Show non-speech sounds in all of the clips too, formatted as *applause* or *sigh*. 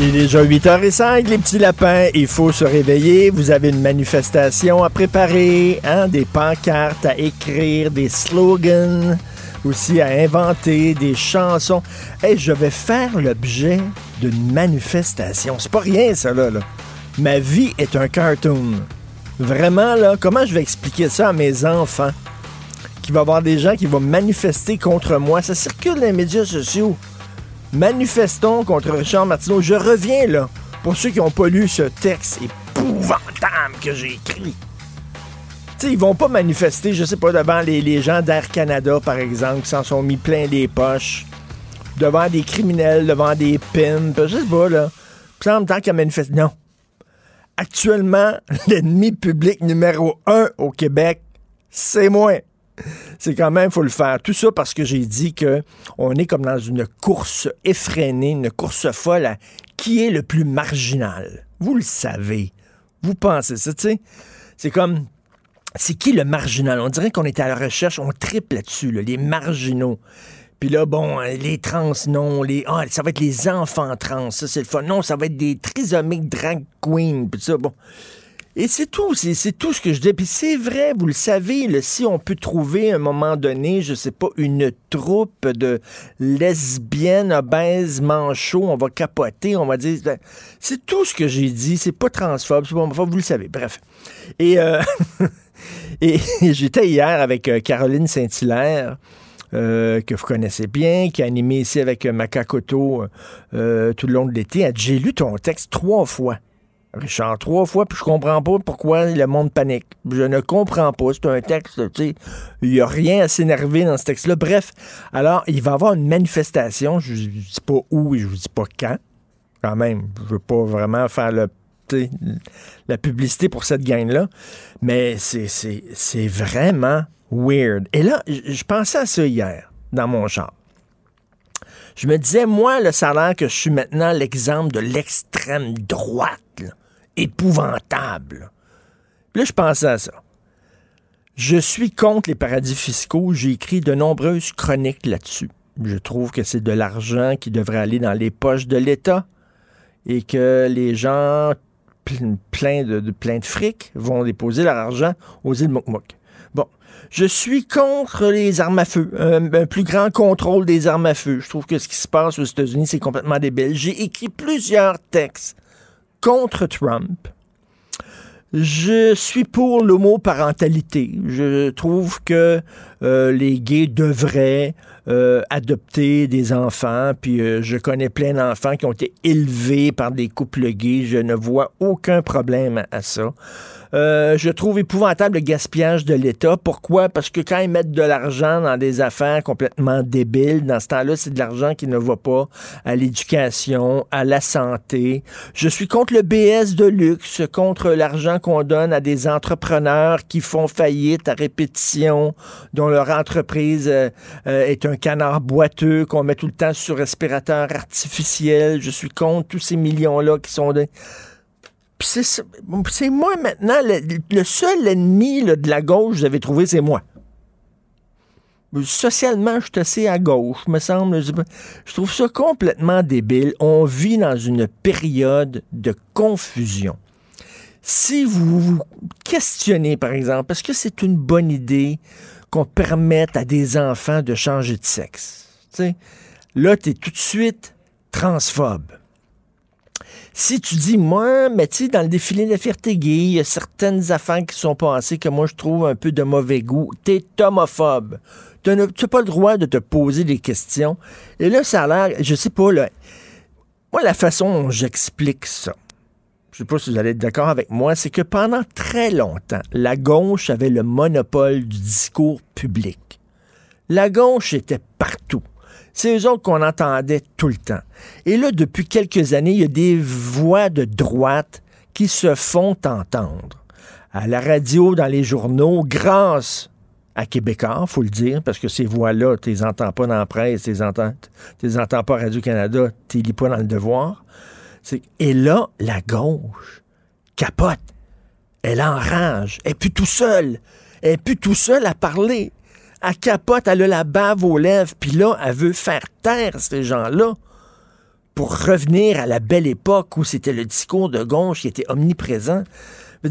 Il est déjà 8h05, les petits lapins, il faut se réveiller. Vous avez une manifestation à préparer, hein, des pancartes à écrire, des slogans aussi à inventer, des chansons. Hey, je vais faire l'objet d'une manifestation. C'est pas rien, ça, là, là. Ma vie est un cartoon. Vraiment, là, comment je vais expliquer ça à mes enfants? Qu'il va y avoir des gens qui vont manifester contre moi. Ça circule dans les médias sociaux. Manifestons contre Richard Martineau. Je reviens là, pour ceux qui n'ont pas lu ce texte épouvantable que j'ai écrit. Tu sais, ils vont pas manifester, je sais pas, devant les, les gens d'Air Canada, par exemple, qui s'en sont mis plein les poches, devant des criminels, devant des pimps, je sais pas, là. Puis en même temps qu'à manifester. Non. Actuellement, *laughs* l'ennemi public numéro un au Québec, c'est moi c'est quand même, faut le faire. Tout ça parce que j'ai dit que on est comme dans une course effrénée, une course folle à qui est le plus marginal. Vous le savez. Vous pensez ça, tu sais? C'est comme, c'est qui le marginal? On dirait qu'on est à la recherche, on triple là-dessus, là, les marginaux. Puis là, bon, les trans, non, les. Ah, ça va être les enfants trans, ça c'est le fun. Non, ça va être des trisomiques drag queens, puis bon. Et c'est tout, c'est tout ce que je dis. Puis c'est vrai, vous le savez, là, si on peut trouver à un moment donné, je sais pas, une troupe de lesbiennes obèses manchots, on va capoter, on va dire. C'est tout ce que j'ai dit, c'est pas transphobe, c'est pas vous le savez. Bref. Et, euh, *laughs* et *laughs* j'étais hier avec euh, Caroline Saint-Hilaire. euh, que vous connaissez bien, qui a animé ici avec euh, Macacoto tout le long de l'été. J'ai lu ton texte trois fois. Richard, trois fois, puis je comprends pas pourquoi le monde panique. Je ne comprends pas. C'est un texte, tu sais. Il n'y a rien à s'énerver dans ce texte-là. Bref, alors, il va y avoir une manifestation. Je ne dis pas où et je vous dis pas quand. Quand même, je veux pas vraiment faire la publicité pour cette gang-là. Mais c'est- vraiment weird. Et là, je je pensais à ça hier, dans mon char. Je me disais, moi, le salaire que je suis maintenant l'exemple de l'extrême droite, épouvantable. Puis là, je pensais à ça. Je suis contre les paradis fiscaux. J'ai écrit de nombreuses chroniques là-dessus. Je trouve que c'est de l'argent qui devrait aller dans les poches de l'État et que les gens ple- pleins de, plein de fric vont déposer leur argent aux îles Moukmouk. Bon, je suis contre les armes à feu, un, un plus grand contrôle des armes à feu. Je trouve que ce qui se passe aux États-Unis, c'est complètement débile. J'ai écrit plusieurs textes contre Trump. Je suis pour l'homoparentalité. Je trouve que euh, les gays devraient euh, adopter des enfants. Puis euh, je connais plein d'enfants qui ont été élevés par des couples gays. Je ne vois aucun problème à ça. Euh, je trouve épouvantable le gaspillage de l'État. Pourquoi? Parce que quand ils mettent de l'argent dans des affaires complètement débiles, dans ce temps-là, c'est de l'argent qui ne va pas à l'éducation, à la santé. Je suis contre le BS de luxe, contre l'argent qu'on donne à des entrepreneurs qui font faillite à répétition, dont leur entreprise euh, euh, est un canard boiteux, qu'on met tout le temps sur respirateur artificiel. Je suis contre tous ces millions-là qui sont... De... C'est moi maintenant, le, seul ennemi de la gauche que vous trouvé, c'est moi. Socialement, je suis assez à gauche, me semble. Je, trouve ça complètement débile. On vit dans une période de confusion. Si vous vous questionnez, par exemple, est-ce que c'est une bonne idée qu'on permette à des enfants de changer de sexe? Là, tu es tout de suite transphobe. Si tu dis, moi, mais tu sais, dans le défilé de la gay, il y a certaines affaires qui sont passées que moi, je trouve un peu de mauvais goût. T'es homophobe. Tu n'as pas le droit de te poser des questions. Et là, ça a l'air, je sais pas, là, moi, la façon dont j'explique ça, je sais pas si vous allez être d'accord avec moi, c'est que pendant très longtemps, la gauche avait le monopole du discours public. La gauche était partout. C'est eux autres qu'on entendait tout le temps. Et là, depuis quelques années, il y a des voix de droite qui se font entendre. À la radio, dans les journaux, grâce à Québécois, faut le dire, parce que ces voix-là, tu les entends pas dans la presse, tu les entends, les entends pas à Radio-Canada, tu les lis pas dans le devoir. Et là, la gauche capote. Elle enrage. Elle est plus tout seule. Elle est plus tout seule à parler. Elle capote, elle a la bave aux lèvres, puis là, elle veut faire taire ces gens-là pour revenir à la belle époque où c'était le discours de gauche qui était omniprésent.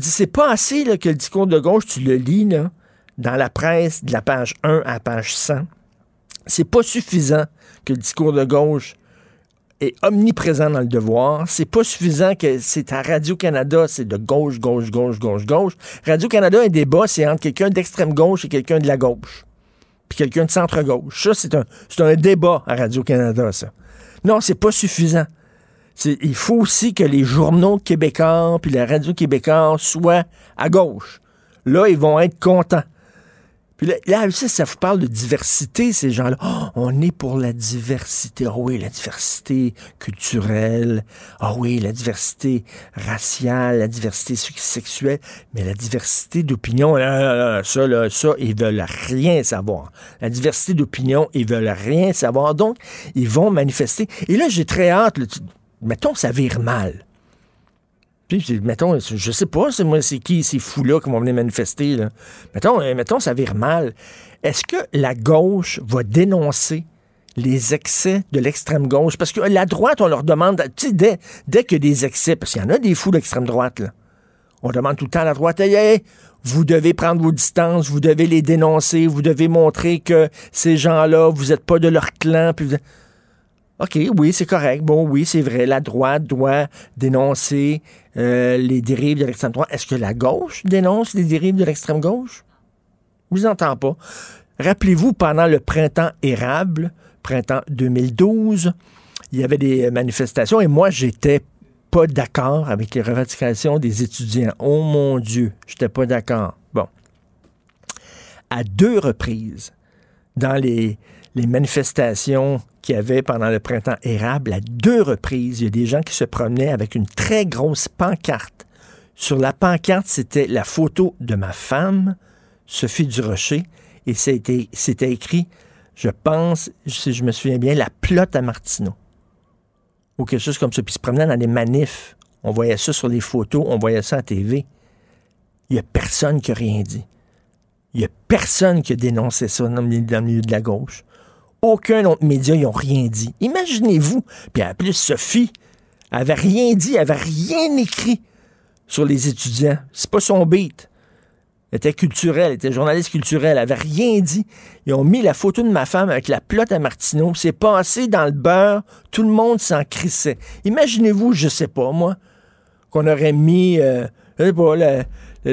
C'est pas assez là, que le discours de gauche, tu le lis dans la presse de la page 1 à la page 100. C'est pas suffisant que le discours de gauche est omniprésent dans le devoir. C'est pas suffisant que c'est à Radio-Canada, c'est de gauche, gauche, gauche, gauche, gauche. Radio-Canada, un débat, c'est entre quelqu'un d'extrême gauche et quelqu'un de la gauche. Puis quelqu'un de centre-gauche. Ça, c'est un, un débat à Radio-Canada, ça. Non, c'est pas suffisant. Il faut aussi que les journaux québécois puis la radio québécoise soient à gauche. Là, ils vont être contents. Puis là, aussi, ça vous parle de diversité, ces gens-là. Oh, on est pour la diversité. oh oui, la diversité culturelle. Ah oh oui, la diversité raciale, la diversité sexuelle. Mais la diversité d'opinion, ça, là, ça, ils veulent rien savoir. La diversité d'opinion, ils veulent rien savoir. Donc, ils vont manifester. Et là, j'ai très hâte. mettons, ça vire mal. Puis, mettons, je sais pas, c'est moi, c'est qui ces fous-là qui vont venir manifester. Là. Mettons, euh, mettons, ça vire mal. Est-ce que la gauche va dénoncer les excès de l'extrême gauche? Parce que la droite, on leur demande, tu sais, dès, dès a des excès, parce qu'il y en a des fous d'extrême droite, là. On demande tout le temps à la droite, hey, vous devez prendre vos distances, vous devez les dénoncer, vous devez montrer que ces gens-là, vous n'êtes pas de leur clan. Puis OK, oui, c'est correct. Bon, oui, c'est vrai. La droite doit dénoncer euh, les dérives de l'extrême droite. Est-ce que la gauche dénonce les dérives de l'extrême gauche? Vous entendez pas. Rappelez-vous, pendant le printemps érable, printemps 2012, il y avait des manifestations et moi, j'étais pas d'accord avec les revendications des étudiants. Oh mon Dieu, j'étais pas d'accord. Bon. À deux reprises, dans les, les manifestations qu'il y avait pendant le printemps érable, à deux reprises, il y a des gens qui se promenaient avec une très grosse pancarte. Sur la pancarte, c'était la photo de ma femme, Sophie Durocher, et c'était écrit, je pense, si je me souviens bien, la plotte à Martineau. Ou quelque chose comme ça. Puis ils se promenaient dans des manifs. On voyait ça sur les photos, on voyait ça à TV. Il n'y a personne qui a rien dit. Il n'y a personne qui a dénoncé ça dans le milieu de la gauche. Aucun autre média, ils n'ont rien dit. Imaginez-vous. Puis en plus, Sophie avait rien dit, elle avait rien écrit sur les étudiants. C'est pas son beat. Elle était culturelle, elle était journaliste culturelle, elle avait rien dit. Ils ont mis la photo de ma femme avec la plotte à Martineau. C'est passé dans le beurre. Tout le monde s'en crissait. Imaginez-vous, je sais pas, moi, qu'on aurait mis, euh,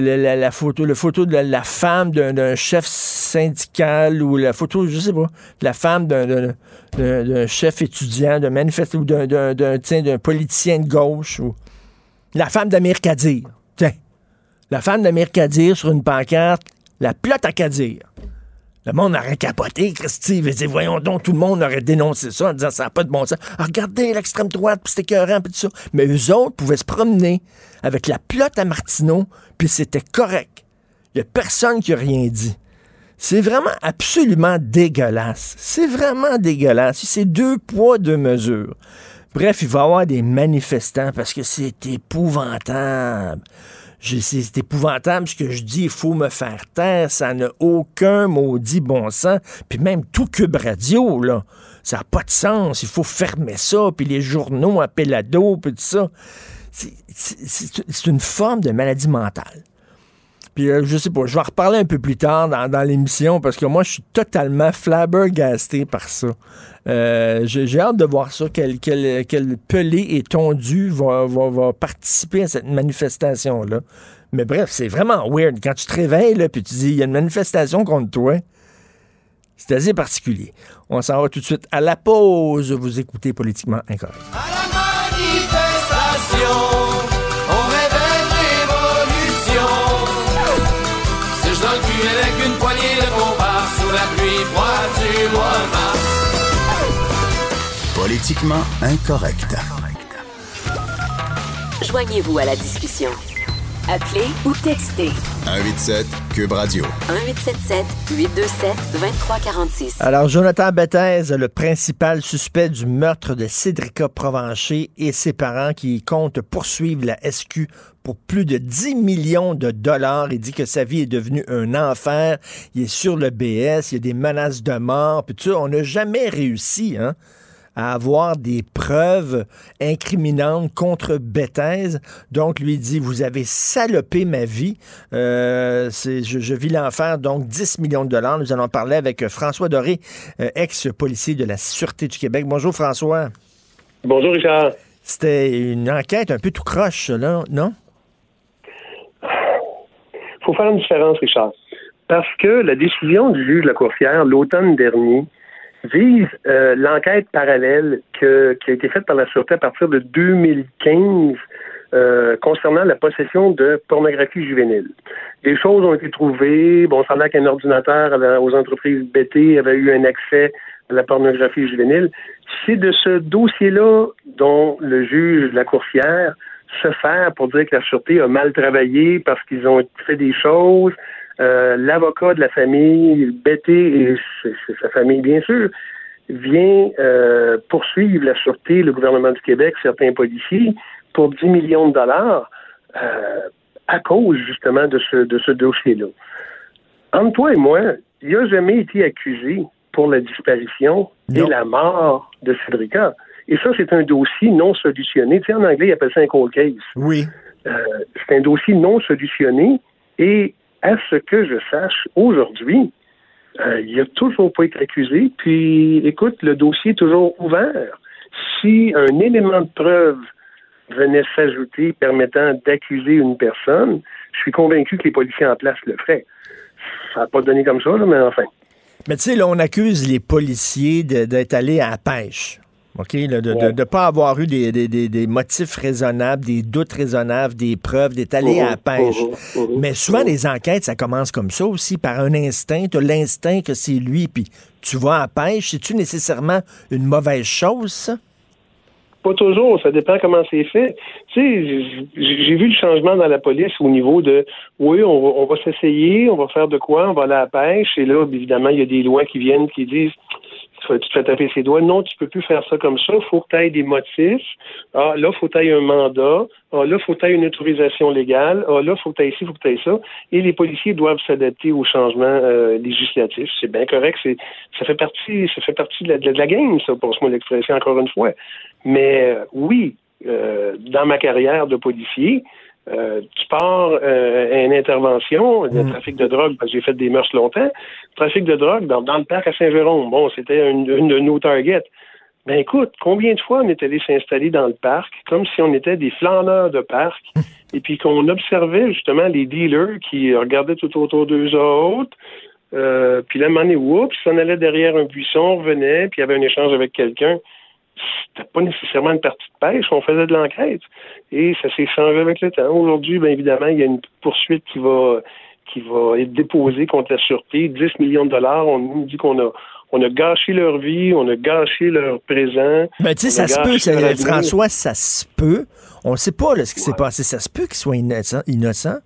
la, photo, le photo de la, femme d'un chef syndical ou la photo, je sais pas, de la femme d'un chef étudiant, d'un manifeste ou d'un politicien de gauche ou la femme d'Amir Kadir. Tiens, la femme d'Amir Kadir sur une pancarte, la plotte à Kadir. Le monde aurait capoté, Christy. voyons donc, tout le monde aurait dénoncé ça en disant ça n'a pas de bon sens. Ah, regardez l'extrême droite, puis c'était écœurant, puis tout ça. Mais eux autres pouvaient se promener avec la plotte à Martineau, puis c'était correct. Il n'y a personne qui a rien dit. C'est vraiment absolument dégueulasse. C'est vraiment dégueulasse. C'est deux poids, deux mesures. Bref, il va y avoir des manifestants parce que c'est épouvantable. C'est épouvantable ce que je dis, il faut me faire taire, ça n'a aucun maudit bon sens. Puis même tout Cube Radio, là, ça n'a pas de sens, il faut fermer ça, puis les journaux à dos, puis tout ça. C'est une forme de maladie mentale. Puis euh, je sais pas, je vais en reparler un peu plus tard dans, l'émission parce que moi, je suis totalement flabbergasté par ça. Euh, j'ai hâte de voir ça, quel, quel, quel pelé et tondu va, va, participer à cette manifestation-là. Mais bref, c'est vraiment weird. Quand tu te réveilles, là, puis tu dis, il y a une manifestation contre toi, c'est assez particulier. On s'en va tout de suite à la pause. Vous écoutez Politiquement Incorrect. Politiquement incorrect. Joignez-vous à la discussion. Appelez ou textez 187 Cube Radio. 1877 827 2346. Alors, Jonathan Bethez, le principal suspect du meurtre de Cédrica Provencher et ses parents qui comptent poursuivre la SQ pour plus de 10 millions de dollars. Il dit que sa vie est devenue un enfer. Il est sur le BS, il y a des menaces de mort. Puis tu sais, on n'a jamais réussi, hein? À avoir des preuves incriminantes contre Bethesda. Donc, lui dit, vous avez salopé ma vie. Euh, je, je, vis l'enfer, donc 10 millions de dollars. Nous allons parler avec François Doré, euh, ex-policier de la Sûreté du Québec. Bonjour, François. Bonjour, Richard. C'était une enquête un peu tout croche, là, non? Il faut faire une différence, Richard. Parce que la décision du juge de la Coursière, l'automne dernier, vise euh, l'enquête parallèle que, qui a été faite par la Sûreté à partir de 2015 euh, concernant la possession de pornographie juvénile. Des choses ont été trouvées. Bon, ça a qu'un ordinateur aux entreprises BT avait eu un accès à la pornographie juvénile. C'est de ce dossier-là dont le juge de la coursière se fait pour dire que la Sûreté a mal travaillé parce qu'ils ont fait des choses, euh, l'avocat de la famille, Betty et sa famille, bien sûr, vient euh, poursuivre la Sûreté, le gouvernement du Québec, certains policiers, pour 10 millions de dollars euh, à cause justement de ce, de ce dossier-là. Entre toi et moi, il n'a jamais été accusé pour la disparition et la mort de Cédrica. Et ça, c'est un dossier non solutionné. Tu sais, en anglais, ils appellent ça un cold case. Oui. c'est un dossier non solutionné et à ce que je sache, aujourd'hui, euh, il n'a toujours pas été accusé. Puis, écoute, le dossier est toujours ouvert. Si un élément de preuve venait s'ajouter permettant d'accuser une personne, je suis convaincu que les policiers en place le feraient. Ça n'a pas donné comme ça, mais enfin. Mais tu sais, là, on accuse les policiers d'être allés à la pêche. OK? de ne pas avoir eu des, des, des, motifs raisonnables, des doutes raisonnables, des preuves, d'être allé à la pêche. Mais souvent, les enquêtes, ça commence comme ça aussi, par un instinct. Tu as l'instinct que c'est lui, puis tu vas à la pêche. C'est-tu nécessairement une mauvaise chose, ça? Pas toujours, ça dépend comment c'est fait. Tu sais, j'ai vu le changement dans la police au niveau de oui, on va, on va s'essayer, on va faire de quoi, on va aller à la pêche, et là, évidemment, il y a des lois qui viennent qui disent tu te fais taper ses doigts. Non, tu peux plus faire ça comme ça. Il faut que tu aies des motifs. Ah, là, il faut que tu aies un mandat. Ah, là, il faut que tu aies une autorisation légale. Ah, là, il faut que tu aies ci, il faut que tu aies ça. Et les policiers doivent s'adapter aux changements euh, législatifs. C'est bien correct. C'est, ça fait partie, ça fait partie de la, de la game, ça, pour moi l'expression, encore une fois. Mais euh, oui, euh, dans ma carrière de policier, euh, tu pars euh, à une intervention de mm. trafic de drogue, parce que j'ai fait des mœurs longtemps. Trafic de drogue dans, le parc à Saint-Jérôme. Bon, c'était une, de nos targets. Ben écoute, combien de fois on est allé s'installer dans le parc comme si on était des flâneurs de parc *laughs* et puis qu'on observait justement les dealers qui regardaient tout autour d'eux autres. Euh, puis là, oups, on allait derrière un buisson, on revenait, puis il y avait un échange avec quelqu'un c'était pas nécessairement une partie de pêche, on faisait de l'enquête. Et ça s'est changé avec le temps. Aujourd'hui, bien évidemment, il y a une poursuite qui va qui va être déposée contre la sûreté. 10 millions de dollars, on nous dit qu'on a on a gâché leur vie, on a gâché leur présent. Ben, tu sais, ça se peut, François, ça se peut. On ne sait pas ce qui s'est passé. Ça se peut qu'il soit innocent. innocent.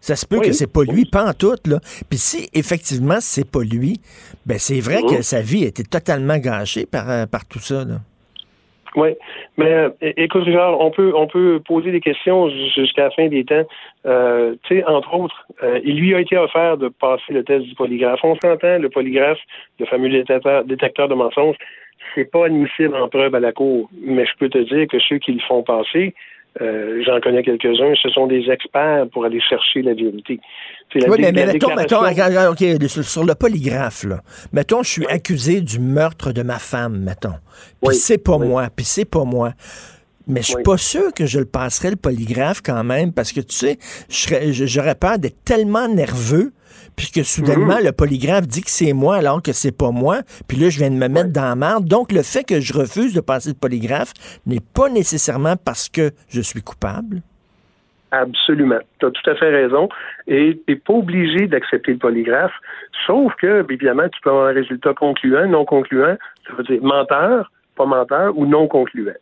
Ça se peut que c'est pas lui, pas en tout, là. Puis si effectivement c'est pas lui, ben c'est vrai que sa vie a été totalement gâchée par, euh, par tout ça, là. Oui, mais euh, écoute, Richard, on peut on peut poser des questions jusqu'à la fin des temps. Euh, tu sais, entre autres, euh, il lui a été offert de passer le test du polygraphe. On s'entend, le polygraphe, le fameux détecteur, détecteur de mensonges, c'est pas admissible en preuve à la cour. Mais je peux te dire que ceux qui le font passer, euh, j'en connais quelques-uns, ce sont des experts pour aller chercher la vérité. oui, mais, mettons, mettons sur, le polygraphe, là, mettons, je suis accusé du meurtre de ma femme, mettons. Puis c'est pas moi, puis c'est pas moi. Mais je suis pas sûr que je le passerais le polygraphe quand même, parce que tu sais, j'aurais peur d'être tellement nerveux puisque soudainement, mhm. le polygraphe dit que c'est moi alors que c'est pas moi, puis là, je viens de me mettre dans la merde. Donc, le fait que je refuse de passer le polygraphe n'est pas nécessairement parce que je suis coupable. Absolument. Tu as tout à fait raison. Et tu n'es pas obligé d'accepter le polygraphe, sauf que, évidemment, tu peux avoir un résultat concluant, non concluant. Ça veut dire menteur, pas menteur ou non concluant.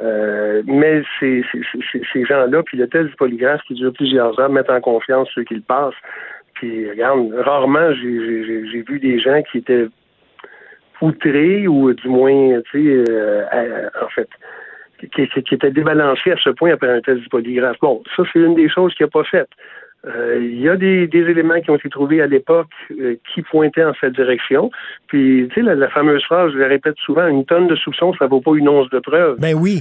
Euh, mais ces, ces, gens-là, puis le test du polygraphe qui dure plusieurs heures, mettent en confiance ceux qui le passent. Puis regarde, rarement j'ai vu des gens qui étaient outrés ou du moins, tu sais, euh, en fait, qui, qui, étaient débalancés à ce point après un test du polygraphe. Bon, ça c'est une des choses qu'il n'a pas faites. Euh, il y a des, éléments qui ont été trouvés à l'époque euh, qui pointaient en cette direction. Puis, tu sais, la, fameuse phrase, je la répète souvent, une tonne de soupçons, ça vaut pas une once de preuve. Ben oui.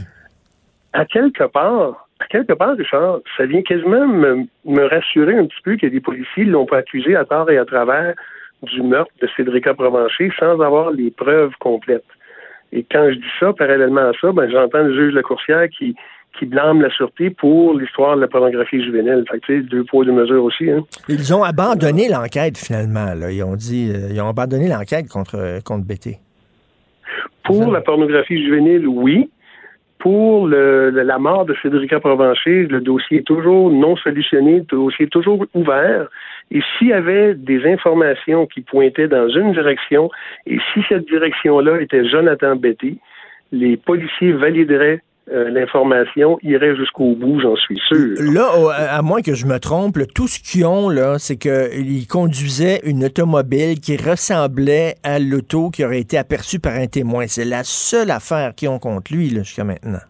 À quelque part, à quelque part, Richard, ça vient quasiment me, rassurer un petit peu que des policiers l'ont pas accusé à tort et à travers du meurtre de Cédrica Provencher sans avoir les preuves complètes. Et quand je dis ça, parallèlement à ça, ben, j'entends le juge de la coursière qui, qui blâme la sûreté pour l'histoire de la pornographie juvénile. Fait que, deux poids, deux mesures aussi. Hein. Ils ont abandonné l'enquête, finalement. Là. Ils ont dit euh, ils ont abandonné l'enquête contre, contre BT. Pour la pornographie juvénile, oui. Pour le, la mort de Frédérica Provencher, le dossier est toujours non solutionné, le dossier est toujours ouvert. Et s'il y avait des informations qui pointaient dans une direction, et si cette direction-là était Jonathan Betty, les policiers valideraient euh, l'information irait jusqu'au bout, j'en suis sûr. Là, à moins que je me trompe, tout ce qu'ils ont, là, c'est qu'ils conduisaient une automobile qui ressemblait à l'auto qui aurait été aperçue par un témoin. C'est la seule affaire qu'ils ont contre lui jusqu'à maintenant.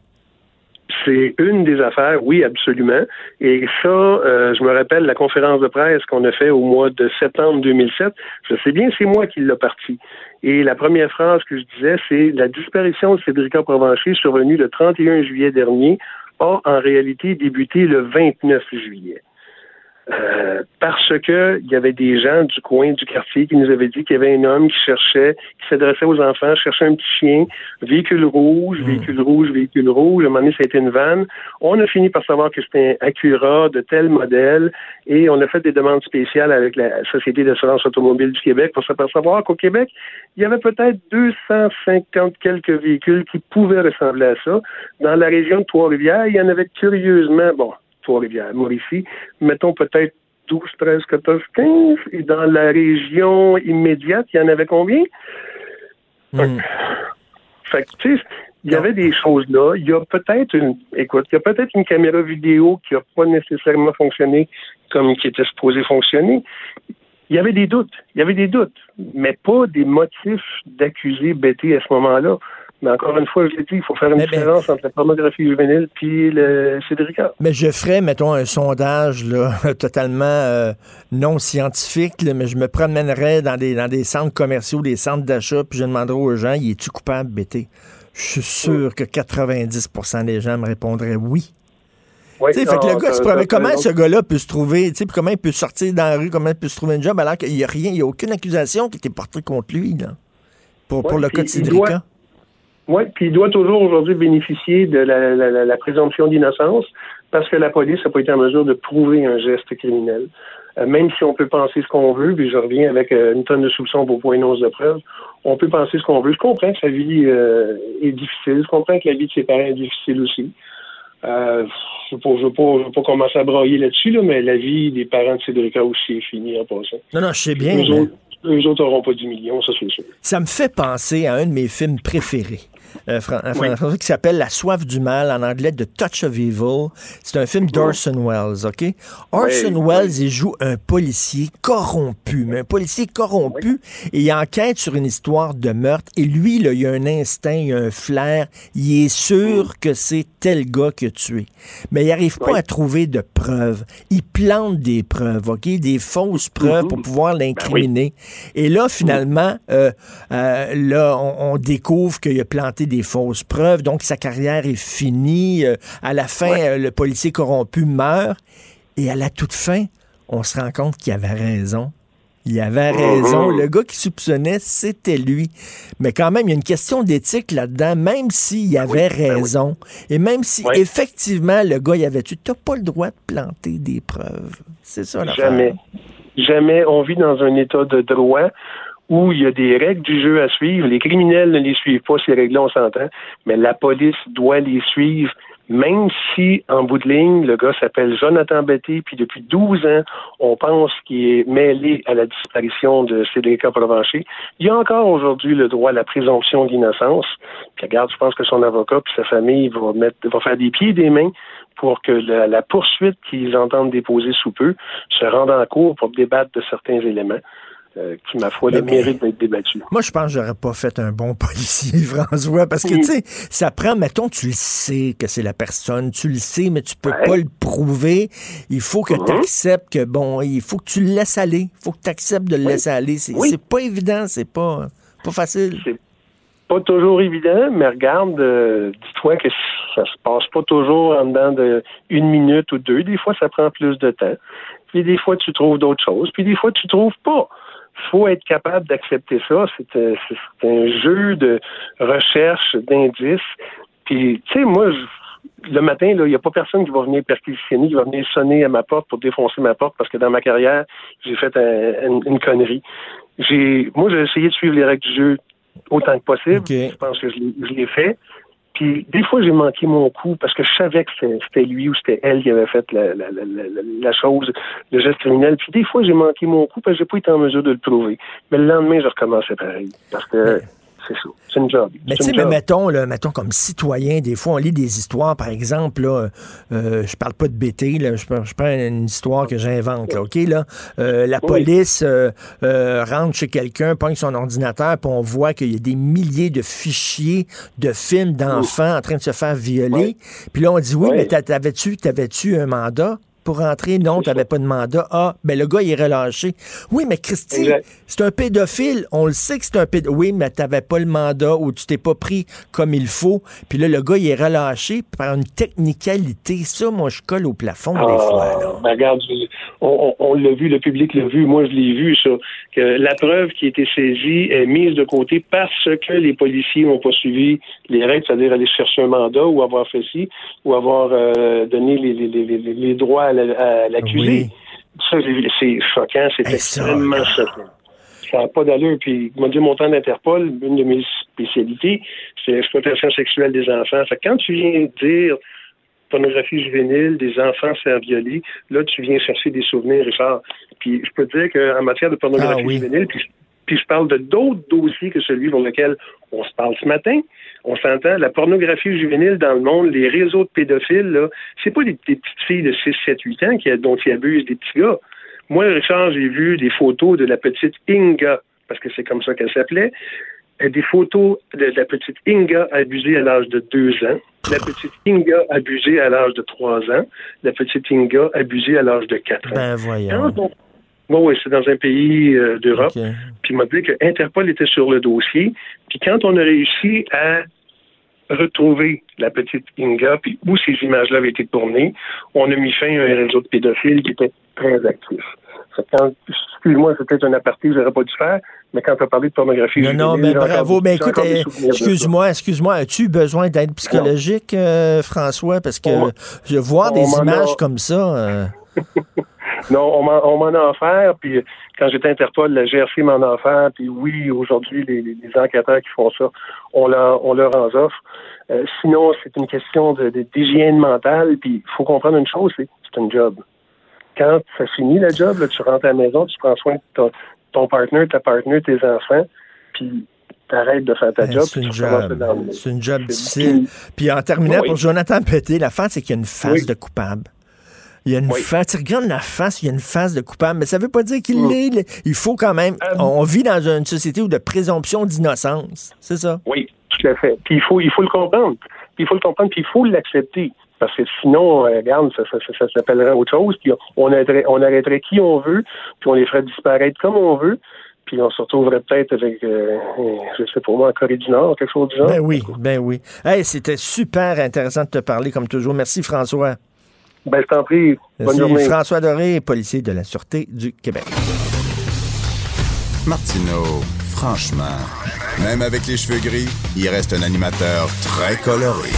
C'est une des affaires, oui, absolument. Et ça, euh, je me rappelle la conférence de presse qu'on a fait au mois de septembre 2007. Je sais bien, c'est moi qui l'ai parti. Et la première phrase que je disais, c'est la disparition de Cédrica Provencher survenue le 31 juillet dernier a en réalité débuté le 29 juillet. Euh, parce que il y avait des gens du coin du quartier qui nous avaient dit qu'il y avait un homme qui cherchait, qui s'adressait aux enfants, cherchait un petit chien, véhicule rouge, hmm. véhicule rouge, véhicule rouge. À un moment donné, ça a été une vanne. On a fini par savoir que c'était un Acura de tel modèle et on a fait des demandes spéciales avec la Société d'assurance automobile du Québec pour savoir qu'au Québec, il y avait peut-être 250 quelques véhicules qui pouvaient ressembler à ça. Dans la région de Trois-Rivières, il y en avait curieusement, bon, Trois-Rivières, Mauricie, mettons peut-être 12, 13, 14, 15. Et dans la région immédiate, il y en avait combien? Hmm. Fait que, tu sais, il y avait des choses là. Il y a peut-être une, écoute, il y a peut-être une caméra vidéo qui n'a pas nécessairement fonctionné comme qui était supposé fonctionner. Il y avait des doutes. Il y avait des doutes, mais pas des motifs d'accuser Betty à ce moment-là. Mais encore une fois, je l'ai dit, il faut faire une différence entre la pornographie juvénile puis le Cédrica. Mais je ferais, mettons, un sondage là, *laughs* totalement euh, non scientifique, mais je me promènerais dans des, dans des centres commerciaux, des centres d'achat, puis je demanderais aux gens, y es-tu coupable, BT? Je suis sûr que 90% des gens me répondraient oui. Oui, fait que le gars, comment ce gars-là peut se trouver, comment il peut sortir dans la rue, comment il peut se trouver un job alors qu'il n'y a rien, il n'y a aucune accusation qui était portée contre lui, là, pour, pour le cas de Cédrica? Oui, puis il doit toujours aujourd'hui bénéficier de la, présomption d'innocence parce que la police n'a pas été en mesure de prouver un geste criminel. Euh, même si on peut penser ce qu'on veut, puis je reviens avec euh, une tonne de soupçons pour point de preuve, on peut penser ce qu'on veut. Je comprends que sa vie euh, est difficile, je comprends que la vie de ses parents est difficile aussi. Euh, je ne veux, pas, pas commencer à broyer là-dessus, là, mais la vie des parents de Cédrica aussi est finie en passant. Non, non, je sais bien. Eux, autres n'auront pas 10 millions, ça c'est sûr. Ça me fait penser à un de mes films préférés. Euh, français qui s'appelle La soif du mal, en anglais The Touch of Evil. C'est un film d'Orson Welles, OK? Orson Welles, il joue un policier corrompu, mais un policier corrompu, et il enquête sur une histoire de meurtre, et lui, là, il a un instinct, il a un flair, il est sûr mm. que c'est tel gars qui a tué. Mais il n'arrive pas à trouver de preuves. Il plante des preuves, OK? Des fausses preuves pour mm-hmm. pouvoir ben l'incriminer. Et là, finalement, euh, euh, là, on, on découvre qu'il a planté des fausses preuves, donc sa carrière est finie. Euh, à la fin, euh, le policier corrompu meurt. Et à la toute fin, on se rend compte qu'il avait raison. Il avait raison. Mm-hmm. Le gars qui soupçonnait, c'était lui. Mais quand même, il y a une question d'éthique là-dedans, même s'il avait ben raison. Et même si, effectivement, le gars y avait tu n'as pas le droit de planter des preuves. C'est ça la Jamais. Jamais. On vit dans un état de droit où il y a des règles du jeu à suivre. Les criminels ne les suivent pas, ces règles-là, on s'entend, mais la police doit les suivre, même si, en bout de ligne, le gars s'appelle Jonathan Betty, puis depuis 12 ans, on pense qu'il est mêlé à la disparition de Cédric Provencher, il a encore aujourd'hui le droit à la présomption d'innocence. Puis regarde, je pense que son avocat puis sa famille vont mettre, va faire des pieds et des mains pour que la, la poursuite qu'ils entendent déposer sous peu se rende en cours pour débattre de certains éléments. Euh, qui, ma foi, le mérite d'être débattu. Moi, je pense que j'aurais pas fait un bon *laughs* policier, François, parce que, tu sais, ça prend, mettons, tu le sais que c'est la personne, tu le sais, mais tu peux pas le prouver. Il faut que mm-hmm. tu acceptes que, bon, il faut que tu le laisses aller. Il faut que tu acceptes de le laisser aller. C'est pas évident, c'est pas, pas facile. C'est pas toujours évident, mais regarde, euh, dis-toi que ça se passe pas toujours en dedans de une minute ou deux. Des fois, ça prend plus de temps. Puis des fois, tu trouves d'autres choses. Puis des fois, tu trouves pas faut être capable d'accepter ça. Euh, c'est un jeu de recherche, d'indices. Puis, tu sais, moi, le matin, il n'y a pas personne qui va venir perquisitionner, qui va venir sonner à ma porte pour défoncer ma porte parce que dans ma carrière, j'ai fait une connerie. J'ai, moi, j'ai essayé de suivre les règles du jeu autant que possible. Je pense que je l'ai fait. Puis des fois, j'ai manqué mon coup parce que je savais que c'était lui ou c'était elle qui avait fait la, la, la, la, chose, le geste criminel. Puis des fois, j'ai manqué mon coup parce que j'ai pas été en mesure de le prouver. Mais le lendemain, je recommençais pareil. Parce que c'est ça. C'est une job. Mais tu sais, mais mettons, là, mettons, comme citoyen, des fois, on lit des histoires, par exemple, là, euh, je parle pas de BT, là, je, je prends une histoire que j'invente, OK, là, euh, la police euh, euh, rentre chez quelqu'un, pogne son ordinateur, puis on voit qu'il y a des milliers de fichiers de films d'enfants en train de se faire violer. Puis là, on dit, oui, mais t'avais-tu, t'avais-tu un mandat? Pour rentrer. Non, tu n'avais pas de mandat. Ah, ben le gars, il est relâché. Oui, mais Christy, c'est un pédophile. On le sait que c'est un pédophile. Oui, mais tu n'avais pas le mandat ou tu t'es pas pris comme il faut. Puis là, le gars, il est relâché par une technicalité. Ça, moi, je colle au plafond des ah, fois. Ben, regarde, on, l'a vu, le public l'a vu. Moi, je l'ai vu, ça. Que la preuve qui a été saisie est mise de côté parce que les policiers n'ont pas suivi les règles, c'est-à-dire aller chercher un mandat ou avoir fait ci, ou avoir euh, donné les, les, les, les droits l'accusé. Ça, c'est choquant, c'est extrêmement choquant. Ça n'a pas d'allure. Puis, m'a dit mon temps d'Interpol, une de mes spécialités, c'est l'exploitation sexuelle des enfants. Fait quand tu viens dire pornographie juvénile, des enfants faire violer, là, tu viens chercher des souvenirs, Richard. Puis, je peux te dire qu'en matière de pornographie ah juvénile, puis, puis je parle de d'autres dossiers que celui pour lequel on se parle ce matin, on s'entend, la pornographie juvénile dans le monde, les réseaux de pédophiles, là, c'est pas des, petites filles de 6, 7, 8 ans qui, dont ils abusent des petits gars. Moi, Richard, j'ai vu des photos de la petite Inga, parce que c'est comme ça qu'elle s'appelait, euh, des photos de la petite Inga abusée à l'âge de 2 ans, la petite Inga abusée à l'âge de 3 ans, la petite Inga abusée à l'âge de 4 ans. Ben voyons. Oui, c'est dans un pays euh, d'Europe. Puis il m'a dit que Interpol était sur le dossier. Puis quand on a réussi à retrouver la petite Inga, puis où ces images-là avaient été tournées, on a mis fin à un réseau de pédophiles qui était très actif. Excuse-moi, c'est peut-être un aparté que j'aurais pas dû faire, mais quand tu as parlé de pornographie... Non, non, mais bravo. Mais écoute, eh, excuse-moi, excuse-moi, as-tu besoin d'aide psychologique, euh, François? Parce que je vois des images comme ça... Euh. *laughs* non, on m'en a offert, puis quand j'étais Interpol, la GRC m'en a offert, puis oui, aujourd'hui, les, les, enquêteurs qui font ça, on leur, on leur en offre. Euh, sinon, c'est une question d'hygiène mentale, puis il faut comprendre une chose, c'est c'est un job. Quand ça finit le job, là, tu rentres à la maison, tu prends soin de ton, ton partenaire, ta partenaire, tes enfants, puis t'arrêtes de faire ta job. C'est une, job. C'est une job difficile. Puis en terminant, pour Jonathan Pété, la fin, c'est qu'il y a une phase de coupable. Il y a une face. Tu regardes la face, il y a une face de coupable, mais ça ne veut pas dire qu'il mm. l'est. Il faut quand même. Euh, on vit dans une société où de présomption d'innocence. C'est ça? Oui, tout à fait. Puis il faut, il faut le comprendre. Puis il faut le comprendre, puis il faut l'accepter. Parce que sinon, euh, regarde, ça, ça, s'appellerait autre chose. Puis on arrêterait, on arrêterait qui on veut, puis on les ferait disparaître comme on veut puis on se retrouverait peut-être avec, euh, je sais pas moi, en Corée du Nord, quelque chose du genre. Ben oui, ben oui. Hey, c'était super intéressant de te parler, comme toujours. Merci, François. Ben, je t'en prie. Bonne journée. François Doré, policier de la Sûreté du Québec. Martineau, franchement, même avec les cheveux gris, il reste un animateur très coloré.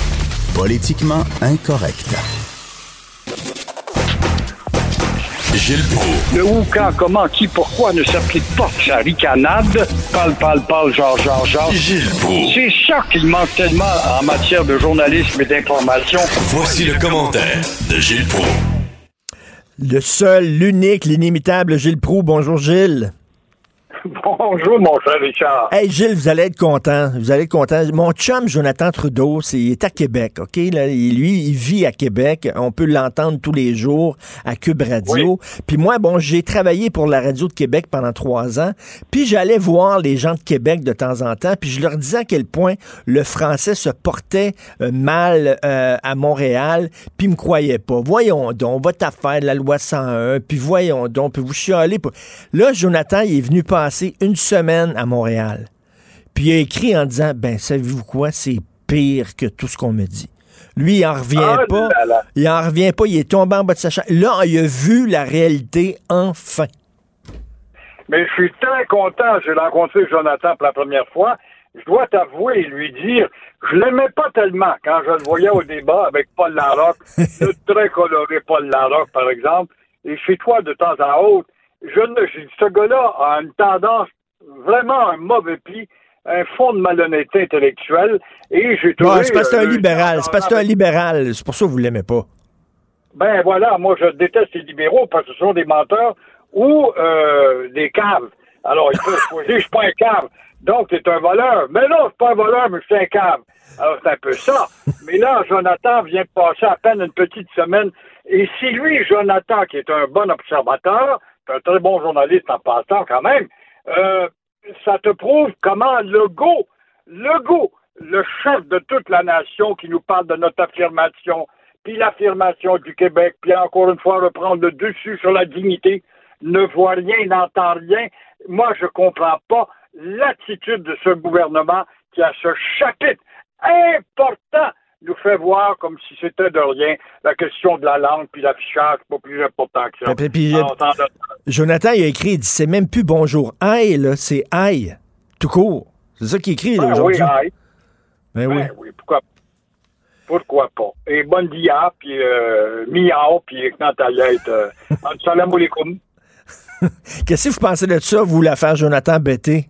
Politiquement incorrect. Gilles Proulx. Le où, quand, comment, qui, pourquoi ne s'applique pas? Sa ricanade. Parle, parle, parle, genre, genre, genre. Gilles Proulx. C'est ça qu'il manque tellement en matière de journalisme et d'information. Voici le commentaire de Gilles Proulx. Le seul, l'unique, l'inimitable Gilles Proux. Bonjour Gilles. *laughs* Bonjour, mon cher Richard. Hey Gilles, vous allez être content. Vous allez être content. Mon chum Jonathan Trudeau, c'est, il est à Québec, OK? Là, lui, il vit à Québec. On peut l'entendre tous les jours à Cube Radio. Puis moi, bon, j'ai travaillé pour la radio de Québec pendant trois ans. Puis j'allais voir les gens de Québec de temps en temps. Puis je leur disais à quel point le français se portait euh, mal euh, à Montréal. Puis ils me croyaient pas. Voyons donc, votre affaire, la loi 101. Puis voyons donc, puis vous chialez. pas. Là, Jonathan, il est venu passer une semaine à Montréal. Puis il a écrit en disant, ben, savez-vous quoi, c'est pire que tout ce qu'on me dit. Lui, il en revient Ah pas. là là. Il en revient pas. Il est tombé en bas de sa chaise. Là, il a vu la réalité enfin. Mais je suis très content. J'ai rencontré Jonathan pour la première fois. Je dois t'avouer et lui dire, je l'aimais pas tellement quand je le voyais au débat avec Paul Larocque, *laughs* le très coloré Paul Larocque, par exemple, et chez toi de temps en autre. Je ne, je- ce gars-là a une tendance, vraiment un mauvais pli, un fond de malhonnêteté intellectuelle, et j'ai trouvé... C'est parce que c'est euh, un le- libéral. C'est parce que c'est un libéral. C'est pour ça que vous l'aimez pas. Ben voilà, moi je déteste les libéraux parce que ce sont des menteurs ou euh, des caves. Alors ils *laughs* peuvent choisir, je suis pas un cave. Donc c'est un voleur. Mais non, je suis pas un voleur, mais je suis un cave. Alors c'est un peu ça. *laughs* Mais là, Jonathan vient de passer à peine une petite semaine. Et si lui, Jonathan, qui est un bon observateur, un très bon journaliste en passant quand même, euh, ça te prouve comment Legault, Legault, le chef de toute la nation qui nous parle de notre affirmation, puis l'affirmation du Québec, puis encore une fois reprendre le dessus sur la dignité, ne voit rien, n'entend rien. Moi, je comprends pas l'attitude de ce gouvernement qui a ce chapitre important nous fait voir comme si c'était de rien la question de la langue puis l'affichage pas plus important que ça. Puis- de- Jonathan, il a écrit, il dit, c'est même plus bonjour. Aïe, là, c'est aïe. Tout court. C'est ça qu'il écrit, là, Ah oui, aujourd'hui. aïe. Ben oui. Ben oui, pourquoi Pourquoi pas? Et bonne dia, puis euh, miao, puis Knantayet, euh, *laughs* salam alaikum. Qu'est-ce que vous pensez de ça, vous, l'affaire Jonathan Betté?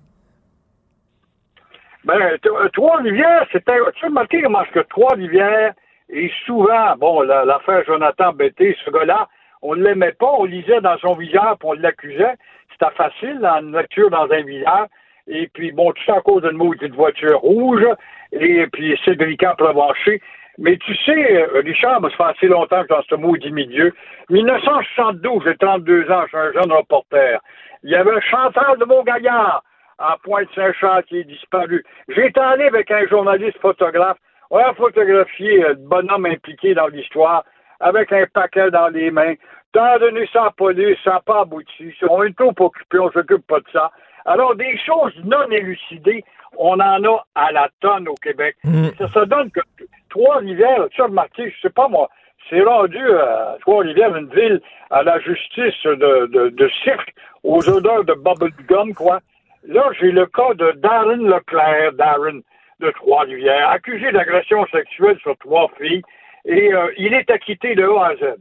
Ben, euh, Trois-Rivières, c'était. Tu as remarqué comment que Trois-Rivières est souvent, bon, la- l'affaire Jonathan Betté, ce gars-là, on ne l'aimait pas, on lisait dans son visage, puis on l'accusait. C'était facile, dans une lecture dans un visage. Et puis, bon, tout ça à cause d'une maudite voiture rouge, et puis Cédric Provencher. Mais tu sais, euh, Richard, ça fait assez longtemps que dans ce maudit milieu. 1972, j'ai 32 ans, je suis un jeune reporter. Il y avait Chantal de Montgaillard à Pointe-Saint-Charles qui est disparu. J'étais allé avec un journaliste photographe. On a photographié euh, le bonhomme impliqué dans l'histoire avec un paquet dans les mains. T'as donné ça à la police, ça n'a pas abouti. On est trop occupé, on s'occupe pas de ça. Alors, des choses non élucidées, on en a à la tonne au Québec. Ça, ça donne que Trois-Rivières, tu as remarqué, je sais pas moi, c'est rendu à Trois-Rivières une ville à la justice de, de, de cirque, aux odeurs de bubblegum, quoi. Là, j'ai le cas de Darren Leclerc, Darren, de Trois-Rivières, accusé d'agression sexuelle sur trois filles, et euh, il est acquitté de A à Z.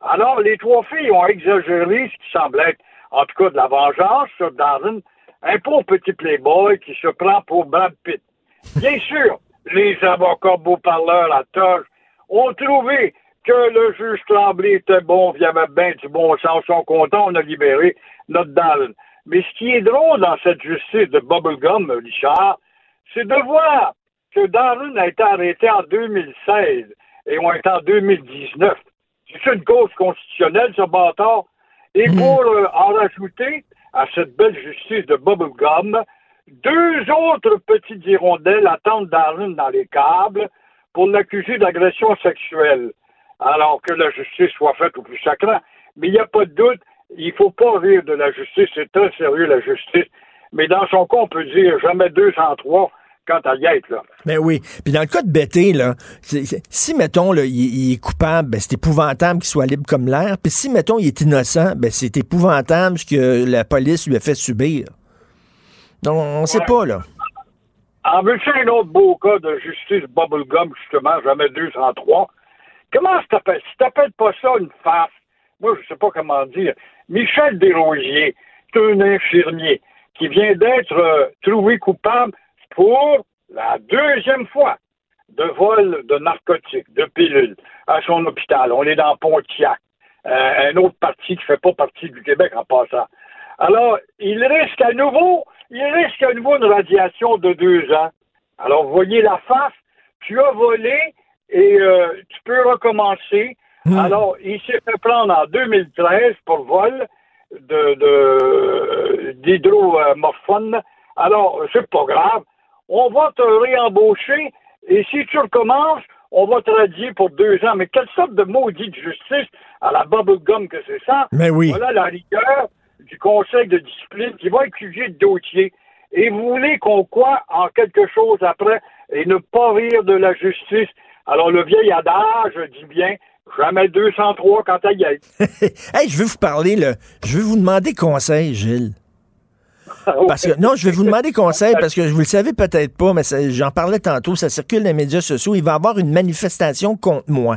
Alors, les trois filles ont exagéré ce qui semble être, en tout cas, de la vengeance sur Darren, un pauvre petit playboy qui se prend pour Brad Pitt. Bien *laughs* sûr, les avocats beaux-parleurs à Toge ont trouvé que le juge Tremblay était bon, il y du bon sens, sont contents, on a libéré notre Darren. Mais ce qui est drôle dans cette justice de Bubblegum, Richard, c'est de voir que Darren a été arrêté en 2016 et on est en 2019. C'est une cause constitutionnelle, ce bâtard. Et pour euh, en rajouter à cette belle justice de Bubblegum, deux autres petites hirondelles attendent Darren dans les câbles pour l'accuser d'agression sexuelle. Alors que la justice soit faite au plus sacrant. Mais il n'y a pas de doute, il faut pas rire de la justice, c'est très sérieux la justice. Mais dans son cas, on peut dire jamais 203 quand à y être, là. Ben oui. Puis dans le cas de Betté, là, si, mettons, là, il, il est coupable, ben, c'est épouvantable qu'il soit libre comme l'air. Puis si, mettons, il est innocent, ben, c'est épouvantable ce que la police lui a fait subir. Donc, on sait Ouais. pas, là. En veux-tu un autre beau cas de justice bubblegum, justement, jamais 203? Comment ça t'appelle? Si t'appelles pas ça une farce, moi, je sais pas comment dire, Michel Desrosiers, c'est un infirmier qui vient d'être euh, trouvé coupable pour la deuxième fois de vol de narcotiques, de pilules à son hôpital. On est dans Pontiac, euh, un autre parti qui fait pas partie du Québec en passant. Alors, il risque à nouveau, il risque à nouveau une radiation de deux ans. Alors, vous voyez la face, tu as volé et euh, tu peux recommencer. Alors, il s'est fait prendre en 2013 pour vol de, de d'hydromorphone. Alors, c'est pas grave. On va te réembaucher et si tu recommences, on va te radier pour deux ans. Mais quelle sorte de maudite justice à la bubblegum que c'est ça? Mais oui. Voilà la rigueur du conseil de discipline qui va étudier le dossier. Et vous voulez qu'on croit en quelque chose après et ne pas rire de la justice? Alors, le vieil adage dit bien, jamais 203 quand elle y est. *laughs* hey, je veux vous parler, là. Je veux vous demander conseil, Gilles. *laughs* Parce que, non, je vais vous demander conseil parce que vous le savez peut-être pas, mais j'en parlais tantôt, ça circule dans les médias sociaux. Il va y avoir une manifestation contre moi.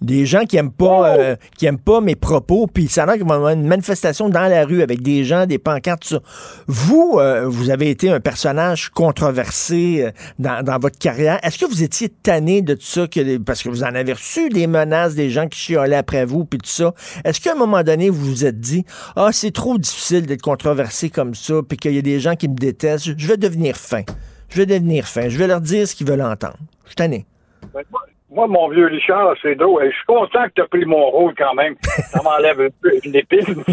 Des gens qui aiment pas, euh, qui aiment pas mes propos, puis ça a l'air qu'il va y avoir une manifestation dans la rue avec des gens, des pancartes, tout ça. Vous, euh, vous avez été un personnage controversé euh, dans, dans votre carrière. Est-ce que vous étiez tanné de tout ça, que parce que vous en avez reçu des menaces, des gens qui chiolaient après vous, puis tout ça? Est-ce qu'à un moment donné, vous vous êtes dit, ah, c'est trop difficile d'être controversé comme ça, puis qu'il y a des gens qui me détestent, je- je vais devenir fin. Je vais devenir fin. Je vais leur dire ce qu'ils veulent entendre. Je suis tanné. Ben, moi- Moi, mon vieux Richard, c'est drôle. Je suis content que tu as pris mon rôle quand même. Ça m'enlève un peu une épine,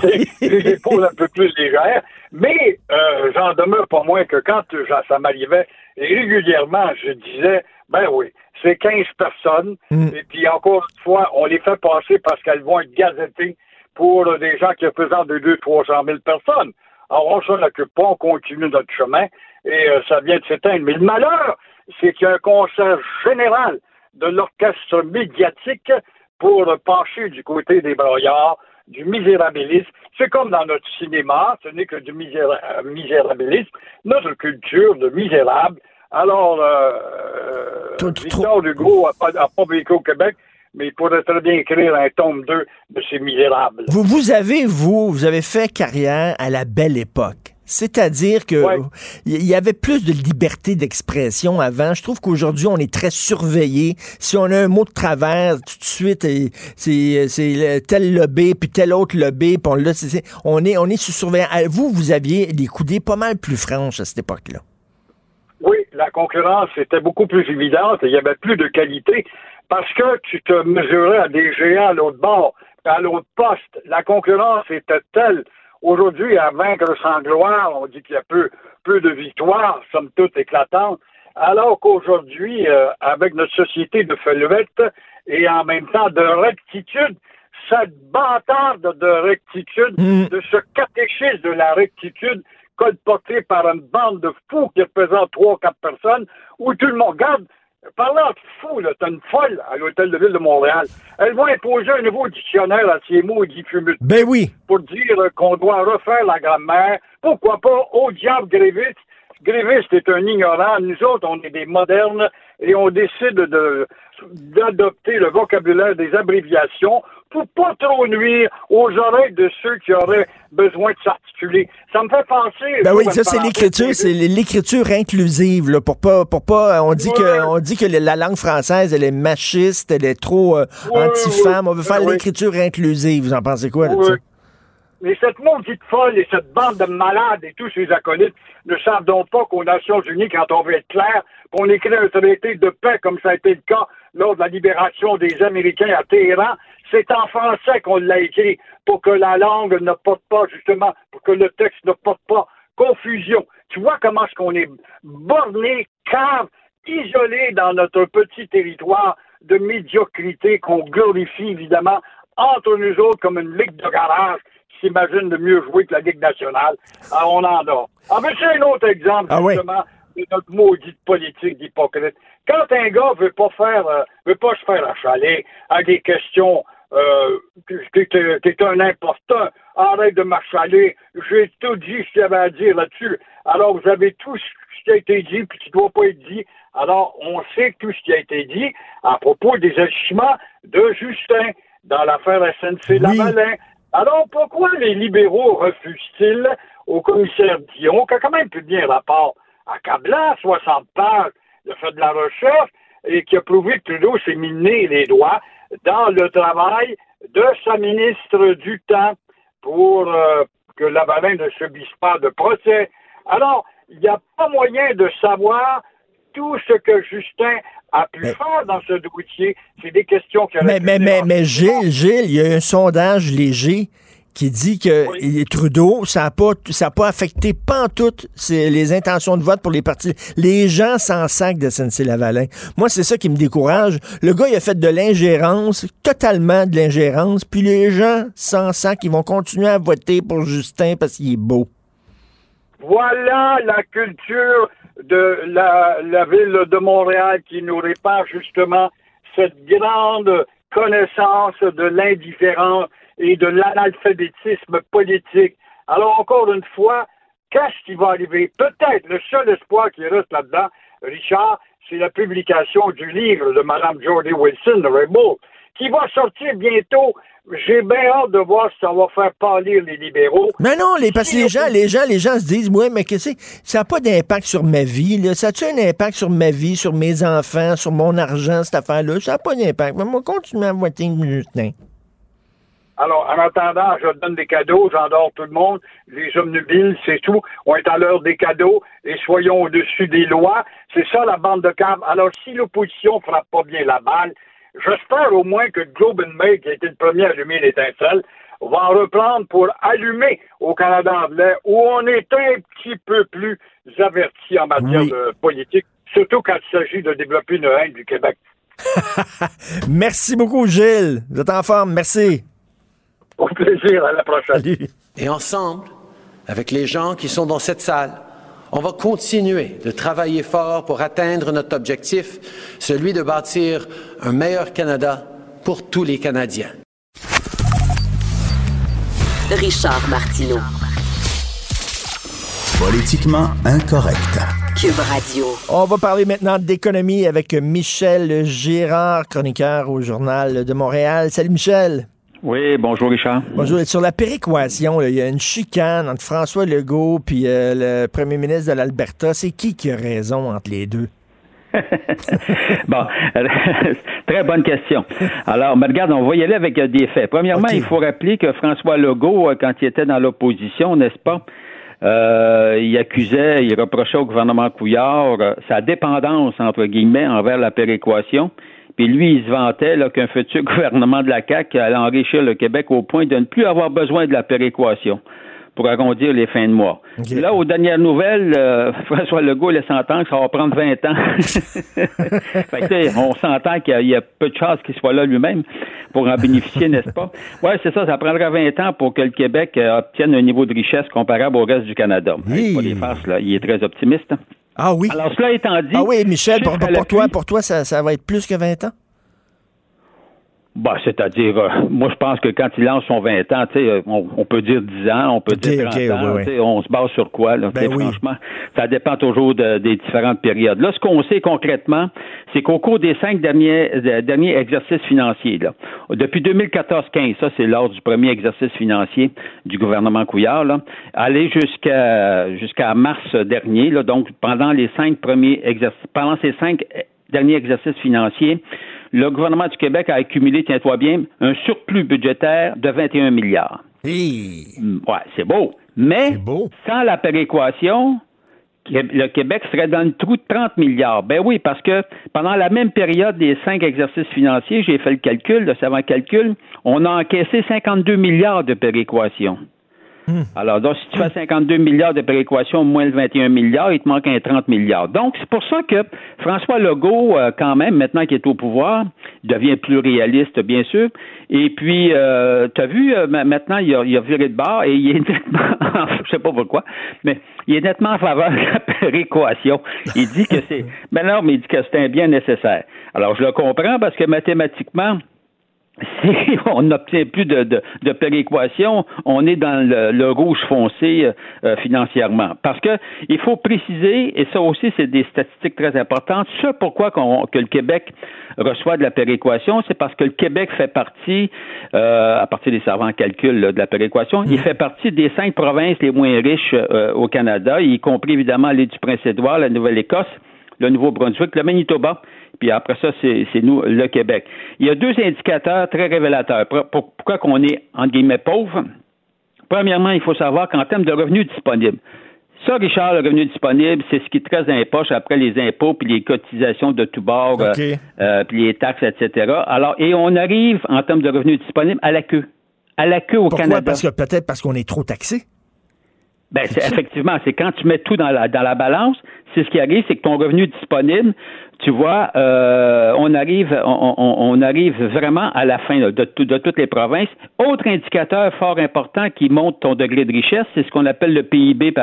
l'épaule un peu plus légère. Mais euh, j'en demeure pas moins que quand ça, ça m'arrivait, régulièrement, je disais, ben oui, c'est 15 personnes. Et puis encore une fois, on les fait passer parce qu'elles vont être gazettées pour euh, des gens qui représentent de 200-300 000 personnes. Alors, on s'en occupe pas, on continue notre chemin et euh, ça vient de s'éteindre. Mais le malheur, c'est qu'il y a un concert général de l'orchestre médiatique pour euh, pencher du côté des broyards, du misérabilisme. C'est comme dans notre cinéma, ce n'est que du miséra- euh, misérabilisme, notre culture de misérable. Alors, euh, Tout- tout- Victor Hugo n'a pas, a pas vécu au Québec, mais il pourrait très bien écrire un tome 2 de ces misérables. Vous, vous avez, vous, vous avez fait carrière à la belle époque. C'est-à-dire que Ouais. il y avait plus de liberté d'expression avant. Je trouve qu'aujourd'hui, on est très surveillé. Si on a un mot de travers, tout de suite, c'est tel lobby, puis tel autre lobby, puis on, est on est sous surveillance. Ah, Vous, vous aviez des coudées pas mal plus franches à cette époque-là. Oui, la concurrence était beaucoup plus évidente et il y avait plus de qualité parce que tu te mesurais à des géants à l'autre bord, à l'autre poste. La concurrence était telle. Aujourd'hui, à vaincre sans gloire, on dit qu'il y a peu, peu de victoires, somme toute éclatantes. Alors qu'aujourd'hui, euh, avec notre société de felvette et en même temps de rectitude, cette bâtarde de rectitude, Mm. de ce catéchisme de la rectitude colporté par une bande de fous qui représente trois ou quatre personnes, où tout le monde regarde. Parlant de fous, là, t'as une folle à l'hôtel de ville de Montréal. Elle va imposer un nouveau dictionnaire à ces mots diffus Ben oui. pour dire qu'on doit refaire la grammaire. Pourquoi pas? Au diable Gréviste? Gréviste est un ignorant. Nous autres, on est des modernes et on décide de d'adopter le vocabulaire des abréviations pour pas trop nuire aux oreilles de ceux qui auraient besoin de s'articuler. Ça me fait penser. Ben oui, ça c'est l'écriture, c'est l'écriture inclusive là, pour pas pour pas on dit Ouais. que on dit que la langue française elle est machiste, elle est trop euh, Ouais, anti-femme, ouais. on veut faire l'écriture inclusive. Vous en pensez quoi là Oui. ça? Mais cette maudite folle et cette bande de malades et tous ces acolytes ne savent donc pas qu'aux Nations Unies, quand on veut être clair, qu'on écrit un traité de paix comme ça a été le cas lors de la libération des Américains à Téhéran, c'est en français qu'on l'a écrit pour que la langue ne porte pas, justement, pour que le texte ne porte pas confusion. Tu vois comment est-ce qu'on est borné, cave, isolé dans notre petit territoire de médiocrité qu'on glorifie évidemment entre nous autres comme une ligue de garage qui s'imagine de mieux jouer que la Ligue nationale. Ah, on en a. Ah, mais c'est un autre exemple, Ah oui. De notre maudite politique d'hypocrite. Quand un gars veut pas faire, euh, veut pas se faire achaler à des questions, euh, t'es, t'es- un important, arrête de m'achaler, j'ai tout dit ce qu'il y avait à dire là-dessus. Alors, vous avez tout ce qui a été dit, puis qui doit pas être dit. Alors, on sait tout ce qui a été dit à propos des agissements de Justin. dans l'affaire SNC-Lavalin. Alors, pourquoi les libéraux refusent-ils au commissaire Dion, qui a quand même publié un rapport accablant, 60 pages, a fait de la recherche et qui a prouvé que Trudeau s'est miné les doigts dans le travail de sa ministre du temps pour euh, que Lavalin ne subisse pas de procès. Alors, il n'y a pas moyen de savoir tout ce que Justin a pu faire dans ce dossier. C'est des questions qui Mais, mais, mais, mais Gilles, Gilles, il y a un sondage léger qui dit que Trudeau, ça n'a pas, ça a pas affecté pantoute les intentions de vote pour les partis. Les gens s'en sacent de SNC-Lavalin. Moi, c'est ça qui me décourage. Le gars, il a fait de l'ingérence, totalement de l'ingérence, puis les gens s'en sacent, ils vont continuer à voter pour Justin parce qu'il est beau. Voilà la culture de la, la ville de Montréal qui nous répare justement cette grande connaissance de l'indifférence et de l'analphabétisme politique. Alors, encore une fois, qu'est-ce qui va arriver? Peut-être le seul espoir qui reste là-dedans, Richard, c'est la publication du livre de Mme Jodie Wilson, de Rainbow, qui va sortir bientôt. J'ai bien hâte de voir si ça va faire pâlir les libéraux. Mais non, les, parce que les gens, les gens, les gens se disent, ouais, mais qu'est-ce que ça n'a pas d'impact sur ma vie, là. Ça a-tu un impact sur ma vie, sur mes enfants, sur mon argent, cette affaire-là? Ça n'a pas d'impact. Mais moi, continue à voter Justin. Alors, en attendant, je donne des cadeaux, j'endors tout le monde. Les omnubiles, c'est tout. On est à l'heure des cadeaux et soyons au-dessus des lois. C'est ça la bande de câbles. Alors, si l'opposition frappe pas bien la balle, j'espère au moins que Globe and May, qui a été le premier à allumer l'étincelle, va en reprendre pour allumer au Canada anglais, où on est un petit peu plus averti en matière de politique, surtout quand il s'agit de développer une haine du Québec. *laughs* Merci beaucoup, Gilles. Vous êtes en forme. Merci. Au plaisir, à la prochaine. Et ensemble, avec les gens qui sont dans cette salle, on va continuer de travailler fort pour atteindre notre objectif, celui de bâtir un meilleur Canada pour tous les Canadiens. Richard Martineau. Politiquement incorrect. Cube Radio. On va parler maintenant d'économie avec Michel Girard, chroniqueur au Journal de Montréal. Salut Michel. Oui, bonjour Richard. Bonjour. Sur la péréquation, il y a une chicane entre François Legault et le premier ministre de l'Alberta. C'est qui qui a raison entre les deux? *laughs* bon, *laughs* très bonne question. Alors, mais regarde, on va y aller avec des faits. Premièrement, il faut rappeler que François Legault, quand il était dans l'opposition, n'est-ce pas, euh, il accusait, il reprochait au gouvernement Couillard sa dépendance, entre guillemets, envers la péréquation. Puis lui, il se vantait qu'un futur *laughs* gouvernement de la CAQ allait enrichir le Québec au point de ne plus avoir besoin de la péréquation pour arrondir les fins de mois. Là, aux dernières nouvelles, euh, *laughs* François Legault laisse entendre que ça va prendre 20 ans. *laughs* fait on s'entend qu'il y, a peu de chances qu'il soit là lui-même pour en bénéficier, n'est-ce pas? Oui, c'est ça, ça prendra 20 ans pour que le Québec euh, obtienne un niveau de richesse comparable au reste du Canada. Oui. Pas les farces, là. Il est très optimiste. Ah oui. Alors, cela étant dit. Ah oui, Michel, pour, toi, pour toi ça, ça va être plus que 20 ans? Bah, c'est-à-dire, euh, moi, je pense que quand il lance son 20 ans, euh, on, on, peut dire 10 ans, on peut dire 30 ans, on se base sur quoi, là, ben franchement, ça dépend toujours des différentes périodes. Là, ce qu'on sait concrètement, c'est qu'au cours des cinq derniers, derniers exercices financiers, là, depuis 2014-15, ça, c'est lors du premier exercice financier du gouvernement Couillard, là, aller jusqu'à jusqu'à mars dernier, là, donc pendant les cinq premiers exercices, pendant ces cinq derniers exercices financiers, le gouvernement du Québec a accumulé, tiens-toi bien, un surplus budgétaire de 21 milliards. Mm, ouais, c'est beau. Mais sans la péréquation, le Québec serait dans le trou de 30 milliards. Ben oui, parce que pendant la même période des cinq exercices financiers, j'ai fait le calcul, le savant calcul, on a encaissé 52 milliards de péréquation. Hmm. Alors, donc, si tu fais 52 milliards de péréquation moins le 21 milliards, il te manque un 30 milliards. Donc, c'est pour ça que François Legault, euh, quand même, maintenant qu'il est au pouvoir, devient plus réaliste, bien sûr. Et puis, euh, tu as vu, euh, maintenant, il a, il a, viré de bord et il est nettement, *laughs* je sais pas pourquoi, mais il est nettement en faveur de la péréquation. Il dit que c'est, *laughs* ben non, mais il dit que c'est un bien nécessaire. Alors, je le comprends parce que mathématiquement, si on n'obtient plus de, de, de, péréquation, on est dans le, rouge foncé euh, financièrement. Parce que il faut préciser, et ça aussi c'est des statistiques très importantes, ce pourquoi que le Québec reçoit de la péréquation, c'est parce que le Québec fait partie, euh, à partir des savants calculs de la péréquation, il mmh. fait partie des cinq provinces les moins riches euh, au Canada, y compris évidemment l'île du Prince-Édouard, la Nouvelle-Écosse, le Nouveau-Brunswick, le Manitoba, puis après ça, c'est nous, le Québec. Il y a deux indicateurs très révélateurs. Pourquoi qu'on est, entre guillemets, pauvre? Premièrement, il faut savoir qu'en termes de revenus disponibles, ça, Richard, le revenu disponible, c'est ce qui te reste dans les poches après les impôts puis les cotisations de tout bord, euh, euh, puis les taxes, etc. Alors, et on arrive, en termes de revenus disponibles, à la queue. À la queue au Pourquoi? Canada. Parce que peut-être parce qu'on est trop taxé. Ben, c'est, effectivement, c'est quand tu mets tout dans la, dans la balance, c'est ce qui arrive, c'est que ton revenu disponible, tu vois, euh, on arrive, on, arrive vraiment à la fin de, toutes les provinces. Autre indicateur fort important qui montre ton degré de richesse, c'est ce qu'on appelle le PIB,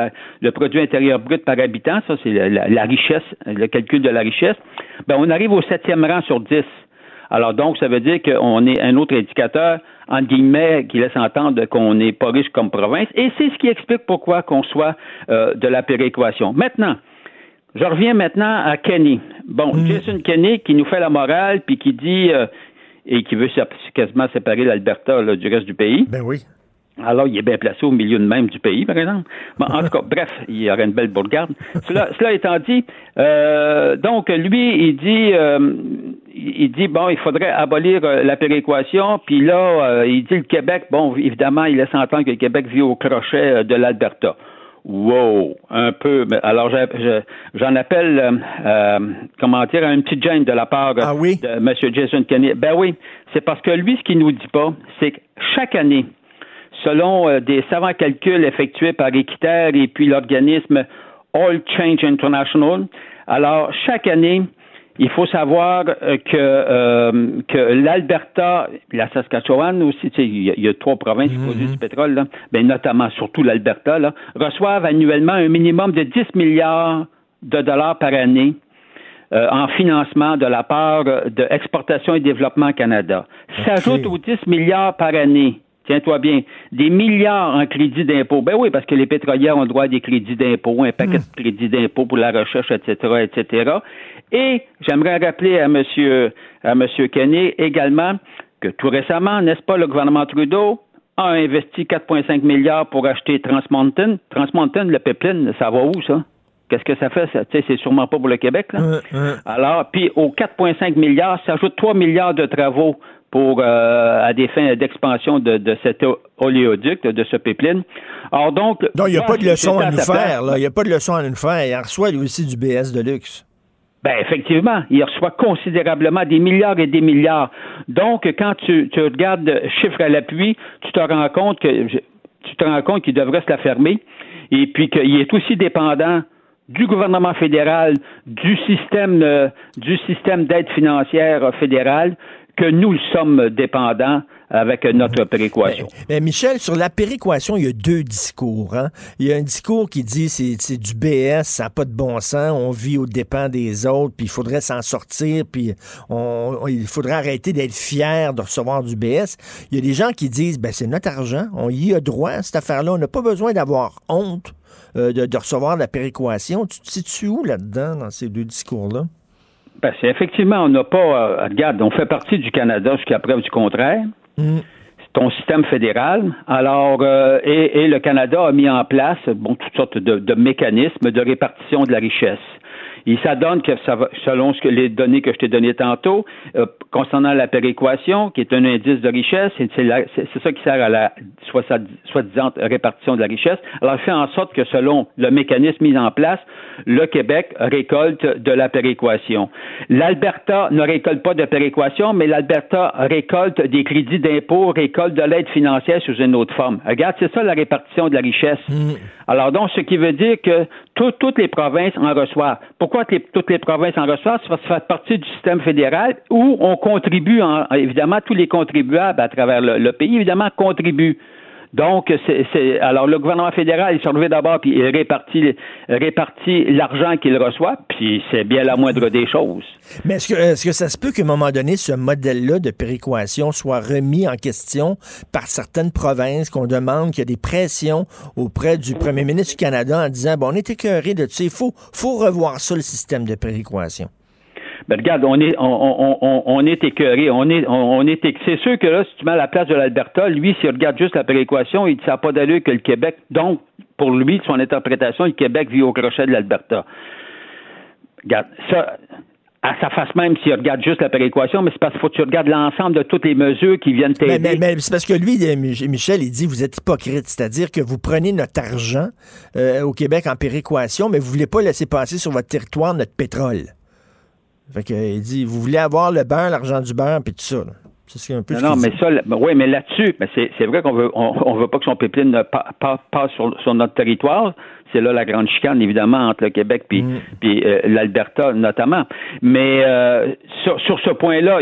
le produit intérieur brut par habitant. Ça, c'est la, la, richesse, le calcul de la richesse. Ben, on arrive au septième rang sur dix. Alors donc, ça veut dire qu'on est un autre indicateur, entre guillemets, qui laisse entendre qu'on n'est pas riche comme province. Et c'est ce qui explique pourquoi qu'on soit euh, de la péréquation. Maintenant, je reviens maintenant à Kenny. Bon, mm. Jason Kenny qui nous fait la morale puis qui dit euh, et qui veut quasiment séparer l'Alberta du reste du pays. Ben oui. Alors, il est bien placé au milieu de même du pays, par exemple. Bon, en tout cas, *laughs* bref, il y aurait une belle bourgade. Cela, cela étant dit, euh, donc lui, il dit, euh, il dit bon, il faudrait abolir la péréquation. Puis là, il dit le Québec. Bon, évidemment, il laisse entendre que le Québec vit au crochet de l'Alberta. Wow, un peu. Alors, j'en appelle, euh, euh, comment dire, un petit gêne de la part ah de M. Jason Kenney. Ben oui, c'est parce que lui, ce qu'il nous dit pas, c'est que chaque année, selon euh, des savants calculs effectués par Équiterre et puis l'organisme All Change International, alors chaque année, il faut savoir euh, que, euh, que l'Alberta, la Saskatchewan aussi, il y, a, il y, a trois provinces qui produisent du pétrole, là, ben, notamment surtout l'Alberta, reçoivent annuellement un minimum de 10 milliards de dollars par année euh, en financement de la part de Exportation et Développement Canada. S'ajoute aux 10 milliards par année tiens-toi bien, des milliards en crédits d'impôt. Ben oui, parce que les pétrolières ont le droit à des crédits d'impôt, un paquet de crédits d'impôt pour la recherche, etc., etc. Et j'aimerais rappeler à M. à monsieur Kenney également que tout récemment, n'est-ce pas, le gouvernement Trudeau a investi 4,5 milliards pour acheter Transmountain. Transmountain, le pipeline, ça va où, ça? Qu'est-ce que ça fait? Ça? C'est sûrement pas pour le Québec. Là. Alors, puis aux 4,5 milliards s'ajoutent 3 milliards de travaux pour euh, à des fins d'expansion de, de, cet oléoduc, de ce pipeline. Alors donc... Donc, il n'y a pas de leçon à nous faire. Il n'y a pas de leçon à nous faire. Il reçoit lui aussi du BS de luxe. Ben effectivement, il reçoit considérablement des milliards et des milliards. Donc, quand tu, tu regardes chiffre à l'appui, tu te rends compte que tu te rends compte qu'il devrait se la fermer et puis qu'il est aussi dépendant du gouvernement fédéral, du système euh, du système d'aide financière fédérale, que nous sommes dépendants avec notre péréquation. Mais, Michel, sur la péréquation, il y a deux discours. Hein? Il y a un discours qui dit c'est, c'est du BS, ça n'a pas de bon sens, on vit aux dépens des autres, puis il faudrait s'en sortir, puis on, il faudrait arrêter d'être fier de recevoir du BS. Il y a des gens qui disent ben c'est notre argent, on y a droit cette affaire-là, on n'a pas besoin d'avoir honte euh, de, de, recevoir la péréquation. Tu te situes où là-dedans, dans ces deux discours-là? Ben, c'est effectivement, on n'a pas. Euh, regarde, on fait partie du Canada jusqu'à preuve du contraire. Mm. C'est ton système fédéral. Alors, euh, et, le Canada a mis en place bon, toutes sortes de mécanismes de répartition de la richesse. Il s'adonne que ça va, selon ce que les données que je t'ai données tantôt, euh, concernant la péréquation, qui est un indice de richesse, c'est, ça qui sert à la soi-disant répartition de la richesse. Alors, fait en sorte que selon le mécanisme mis en place, le Québec récolte de la péréquation. L'Alberta ne récolte pas de péréquation, mais l'Alberta récolte des crédits d'impôt, récolte de l'aide financière sous une autre forme. Regarde, c'est ça la répartition de la richesse. Mmh. Alors donc, ce qui veut dire que toutes les provinces en reçoivent. Pourquoi toutes les provinces en reçoivent? Ça fait partie du système fédéral où on contribue, évidemment, tous les contribuables à travers le, pays, évidemment, contribuent. Donc, c'est, alors le gouvernement fédéral, s'est relevé d'abord, puis il répartit, répartit l'argent qu'il reçoit, puis c'est bien la moindre des choses. Mais est-ce que, est-ce que ça se peut qu'à un moment donné, ce modèle-là de péréquation soit remis en question par certaines provinces, qu'on demande qu'il y a des pressions auprès du premier ministre du Canada en disant, bon, on est écœuré de ça, il faut, faut revoir ça, le système de péréquation? Ben regarde, on est on, on, est écœuré. On est on, on est éc- c'est sûr que là, si tu mets à la place de l'Alberta, lui, s'il regarde juste la péréquation, il ne n'a pas d'allure que le Québec. Donc, pour lui, son interprétation, le Québec vit au crochet de l'Alberta. Regarde, ça. À sa face même, s'il regarde juste la péréquation, mais c'est parce qu'il faut que tu regardes l'ensemble de toutes les mesures qui viennent t'aider. Mais, mais- mais c'est parce que lui, Mich- Michel, il dit, vous êtes hypocrite, c'est-à-dire que vous prenez notre argent euh, au Québec en péréquation, mais vous voulez pas laisser passer sur votre territoire notre pétrole. Fait que, il dit, vous voulez avoir le beurre, l'argent du beurre, puis tout ça. là. C'est ce qu'il- un peu Non, non, mais ça, ben oui, mais là-dessus, ben c'est, c'est vrai qu'on veut, on, on veut pas que son pipeline ne pa- pa- passe sur, sur notre territoire. C'est là la grande chicane, évidemment, entre le Québec puis, Mm. puis euh, l'Alberta, notamment. Mais euh, sur, sur ce point-là,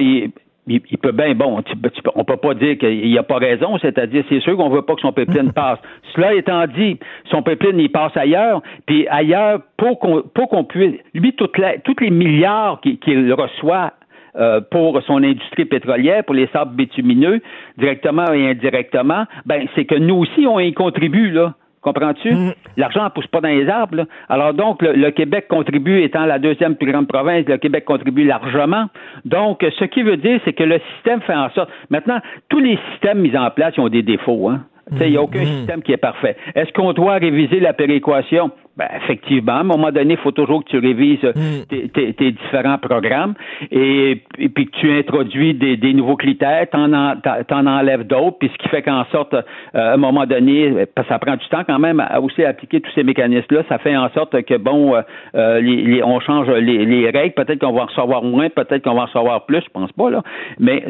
il, peut bien, bon, tu tu on peut pas dire qu'il a pas raison, c'est-à-dire, c'est sûr qu'on veut pas que son pipeline *laughs* passe. Cela étant dit, son pipeline, il passe ailleurs, puis ailleurs, pour qu'on, pour qu'on puisse, lui, toutes les, tous les milliards qu'il, qu'il reçoit euh, pour son industrie pétrolière, pour les sables bitumineux, directement et indirectement, ben c'est que nous aussi on y contribue là. Comprends-tu? L'argent ne pousse pas dans les arbres. là. Alors donc, le, le Québec contribue, étant la deuxième plus grande province, le Québec contribue largement. Donc, ce qui veut dire, c'est que le système fait en sorte. Maintenant, tous les systèmes mis en place ils ont des défauts. Hein? Il n'y a aucun système qui est parfait. Est-ce qu'on doit réviser la péréquation? Ben, effectivement, à un moment donné, il faut toujours que tu révises euh, tes, tes- tes différents programmes. Et, et puis que tu introduis des, des nouveaux critères, t'en, en, t'en- enlèves d'autres, puis ce qui fait qu'en sorte, euh, à un moment donné, euh, parce que ça prend du temps quand même à aussi appliquer tous ces mécanismes-là, ça fait en sorte que, bon, euh, euh, les, les- on change les, les règles, peut-être qu'on va en recevoir moins, peut-être qu'on va en recevoir plus, je pense pas, là. Mais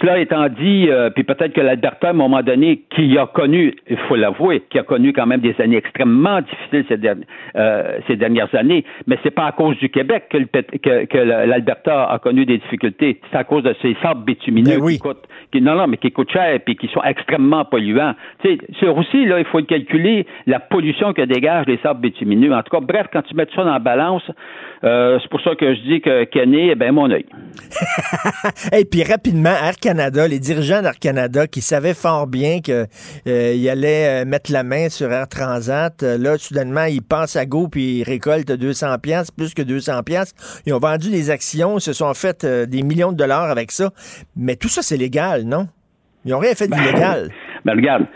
cela étant dit, euh, puis peut-être que l'Alberta, à un moment donné, qui a connu, il faut l'avouer, qui a connu quand même des années extrêmement difficiles ces, dernières- euh, ces dernières années, mais c'est pas à cause du Québec que, le que, que l'Alberta a connu des difficultés, c'est à cause de ces sables bitumineux Ben oui. qui coûtent, qui, non, non, mais qui coûtent cher puis qui sont extrêmement polluants. Tu sais, c'est aussi, là, il faut calculer la pollution que dégagent les sables bitumineux. En tout cas, bref, quand tu mets tout ça dans la balance, euh, c'est pour ça que je dis que Kenny, eh ben, mon œil. *laughs* Et puis rapidement, Air Canada, les dirigeants d'Air Canada qui savaient fort bien que euh, allaient euh, mettre la main sur Air Transat, euh, là soudainement ils à go puis ils récoltent 200 pièces, plus que 200 pièces. Ils ont vendu des actions, ils se sont fait euh, des millions de dollars avec ça. Mais tout ça c'est légal, non? Ils ont rien fait d'illégal. Ben, regarde,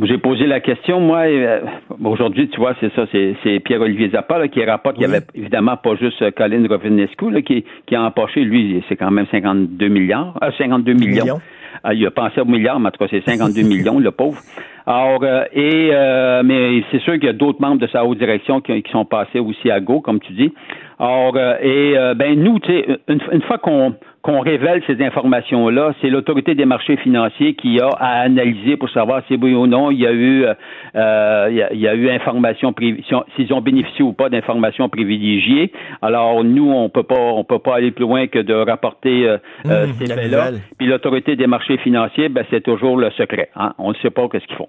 j'ai posé la question, moi, euh, aujourd'hui, tu vois, c'est ça, c'est, Pierre-Olivier Zappa là, qui rapporte qu'il n'y avait évidemment pas juste euh, Colin Rovinescu là, qui, qui a empoché, lui, c'est quand même 52 milliards, euh, 52 millions. Millions. Ah, il a pensé au milliard, mais en tout cas, c'est 52 *laughs* millions, le pauvre. Alors, euh, et euh, mais c'est sûr qu'il y a d'autres membres de sa haute direction qui, sont passés aussi à go, comme tu dis. Alors, euh, et euh, ben nous, tu sais, une, une fois qu'on qu'on révèle ces informations-là, c'est l'autorité des marchés financiers qui a à analyser pour savoir si oui ou non il y a eu euh, euh, il, y a, il y a eu information s'ils ont bénéficié ou pas d'informations privilégiées. Alors nous, on peut pas on peut pas aller plus loin que de rapporter euh, euh, Mmh, ces faits-là. Puis l'autorité des marchés financiers, ben c'est toujours le secret. Hein? On ne sait pas qu'est-ce qu'ils font.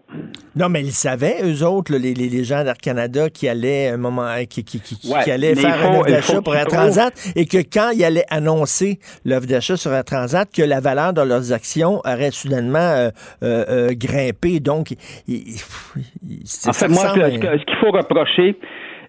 Non, mais ils savaient, eux autres, les, les, les gens d'Air Canada, qui allaient, un moment, qui, qui, qui, qui allaient faire faut- un faut pour trouvent- Transat et que quand ils allaient annoncer d'achat sur Air Transat, que la valeur de leurs actions aurait soudainement euh, euh, euh, grimpé. Donc, il- il- En fait, moi, ce, qu'il faut reprocher,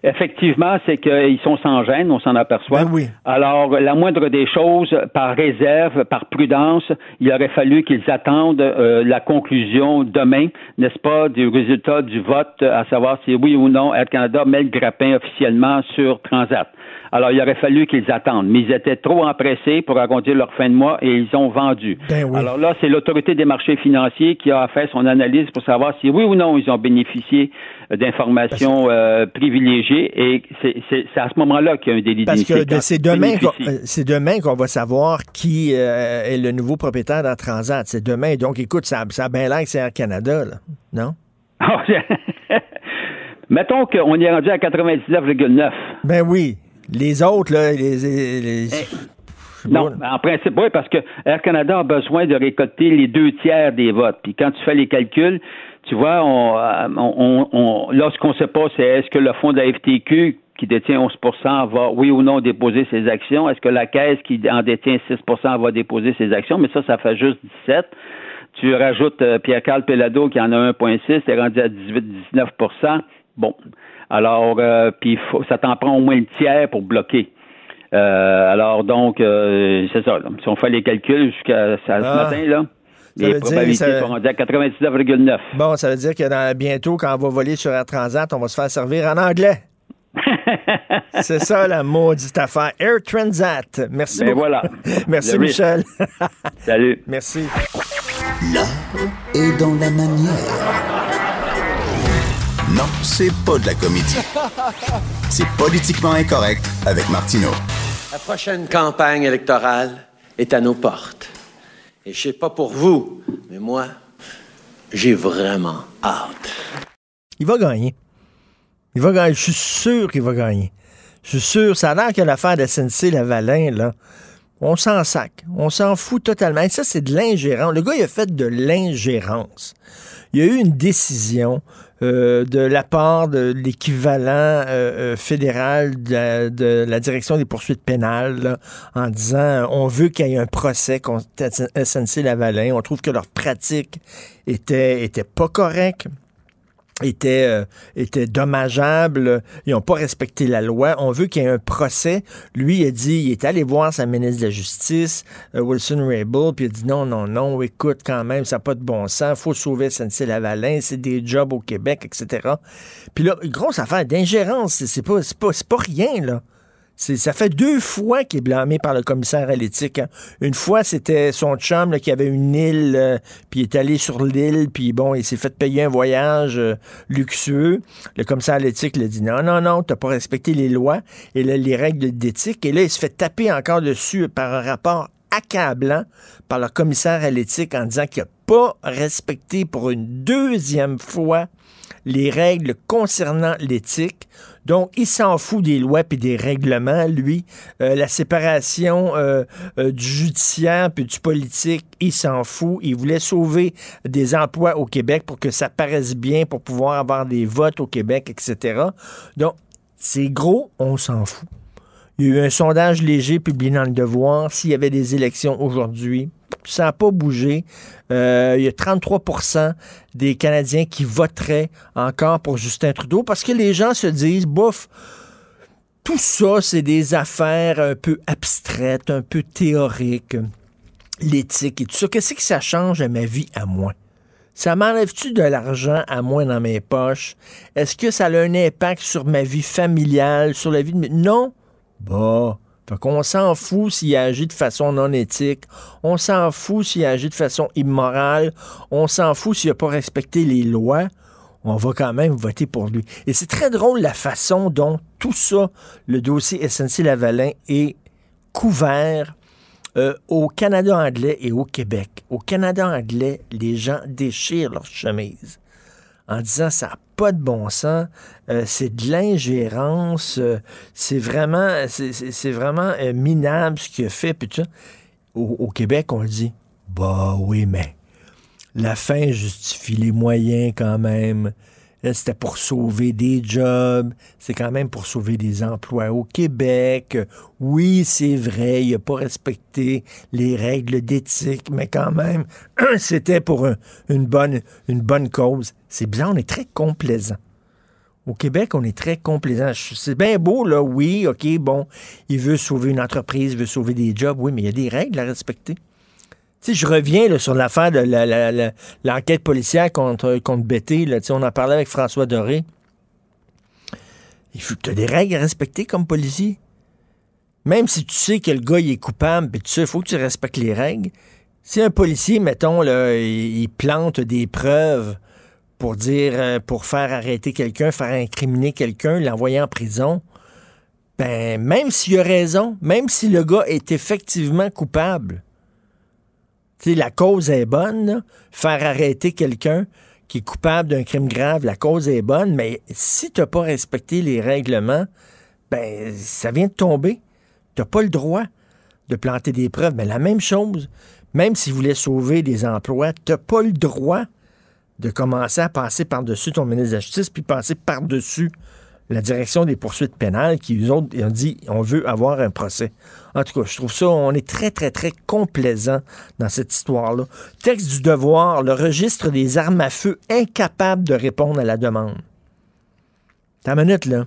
effectivement, c'est qu'ils sont sans gêne, on s'en aperçoit. Ben oui. Alors, la moindre des choses, par réserve, par prudence, il aurait fallu qu'ils attendent euh, la conclusion demain, n'est-ce pas, du résultat du vote, à savoir si oui ou non Air Canada met le grappin officiellement sur Transat. Alors, il aurait fallu qu'ils attendent, mais ils étaient trop empressés pour arrondir leur fin de mois et ils ont vendu. Ben oui. Alors là, c'est l'autorité des marchés financiers qui a fait son analyse pour savoir si oui ou non ils ont bénéficié euh, d'informations euh, privilégiées et c'est à ce moment-là qu'il y a un délit Parce que de- c'est demain, euh, c'est demain qu'on va savoir qui euh, est le nouveau propriétaire d'Air Transat. C'est demain. Donc, écoute, ça, ça a bien l'air que c'est Air Canada, là. Non? *laughs* Mettons qu'on est rendu à 99,9. Ben oui. Les autres, là, les, les- les- Non, en principe, oui, parce que Air Canada a besoin de récolter les deux tiers des votes. Puis quand tu fais les calculs, tu vois, on, on, on, lorsqu'on ne sait pas, c'est est-ce que le fonds de la FTQ qui détient 11% va, oui ou non, déposer ses actions? Est-ce que la caisse qui en détient 6% va déposer ses actions? Mais ça, ça fait juste 17. Tu rajoutes euh, Pierre-Carl Pelado qui en a 1,6, c'est rendu à 18-19% Bon. Alors, euh, puis ça t'en prend au moins le tiers pour bloquer. Euh, alors, donc, c'est ça. Si on fait les calculs jusqu'à ce ah. matin, là, les probabilités sont rendues à 99,9. Bon, ça veut dire que bientôt, quand on va voler sur Air Transat, on va se faire servir en anglais. *laughs* C'est ça la maudite affaire. Air Transat. Merci ben voilà. *laughs* Merci Michel. Salut. Merci. L'art est dans la manière. Non, c'est pas de la comédie. C'est politiquement incorrect avec Martineau. La prochaine campagne électorale est à nos portes. Et je sais pas pour vous, mais moi, j'ai vraiment hâte. Il va gagner. Il va gagner. Je suis sûr qu'il va gagner. Je suis sûr. Ça a l'air que l'affaire de SNC-Lavalin, là, on s'en sac. On s'en fout totalement. Et ça, c'est de l'ingérence. Le gars, il a fait de l'ingérence. Il y a eu une décision euh, de la part de l'équivalent euh, euh, fédéral de, la direction des poursuites pénales en disant on veut qu'il y ait un procès contre SNC-Lavalin. On trouve que leur pratique était, était pas correcte était, euh, dommageable. Ils n'ont pas respecté la loi. On veut qu'il y ait un procès. Lui, il a dit, il est allé voir sa ministre de la Justice, euh, Wilson Raybould, puis il a dit non, non, non, écoute, quand même, ça n'a pas de bon sens. faut sauver SNC-Lavalin, c'est des jobs au Québec, etc. Puis là, grosse affaire d'ingérence, c'est pas, pas, pas rien, là. Ça fait deux fois qu'il est blâmé par le commissaire à l'éthique. Hein. Une fois, c'était son chum qui avait une île, euh, puis il est allé sur l'île, puis bon, il s'est fait payer un voyage euh, luxueux. Le commissaire à l'éthique lui dit non, non, non, t'as pas respecté les lois et les règles d'éthique. Et là, il se fait taper encore dessus par un rapport accablant par le commissaire à l'éthique en disant qu'il n'a pas respecté pour une deuxième fois les règles concernant l'éthique. Donc, il s'en fout des lois et des règlements, lui. Euh, la séparation euh, euh, du judiciaire puis du politique, il s'en fout. Il voulait sauver des emplois au Québec pour que ça paraisse bien, pour pouvoir avoir des votes au Québec, etc. Donc, c'est gros, on s'en fout. Il y a eu un sondage léger publié dans le Devoir. S'il y avait des élections aujourd'hui, ça n'a pas bougé. Euh, il y a 33% des Canadiens qui voteraient encore pour Justin Trudeau parce que les gens se disent, bouf, tout ça, c'est des affaires un peu abstraites, un peu théoriques, l'éthique et tout ça. Qu'est-ce que ça change à ma vie à moi? Ça m'enlève-tu de l'argent à moi dans mes poches? Est-ce que ça a un impact sur ma vie familiale, sur la vie de mes... Non. Bah, fait qu'on s'en fout s'il agit de façon non éthique. On s'en fout s'il agit de façon immorale. On s'en fout s'il n'a pas respecté les lois. On va quand même voter pour lui. Et c'est très drôle la façon dont tout ça, le dossier SNC-Lavalin, est couvert euh, au Canada anglais et au Québec. Au Canada anglais, les gens déchirent leurs chemises en disant ça n'a pas de bon sens, euh, c'est de l'ingérence, euh, c'est vraiment, c'est vraiment euh, minable ce qu'il a fait. Puis au, au, Québec, on dit, bah oui, mais la fin justifie les moyens quand même. C'était pour sauver des jobs, c'est quand même pour sauver des emplois au Québec. Oui, c'est vrai, il n'a pas respecté les règles d'éthique, mais quand même, *clears throat* c'était pour une, bonne, une bonne cause. C'est bien, on est très complaisant. Au Québec, on est très complaisant. C'est bien beau, là, oui, OK, bon, il veut sauver une entreprise, il veut sauver des jobs, oui, mais il y a des règles à respecter je reviens sur l'affaire de l'enquête policière contre, contre Betty. On en parlait avec François Doré. Il faut que tu des règles à respecter comme policier. Même si tu sais que le gars est coupable, tu sais, il faut que tu respectes les règles. Si un policier, mettons, là, il, plante des preuves pour dire, euh, pour faire arrêter quelqu'un, faire incriminer quelqu'un, l'envoyer en prison, ben, même s'il a raison, même si le gars est effectivement coupable, la cause est bonne, faire arrêter quelqu'un qui est coupable d'un crime grave, la cause est bonne, mais si tu n'as pas respecté les règlements, ben ça vient de tomber. Tu n'as pas le droit. de planter des preuves. Mais la même chose, même s'ils voulaient sauver des emplois, tu n'as pas le droit de commencer à passer par-dessus ton ministre de la Justice, puis passer par-dessus la direction des poursuites pénales qui, eux autres, ont dit on veut avoir un procès. En tout cas, je trouve ça, on est très, très, très complaisant dans cette histoire-là. Texte du devoir, le registre des armes à feu incapable de répondre à la demande. Ta minute, là.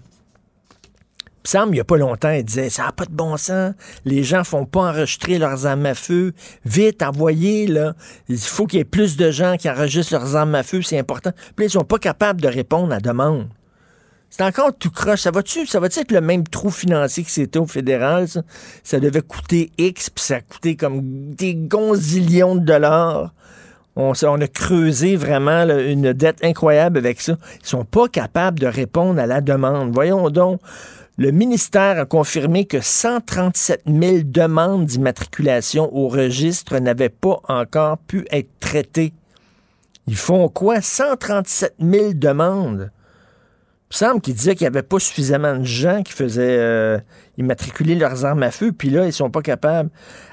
Il semble, il n'y a pas longtemps, il disait Ça n'a pas de bon sens. Les gens ne font pas enregistrer leurs armes à feu. Vite, envoyez, là. Il faut qu'il y ait plus de gens qui enregistrent leurs armes à feu, c'est important. Puis ils ne sont pas capables de répondre à la demande. C'est encore tout croche. Ça va-tu ça va être le même trou financier que c'était au fédéral, ça? Devait coûter X, puis ça a coûté comme des gonzillions de dollars. On, a creusé vraiment une dette incroyable avec ça. Ils sont pas capables de répondre à la demande. Voyons donc. Le ministère a confirmé que 137 000 demandes d'immatriculation au registre n'avaient pas encore pu être traitées. Ils font quoi? 137 000 demandes? Il me semble qu'il disait qu'il n'y avait pas suffisamment de gens qui faisaient euh, immatriculer leurs armes à feu, puis là, ils sont pas capables.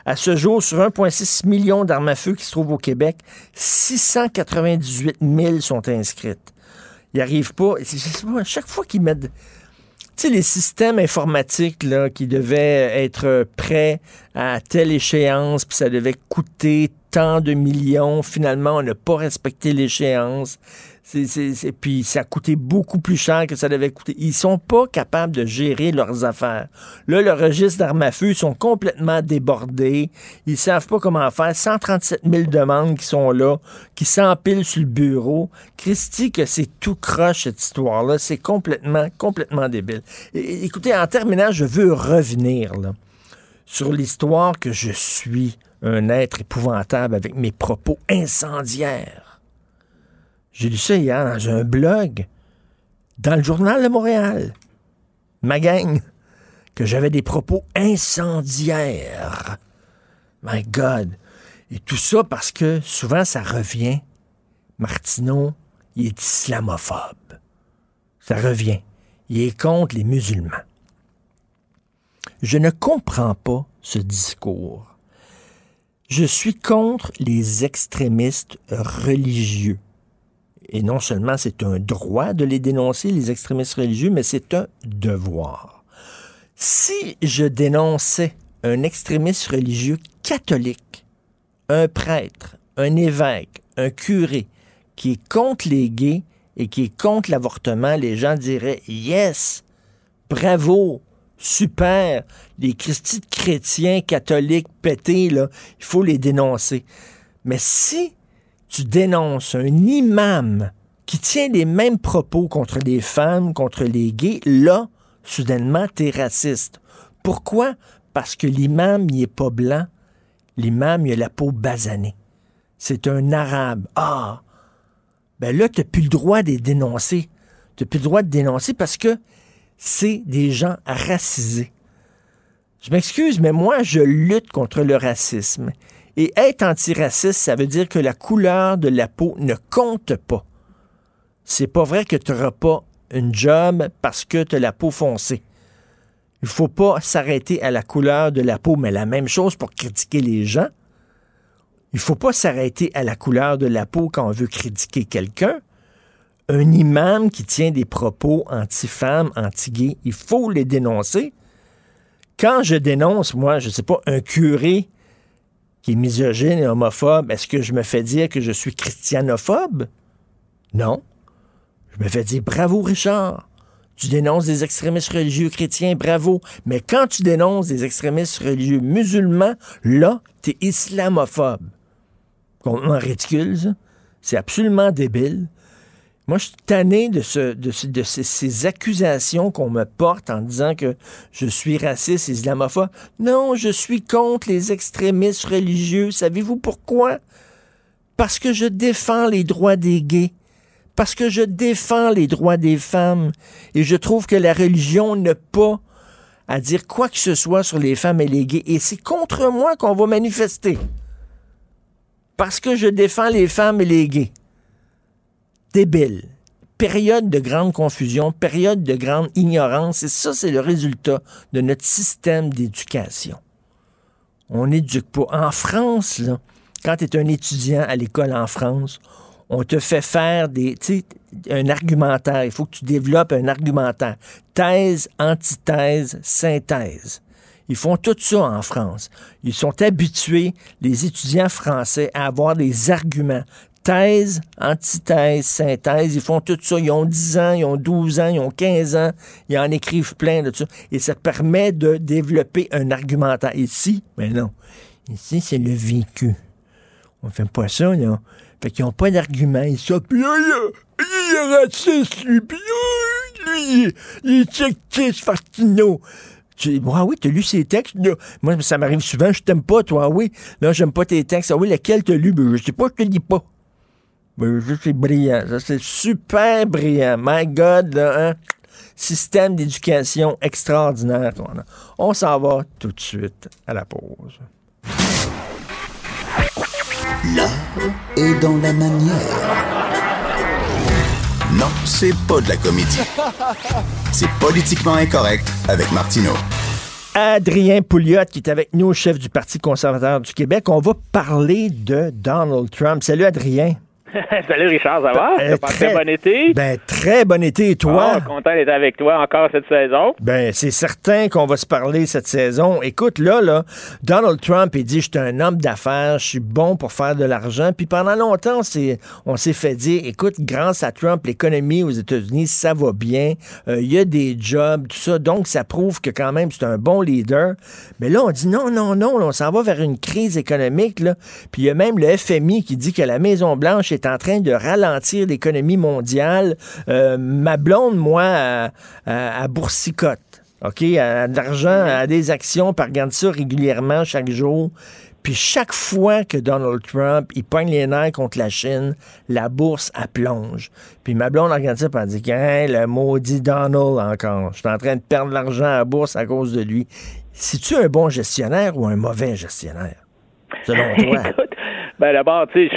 À ce jour, sur 1,6 million d'armes à feu qui se trouvent au Québec, 698 000 sont inscrites. Ils n'arrivent pas. À chaque fois qu'ils mettent tu sais, les systèmes informatiques qui devaient être prêts à telle échéance, puis ça devait coûter tant de millions, finalement, on n'a pas respecté l'échéance. C'est, puis ça a coûté beaucoup plus cher que ça devait coûter. Ils sont pas capables de gérer leurs affaires. Là, le registre d'armes à feu, ils sont complètement débordés. Ils savent pas comment faire. 137 000 demandes qui sont là, qui s'empilent sur le bureau. Christy, que c'est tout croche, cette histoire-là. C'est complètement, complètement débile. écoutez, en terminant, je veux revenir là, sur l'histoire que je suis un être épouvantable avec mes propos incendiaires. J'ai lu ça hier dans un blog, dans le journal de Montréal, ma gang, que j'avais des propos incendiaires. My God. Et tout ça parce que souvent ça revient. Martineau, il est islamophobe. Ça revient. Il est contre les musulmans. Je ne comprends pas ce discours. Je suis contre les extrémistes religieux. Et non seulement c'est un droit de les dénoncer, les extrémistes religieux, mais c'est un devoir. Si je dénonçais un extrémiste religieux catholique, un prêtre, un évêque, un curé, qui est contre les gays et qui est contre l'avortement, les gens diraient Yes, bravo, super, les Christi chrétiens catholiques pétés, là, il faut les dénoncer. Mais si tu dénonces un imam qui tient les mêmes propos contre les femmes, contre les gays, là, soudainement, tu es raciste. Pourquoi? Parce que l'imam, il n'est pas blanc. L'imam, il a la peau basanée. C'est un arabe. Ah! Ben là, tu n'as plus le droit de les dénoncer. Tu n'as plus le droit de dénoncer parce que c'est des gens racisés. Je m'excuse, mais moi, je lutte contre le racisme. Et être antiraciste, ça veut dire que la couleur de la peau ne compte pas. C'est pas vrai que tu n'auras pas une job parce que tu as la peau foncée. Il faut pas s'arrêter à la couleur de la peau, mais la même chose pour critiquer les gens. Il faut pas s'arrêter à la couleur de la peau quand on veut critiquer quelqu'un. Un imam qui tient des propos anti-femmes, anti-gays, il faut les dénoncer. Quand je dénonce, moi, je sais pas, un curé qui est misogyne et homophobe, est-ce que je me fais dire que je suis christianophobe? Non. Je me fais dire bravo, Richard. Tu dénonces des extrémistes religieux chrétiens, bravo. Mais quand tu dénonces des extrémistes religieux musulmans, là, t'es islamophobe. Complètement ridicule, ça. C'est absolument débile. Moi, je suis tanné de, ce, de, de ces, accusations qu'on me porte en disant que je suis raciste, islamophobe. Non, je suis contre les extrémistes religieux. Savez-vous pourquoi? Parce que je défends les droits des gays. Parce que je défends les droits des femmes. Et je trouve que la religion n'a pas à dire quoi que ce soit sur les femmes et les gays. Et c'est contre moi qu'on va manifester. Parce que je défends les femmes et les gays débile. Période de grande confusion, période de grande ignorance, et ça, c'est le résultat de notre système d'éducation. On n'éduque pas. En France, là, quand tu es un étudiant à l'école en France, on te fait faire des, un argumentaire. Il faut que tu développes un argumentaire. Thèse, antithèse, synthèse. Ils font tout ça en France. Ils sont habitués, les étudiants français, à avoir des arguments. Thèse, antithèse, synthèse, ils font tout ça. Ils ont 10 ans, ils ont 12 ans, ils ont 15 ans. Ils en écrivent plein de ça. Et ça permet de développer un argumentaire. Ici, mais non. Ici, c'est le vécu. On fait pas ça, là. Fait qu'ils n'ont pas d'argument. Ils sont, puis il est raciste, lui, puis là, lui, il est sexiste, Fastino. Tu dis, ah oui, t'as lu ces textes? Là? Moi, ça m'arrive souvent, je t'aime pas, toi, ah oui. Là, j'aime pas tes textes. Ah oui, lequel t'as lu? Ben, je sais pas, je te dis pas. Ben, ça, c'est brillant. C'est super brillant. My God, là, hein? Système d'éducation extraordinaire. Toi, là. On s'en va tout de suite à la pause. L'art est dans la manière. Non, c'est pas de la comédie. C'est politiquement incorrect avec Martineau. Adrien Pouliot, qui est avec nous, chef du Parti conservateur du Québec. On va parler de Donald Trump. Salut, Adrien. *laughs* Salut Richard, ça va? Euh, très bon été? Ben, très bon été. Et toi? Ah, content d'être avec toi encore cette saison. Ben, c'est certain qu'on va se parler cette saison. Écoute, là, là, Donald Trump, il dit, je suis un homme d'affaires, je suis bon pour faire de l'argent. Puis pendant longtemps, on s'est fait dire, écoute, grâce à Trump, l'économie aux États-Unis, ça va bien. Euh, Il y a des jobs, tout ça. Donc, ça prouve que quand même, c'est un bon leader. Mais là, on dit, non, non, non, là, on s'en va vers une crise économique, là. Puis il y a même le FMI qui dit que la Maison-Blanche est en train de ralentir l'économie mondiale. Euh, ma blonde, moi, à, à, à boursicote. OK? A de l'argent, a des actions, elle regarde ça régulièrement chaque jour. Puis chaque fois que Donald Trump, il pogne les nerfs contre la Chine, la bourse, elle plonge. Puis ma blonde regarde ça, puis elle dit, hein, le maudit Donald encore. Je suis en train de perdre l'argent à la bourse à cause de lui. C'est-tu un bon gestionnaire ou un mauvais gestionnaire? Selon toi? *laughs* Écoute, ben d'abord, tu sais,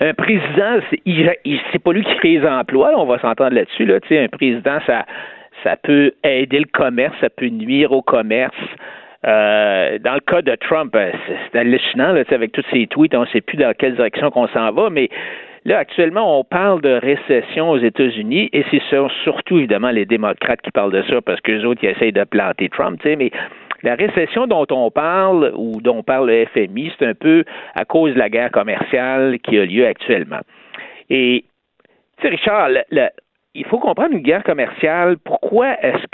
un président, c'est pas lui qui crée les emplois, là, on va s'entendre là-dessus. Là, un président, ça, ça peut aider le commerce, ça peut nuire au commerce. Euh, dans le cas de Trump, euh, c'est hallucinant là, avec tous ses tweets, on ne sait plus dans quelle direction qu'on s'en va, mais là, actuellement, on parle de récession aux États-Unis et c'est sur- surtout, évidemment, les démocrates qui parlent de ça parce que les autres, ils essayent de planter Trump, mais la récession dont on parle ou dont parle le FMI, c'est un peu à cause de la guerre commerciale qui a lieu actuellement. Et, tu sais, Richard, le- le- il faut comprendre une guerre commerciale. Pourquoi est-ce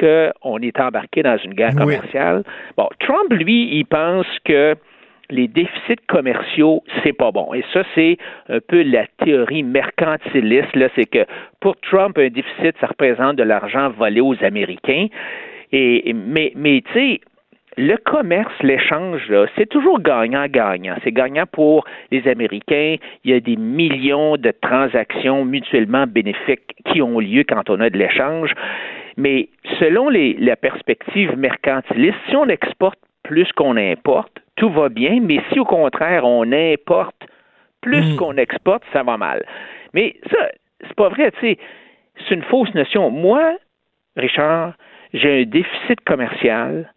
qu'on est embarqué dans une guerre Oui. commerciale? Bon, Trump, lui, il pense que les déficits commerciaux, c'est pas bon. Et ça, c'est un peu la théorie mercantiliste. Là, c'est que pour Trump, un déficit, ça représente de l'argent volé aux Américains. Et, mais, mais tu sais, le commerce, l'échange, c'est toujours gagnant-gagnant. C'est gagnant pour les Américains. Il y a des millions de transactions mutuellement bénéfiques qui ont lieu quand on a de l'échange. Mais selon les, la perspective mercantiliste, si on exporte plus qu'on importe, tout va bien. Mais si au contraire, on importe plus qu'on exporte, ça va mal. Mais ça, c'est pas vrai, tu sais. C'est une fausse notion. Moi, Richard, j'ai un déficit commercial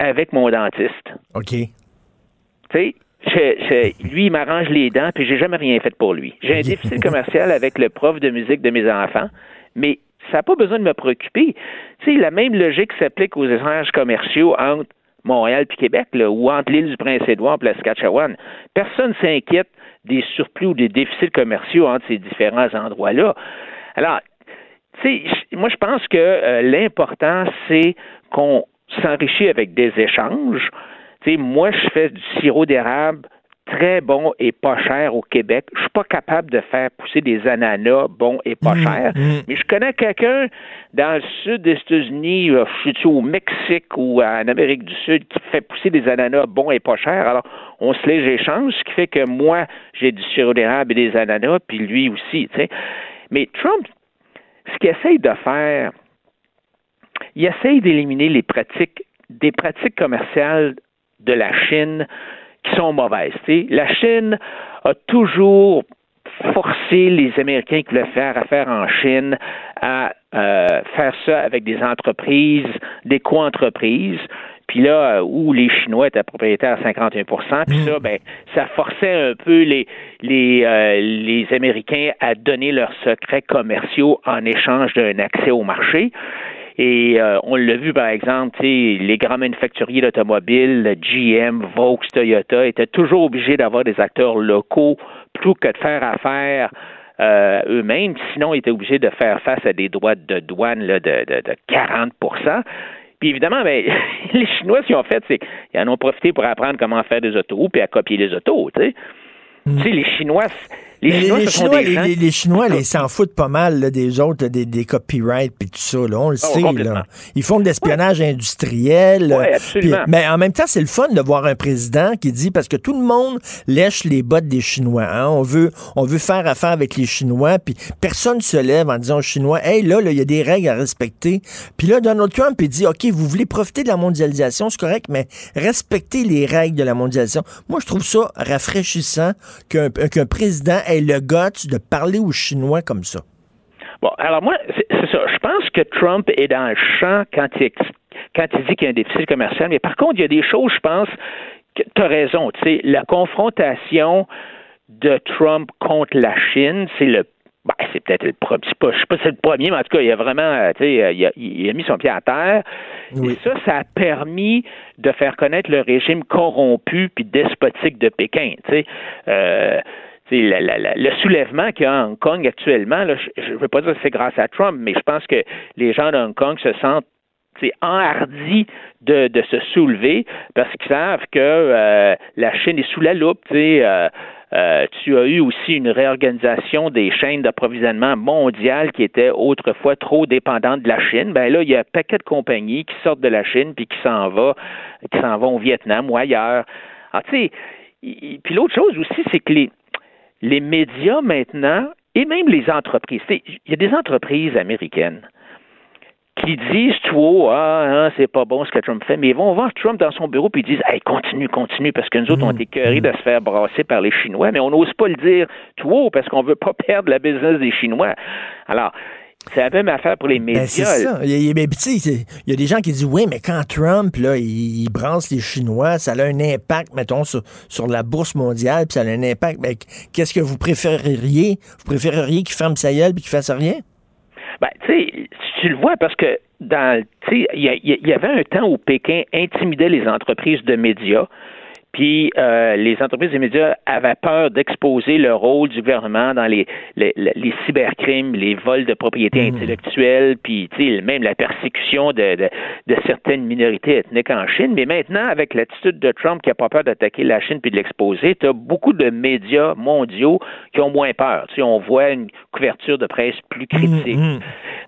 avec mon dentiste. OK. Tu sais, je- je- lui, il m'arrange les dents, puis j'ai jamais rien fait pour lui. J'ai un *laughs* déficit commercial avec le prof de musique de mes enfants, mais ça n'a pas besoin de me préoccuper. Tu sais, la même logique s'applique aux échanges commerciaux entre Montréal et Québec, là, ou entre l'île du Prince-Édouard et la Saskatchewan. Personne s'inquiète des surplus ou des déficits commerciaux entre ces différents endroits-là. Alors, tu sais, moi, je pense que euh, l'important, c'est qu'on s'enrichit avec des échanges. Moi, je fais du sirop d'érable très bon et pas cher au Québec. Je suis pas capable de faire pousser des ananas bons et pas chers. Mais je connais quelqu'un dans le sud des États-Unis, euh, je suis au Mexique ou en Amérique du Sud, qui fait pousser des ananas bons et pas chers? Alors, on se les échange, ce qui fait que moi, j'ai du sirop d'érable et des ananas, puis lui aussi, tu sais. Mais Trump, ce qu'il essaye de faire, il essaye d'éliminer les pratiques, des pratiques commerciales de la Chine qui sont mauvaises. La Chine a toujours forcé les Américains qui voulaient faire affaire en Chine à euh, faire ça avec des entreprises, des co-entreprises. puis là, euh, où les Chinois étaient propriétaires à 51 puis ça, ben, ça forçait un peu les, les, euh, les Américains à donner leurs secrets commerciaux en échange d'un accès au marché. Et euh, on l'a vu, par exemple, les grands manufacturiers d'automobiles, GM, Vaux, Toyota, étaient toujours obligés d'avoir des acteurs locaux plutôt que de faire affaire euh, eux-mêmes. Sinon, ils étaient obligés de faire face à des droits de douane là, de, de, de 40% puis évidemment, ben, *laughs* les Chinois, ce qu'ils ont fait, c'est qu'ils en ont profité pour apprendre comment faire des autos puis à copier les autos. Tu sais, Mm. tu sais les Chinois, les Chinois, les, Chinois, gens- les, les Chinois, ils s'en foutent pas mal là, des autres, des, des copyrights puis tout ça. Là, on le Oh, sait. Là. Ils font de l'espionnage industriel. Ouais, absolument. mais en même temps, c'est le fun de voir un président qui dit parce que tout le monde lèche les bottes des Chinois. hein. On veut, on veut faire affaire avec les Chinois. Puis personne se lève en disant aux Chinois, hey là, là, il y a des règles à respecter. Puis là, Donald Trump il dit, ok, vous voulez profiter de la mondialisation, c'est correct, mais respectez les règles de la mondialisation. Moi, je trouve ça rafraîchissant qu'un qu'un président ait le guts de parler aux Chinois comme ça. Bon, alors moi, c'est ça. Je pense que Trump est dans le champ quand il, quand il dit qu'il y a un déficit commercial. Mais par contre, il y a des choses, je pense, que tu as raison. Tu sais, la confrontation de Trump contre la Chine, c'est le ben, c'est peut-être le premier, pas, je sais pas si c'est le premier, mais en tout cas, il a vraiment, euh, tu sais, euh, il a, il a mis son pied à terre. Et ça, ça a permis de faire connaître le régime corrompu puis despotique de Pékin. Tu sais, euh, la- le soulèvement qu'il y a à Hong Kong actuellement, là, je ne veux pas dire que c'est grâce à Trump, mais je pense que les gens de Hong Kong se sentent c'est enhardi de, de se soulever parce qu'ils savent que euh, la Chine est sous la loupe. Euh, euh, tu as eu aussi une réorganisation des chaînes d'approvisionnement mondiales qui étaient autrefois trop dépendantes de la Chine. Ben là, il y a un paquet de compagnies qui sortent de la Chine puis qui s'en va, qui s'en vont au Vietnam ou ailleurs. Alors, tu sais, puis l'autre chose aussi, c'est que les, les médias maintenant, et même les entreprises, il y a des entreprises américaines qui disent tout haut, ah, hein, c'est pas bon ce que Trump fait, mais ils vont voir Trump dans son bureau puis ils disent, hey, continue, continue, parce que nous autres, on est écœurés de se faire brasser par les Chinois, mais on n'ose pas le dire tout haut parce qu'on veut pas *laughs* perdre la business des Chinois. Alors, c'est la même affaire pour les médias. Ben, c'est ça. Il y a, mais, il y des gens qui disent oui, mais quand Trump là, il, il brasse les Chinois, ça a un impact, mettons, sur, sur la bourse mondiale, puis ça a un impact. Mais qu'est-ce que vous préféreriez? Vous préféreriez qu'il ferme sa gueule puis qu'il fasse rien? Ben, tu sais, tu le vois parce que dans, tu sais, il y, il y avait un temps où Pékin intimidait les entreprises de médias. Puis euh, les entreprises de médias avaient peur d'exposer le rôle du gouvernement dans les, les, les cybercrimes, les vols de propriété intellectuelle, puis tu sais, même la persécution de, de, de certaines minorités ethniques en Chine. Mais maintenant, avec l'attitude de Trump qui n'a pas peur d'attaquer la Chine puis de l'exposer, tu as beaucoup de médias mondiaux qui ont moins peur. Tu sais, on voit une couverture de presse plus critique.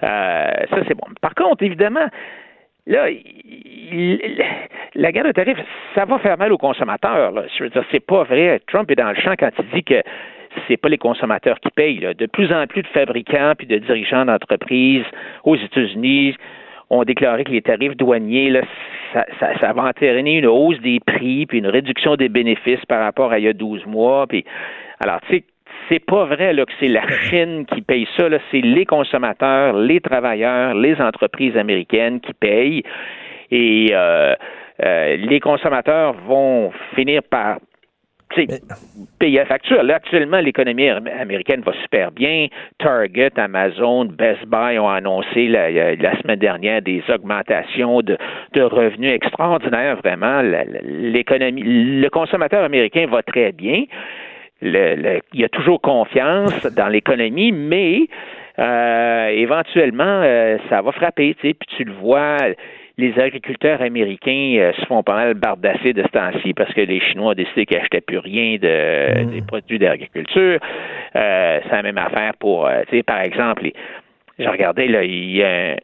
Euh, ça, c'est bon. Par contre, évidemment, là, la guerre de tarifs, ça va faire mal aux consommateurs. Je veux dire, c'est pas vrai. Trump est dans le champ quand il dit que c'est pas les consommateurs qui payent. De plus en plus de fabricants puis de dirigeants d'entreprises aux États-Unis ont déclaré que les tarifs douaniers, ça- ça va entraîner une hausse des prix puis une réduction des bénéfices par rapport à il y a 12 mois. Puis, alors, tu sais, c'est pas vrai là, que c'est la Chine qui paye ça. là. C'est les consommateurs, les travailleurs, les entreprises américaines qui payent. Et euh, euh, les consommateurs vont finir par payer la facture. Là, actuellement, l'économie am- américaine va super bien. Target, Amazon, Best Buy ont annoncé la, la semaine dernière des augmentations de, de revenus extraordinaires, vraiment. L'économie, le consommateur américain va très bien. Le- le- il y a toujours confiance dans l'économie, mais euh, éventuellement, euh, ça va frapper, tu sais, puis tu le vois, les agriculteurs américains euh, se font pas mal bardasser de ce temps-ci parce que les Chinois ont décidé qu'ils n'achetaient plus rien de, des produits d'agriculture. Euh, c'est la même affaire pour, euh, tu sais, par exemple, les- je regardais, là, il y a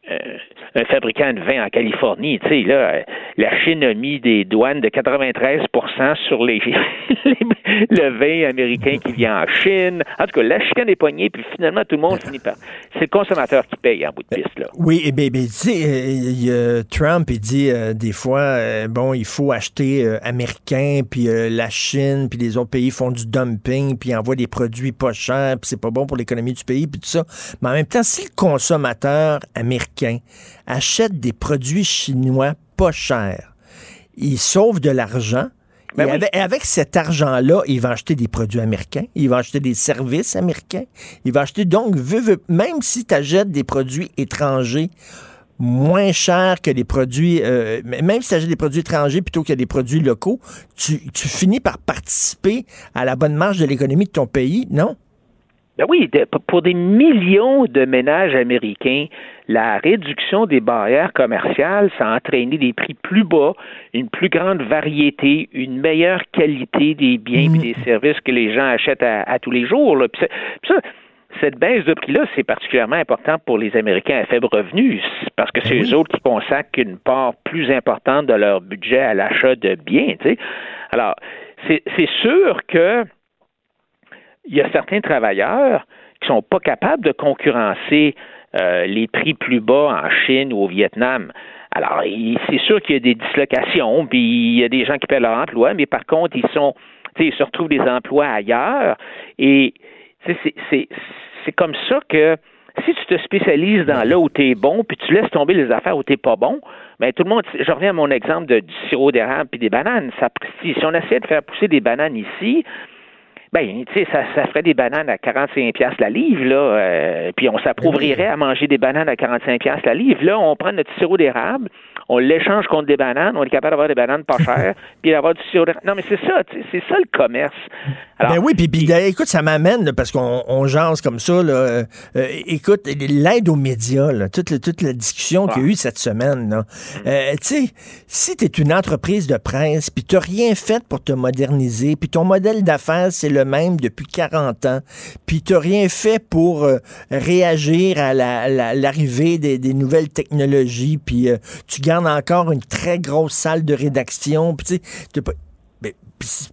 un, fabricant de vin en Californie, tu sais, là, euh, la Chine a mis des douanes de 93% sur *laughs* les, le vin américain qui vient en Chine. En tout cas, la chicane est poignée, puis finalement, tout le monde finit par... C'est le consommateur qui paye en bout de piste, là. Oui, et ben, ben, tu sais, euh, Trump, il dit euh, des fois, euh, bon, il faut acheter euh, américain, puis euh, la Chine, puis les autres pays font du dumping, puis envoient des produits pas chers, puis c'est pas bon pour l'économie du pays, puis tout ça. Mais en même temps, si le consommateur américain achète des produits chinois pas chers, il sauve de l'argent. Ben et oui. avec, et avec cet argent-là, il va acheter des produits américains, il va acheter des services américains, il va acheter donc, même si tu achètes des produits étrangers moins chers que les produits, euh, même si tu achètes des produits étrangers plutôt que des produits locaux, tu, tu finis par participer à la bonne marge de l'économie de ton pays, non? Ben oui, pour- des millions de ménages américains, la réduction des barrières commerciales, ça a entraîné des prix plus bas, une plus grande variété, une meilleure qualité des biens et des services que les gens achètent à, à tous les jours. là. Puis ça- puis ça, cette baisse de prix-là, c'est particulièrement important pour les Américains à faible revenu, parce que c'est eux autres qui consacrent une part plus importante de leur budget à l'achat de biens. tu sais. Alors, c'est c'est sûr que il y a certains travailleurs qui sont pas capables de concurrencer euh, les prix plus bas en Chine ou au Vietnam. Alors, c'est sûr qu'il y a des dislocations, puis il y a des gens qui perdent leur emploi, mais par contre, ils sont, ils se retrouvent des emplois ailleurs. Et c'est- comme ça que si tu te spécialises dans là où tu es bon, puis tu laisses tomber les affaires où tu pas bon, ben tout le monde, je reviens à mon exemple de, du sirop d'érable puis des bananes. Si, si on essayait de faire pousser des bananes ici, ben, tu sais, ça, ça ferait des bananes à 45 pièces la livre, là, euh, puis on s'approuvrirait à manger des bananes à 45 pièces la livre. Là, on prend notre sirop d'érable, on l'échange contre des bananes, on est capable d'avoir des bananes pas chères, *laughs* puis d'avoir du sirop. Non, mais c'est ça, c'est ça le commerce. Alors, ben oui, puis, écoute, ça m'amène, là, parce qu'on on jase comme ça, là, euh, euh, écoute, l'aide aux médias, là, toute, le- toute la discussion qu'il y a eu cette semaine, là, euh, tu sais, si tu es une entreprise de presse, puis tu rien fait pour te moderniser, puis ton modèle d'affaires, c'est le même depuis 40 ans, puis tu rien fait pour euh, réagir à la- la- l'arrivée des, des nouvelles technologies, puis euh, tu gardes encore une très grosse salle de rédaction, puis pas- ben,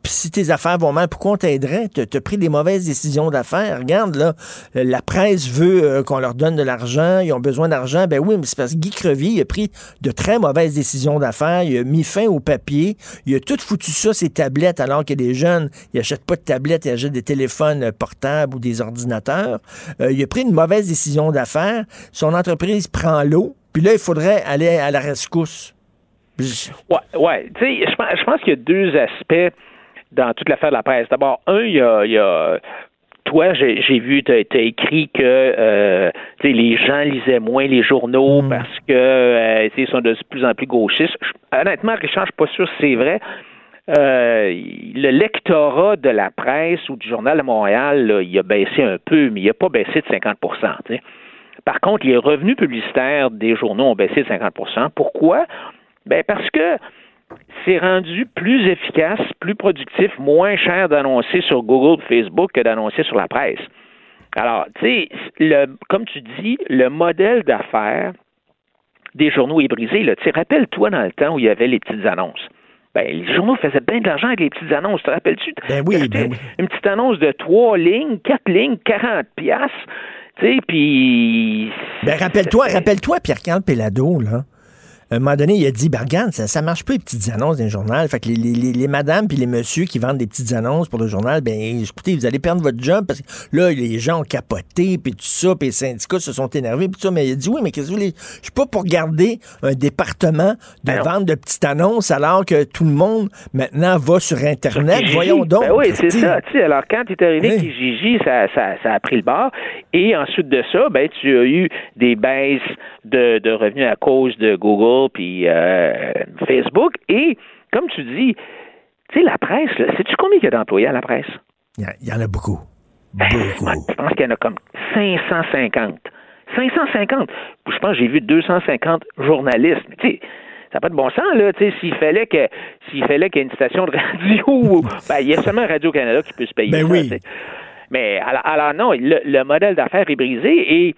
si tes affaires vont mal, pourquoi on t'aiderait? Tu as pris des mauvaises décisions d'affaires. Regarde, là, la presse veut euh, qu'on leur donne de l'argent, ils ont besoin d'argent. Ben oui, mais c'est parce que Guy Crevier a pris de très mauvaises décisions d'affaires, il a mis fin au papier, il a tout foutu ça, ses tablettes, alors que des jeunes, ils achètent pas de tablettes, ils achètent des téléphones euh, portables ou des ordinateurs. Euh, il a pris une mauvaise décision d'affaires, son entreprise prend l'eau, puis là, il faudrait aller à la rescousse. Ouais, ouais. Tu sais, je pense, qu'il y a deux aspects dans toute l'affaire de la presse. D'abord, un, il y a, il y a toi, j'ai vu, tu as, écrit que euh, les gens lisaient moins les journaux parce que euh, ils sont de plus en plus gauchistes. Honnêtement, Richard, je suis pas sûr que c'est vrai. Euh, le lectorat de la presse ou du Journal de Montréal, là, il a baissé un peu, mais il n'a pas baissé de 50 tu sais. Par contre, les revenus publicitaires des journaux ont baissé de 50% Pourquoi? Ben parce que c'est rendu plus efficace, plus productif, moins cher d'annoncer sur Google Facebook que d'annoncer sur la presse. Alors, tu sais, comme tu dis, le modèle d'affaires des journaux est brisé. Tu sais, Rappelle-toi dans le temps où il y avait les petites annonces. Ben, les journaux faisaient bien de l'argent avec les petites annonces. Te rappelles-tu? Ben oui, ben oui. Une petite annonce de trois lignes, quatre lignes, 40 piastres. Tu sais, puis... Ben, rappelle-toi, rappelle-toi Pierre-Carl Pellado, là. À un moment donné, il a dit, ben, regarde, ça, ça marche pas les petites annonces d'un journal. Fait que les, les, madames puis les messieurs qui vendent des petites annonces pour le journal, ben, écoutez, vous allez perdre votre job parce que là, les gens ont capoté puis tout ça, puis les syndicats se sont énervés puis tout ça. Mais il a dit, oui, mais qu'est-ce que vous voulez? Je suis pas pour garder un département de Ben vente de petites annonces alors que tout le monde maintenant va sur Internet. Voyons donc. Ben oui, c'est ça. Alors, quand tu es arrivé Oui. Kijiji, ça, ça, ça a pris le bord. Et ensuite de ça, ben, tu as eu des baisses de, de revenus à cause de Google puis euh, Facebook. Et, comme tu dis, tu sais, la presse, sais-tu combien il y a d'employés à la presse? Il y, en a beaucoup. Ben, Beaucoup. Je pense qu'il y en a comme 550. 550. Je pense que j'ai vu 250 journalistes. Mais tu sais, ça n'a pas de bon sens, là. Tu sais, s'il fallait que s'il fallait qu'il y ait une station de radio, ben, il y a seulement Radio-Canada qui peut se payer Ben ça, oui. Mais alors, alors non, le, le modèle d'affaires est brisé et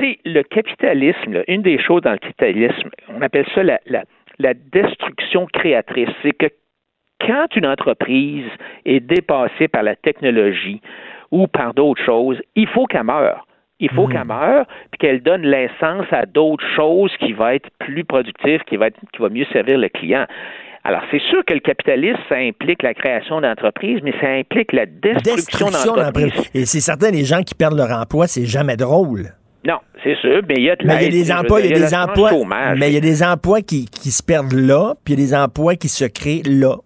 sais, le capitalisme, là, une des choses dans le capitalisme, on appelle ça la, la, la destruction créatrice. C'est que quand une entreprise est dépassée par la technologie ou par d'autres choses, il faut qu'elle meure. Il faut qu'elle meure, puis qu'elle donne l'essence à d'autres choses qui vont être plus productives, qui être, qui va mieux servir le client. Alors, c'est sûr que le capitalisme, ça implique la création d'entreprises, mais ça implique la destruction, Destruction d'entreprises. d'entreprise. Et c'est certain, les gens qui perdent leur emploi, c'est jamais drôle. Non, c'est sûr, mais il y a de Mais il y a des emplois, il y a des emplois, mais il y a des emplois qui, qui se perdent là, puis il y a des emplois qui se créent là,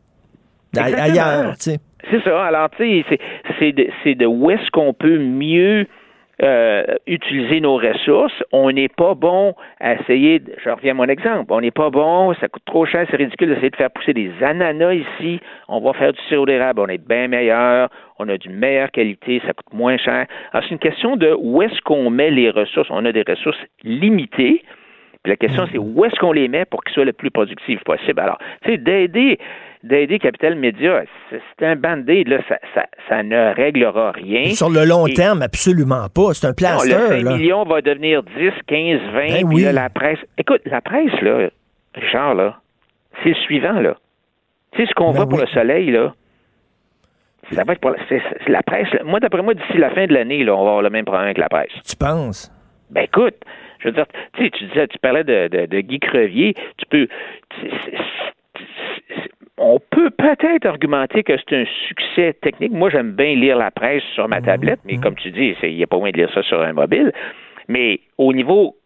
ailleurs, tu sais. C'est ça. Alors, tu sais, c'est- de, de où est-ce qu'on peut mieux euh, utiliser nos ressources. On n'est pas bon à essayer, de- je reviens à mon exemple, on n'est pas bon, ça coûte trop cher, c'est ridicule d'essayer de faire pousser des ananas ici. On va faire du sirop d'érable, on est bien meilleur, on a d'une meilleure qualité, ça coûte moins cher. Alors, c'est une question de où est-ce qu'on met les ressources. On a des ressources limitées. Puis la question, c'est où est-ce qu'on les met pour qu'ils soient le plus productifs possible. Alors, tu sais, d'aider, d'aider Capital Média, c'est c'est un band-aid, là, ça, ça, ça ne réglera rien. Sur le long Et- terme, absolument pas. C'est un non, plaster, le 5 là. millions va devenir 10, 15, 20, Ben puis oui. là, la presse. Écoute, la presse, là, Richard, là, c'est le suivant, là. Tu sais, ce qu'on Ben voit pour le soleil, là, ça va être pour la, presse. Moi, d'après moi, d'ici la fin de l'année, là, on va avoir le même problème avec la presse. Tu penses? Ben écoute, je veux dire, tu sais, tu disais, tu parlais de, de, de Guy Crevier, tu peux. on peut peut-être argumenter que c'est un succès technique. Moi, j'aime bien lire la presse sur ma tablette, mais comme tu dis, il n'y a pas moyen de lire ça sur un mobile. Mais au niveau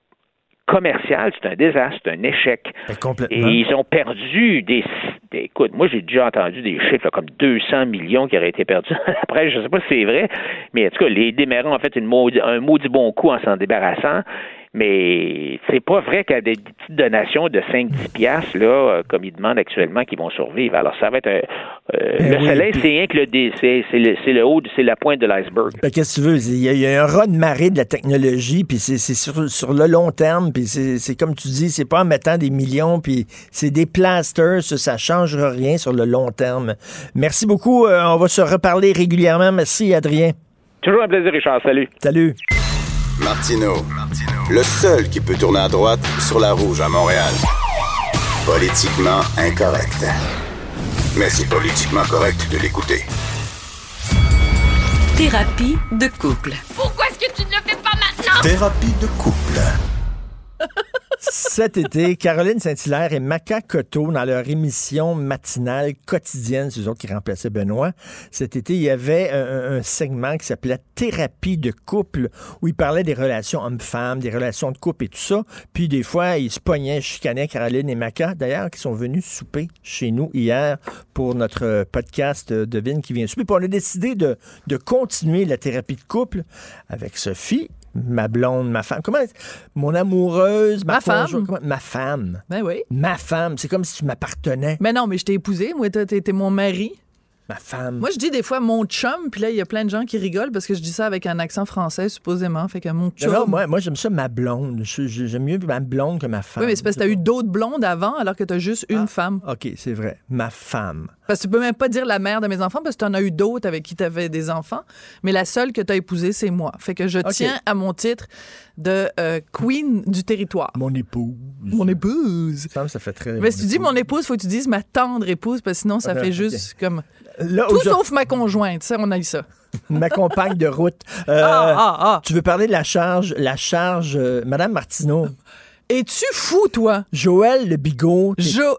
commercial, c'est un désastre, c'est un échec. Et complètement. ils ont perdu des, des- écoute, moi j'ai déjà entendu des chiffres là, comme 200 millions qui auraient été perdus *laughs* après, je sais pas si c'est vrai, mais en tout cas, les démarrants ont fait une maudit- un maudit bon coup en s'en débarrassant. Mais c'est pas vrai qu'il y a des petites donations de 5-10 piastres, là, euh, comme ils demandent actuellement, qui vont survivre. Alors, ça va être un- euh, Ben le oui, soleil, puis- c'est rien que le, dé- c'est, c'est le, c'est le haut, c'est la pointe de l'iceberg. Ben, Qu'est-ce que tu veux? Il y, a, il y a un raz de marée de la technologie, puis c'est c'est sur, sur le long terme, puis c'est c'est comme tu dis, c'est pas en mettant des millions, puis c'est des plasters, ça, ça changera rien sur le long terme. Merci beaucoup, euh, on va se reparler régulièrement. Merci, Adrien. Toujours un plaisir, Richard. Salut. Salut. Martino, le seul qui peut tourner à droite sur la rouge à Montréal. Politiquement incorrect. Mais c'est politiquement correct de l'écouter. Thérapie de couple. Pourquoi est-ce que tu ne le fais pas maintenant? Thérapie de couple. Cet été, Caroline Saint-Hilaire et Maca Cotto, dans leur émission matinale quotidienne, c'est eux autres qui remplaçaient Benoît, cet été, il y avait un, segment qui s'appelait Thérapie de couple, où ils parlaient des relations hommes-femmes, des relations de couple et tout ça. Puis des fois, ils se pognaient, chicanaient Caroline et Maca, d'ailleurs, qui sont venus souper chez nous hier pour notre podcast Devine qui vient souper. Puis on a décidé de continuer la thérapie de couple avec Sophie ma blonde, ma femme. Comment mon amoureuse, ma, Ma femme. conjointe, comment- ma femme. Ben oui. Ma femme, c'est comme si tu m'appartenais. Mais non, mais je t'ai épousé. Moi, t'es mon mari. Ma femme. Moi, je dis des fois mon chum, puis là, il y a plein de gens qui rigolent parce que je dis ça avec un accent français, supposément. Fait que mon chum. Non, non, moi, moi j'aime ça ma blonde. J'aime mieux ma blonde que ma femme. oui, mais c'est parce que t'as eu d'autres blondes avant alors que t'as juste une femme. OK, c'est vrai. Ma femme. Parce que tu peux même pas dire la mère de mes enfants parce que t'en as eu d'autres avec qui t'avais des enfants. Mais la seule que t'as épousée, c'est moi. Fait que je tiens à mon titre de euh, queen du territoire. Mon épouse. Mon épouse. Ça, ça fait très. Mais si tu dis mon épouse, faut que tu dises ma tendre épouse parce que sinon, ça Ah, fait juste comme. Là, Tout sauf ma conjointe. Ça, on a eu ça. *laughs* ma compagne de route. Euh, Ah, ah, ah. Tu veux parler de la charge, la charge, euh, Madame Martineau? Es-tu fou, toi? Joël Le Bigot,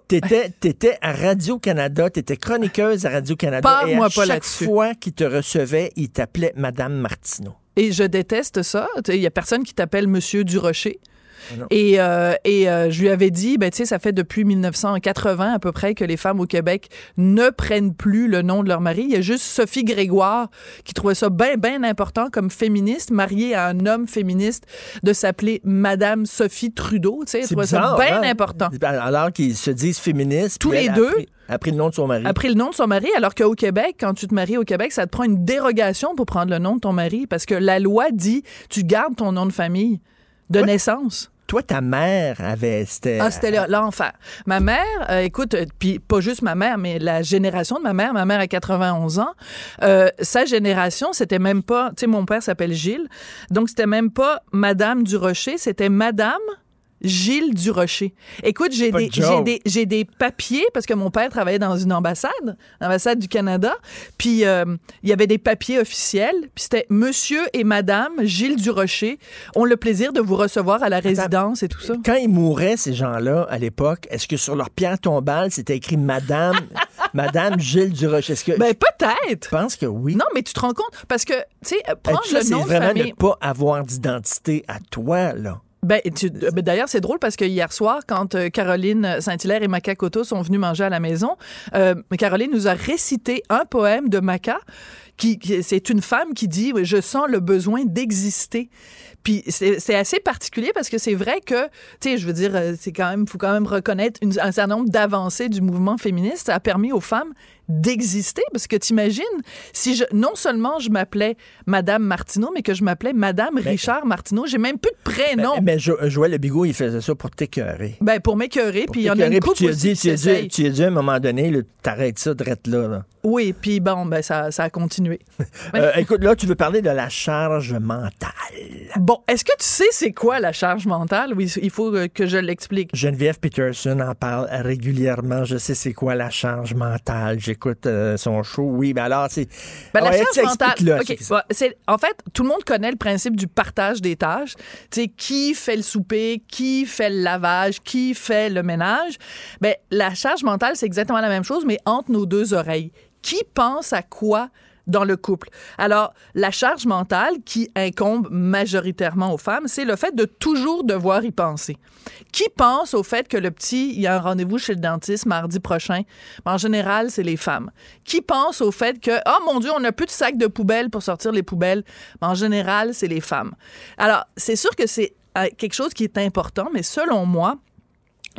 t'étais, t'étais à Radio-Canada, t'étais chroniqueuse à Radio-Canada. Et Parle-moi à pas chaque fois qu'il te recevait, il t'appelait Madame Martineau. Et je déteste ça. Il y a personne qui t'appelle Monsieur Durocher. Non. Et, euh, et euh, je lui avais dit, ben, tu sais, ça fait depuis 1980 à peu près que les femmes au Québec ne prennent plus le nom de leur mari. Il y a juste Sophie Grégoire qui trouvait ça bien, bien important comme féministe, mariée à un homme féministe, de s'appeler Madame Sophie Trudeau. Tu sais, elle C'est trouvait bizarre, ça bien hein? important. Alors qu'ils se disent féministes. Tous les deux. a pris le nom de son mari. a pris le nom de son mari, alors qu'au Québec, quand tu te maries au Québec, ça te prend une dérogation pour prendre le nom de ton mari, parce que la loi dit tu gardes ton nom de famille de naissance. Toi, ta mère avait. C'était. Ah, c'était le- l'enfer. Ma mère, euh, écoute, euh, puis pas juste ma mère, mais la génération de ma mère, ma mère a 91 ans, euh, sa génération, c'était même pas, tu sais, mon père s'appelle Gilles, donc c'était même pas Madame Durocher, c'était Madame Gilles Durocher. Écoute, j'ai des, j'ai des, papiers parce que mon père travaillait dans une ambassade, l'ambassade du Canada. Puis euh, il y avait des papiers officiels. Puis c'était Monsieur et Madame Gilles Durocher ont le plaisir de vous recevoir à la résidence et tout ça. Quand ils mouraient, ces gens-là, à l'époque, est-ce que sur leur pierre tombale, c'était écrit Madame, *laughs* Madame Gilles Durocher? Est-ce que. Ben peut-être. Je pense que oui. Non, mais tu te rends compte? Parce que tu sais prendre le c'est nom de vraiment famille. ne pas avoir d'identité à toi, là. Ben, ben, d'ailleurs, c'est drôle parce que hier soir, quand euh, Caroline Saint-Hilaire et Maca Cotto sont venus manger à la maison, euh, Caroline nous a récité un poème de Maca. Qui, qui- c'est une femme qui dit je sens le besoin d'exister puis c'est c'est assez particulier parce que c'est vrai que tu sais je veux dire euh, c'est quand même faut quand même reconnaître une- un certain nombre d'avancées du mouvement féministe ça a permis aux femmes d'exister parce que t'imagines si je non seulement je m'appelais Madame Martineau mais que je m'appelais Madame Richard Martineau j'ai même plus de prénom Mais, mais Jo- Joël Le Bigot, il faisait ça pour t'écœurer. ben, pour m'écœurer, puis il y en a une couple tu as dit, tu as dit, tu as dit à un moment donné, t'arrêtes ça, drette là. là. Oui, puis bon, ben ça, ça a continué. *laughs* Euh, écoute, là, tu veux parler de la charge mentale. Bon, est-ce que tu sais c'est quoi la charge mentale? Oui, il faut euh, que je l'explique. Geneviève Peterson en parle régulièrement. Je sais c'est quoi la charge mentale. J'écoute euh, son show. Oui, mais alors, c'est. Ben, la charge tu mentale. expliques-le, OK, c'est ça. bon, c'est- en fait, tout le monde connaît le principe du partage des tâches. Tu sais, qui fait le souper, qui fait le lavage, qui fait le ménage. Ben, la charge mentale, c'est exactement la même chose, mais entre nos deux oreilles. Qui pense à quoi dans le couple. Alors, la charge mentale qui incombe majoritairement aux femmes, c'est le fait de toujours devoir y penser. Qui pense au fait que le petit, il y a un rendez-vous chez le dentiste mardi prochain? En général, c'est les femmes. Qui pense au fait que, oh mon Dieu, on n'a plus de sac de poubelle pour sortir les poubelles? En général, c'est les femmes. Alors, c'est sûr que c'est euh, quelque chose qui est important, mais selon moi,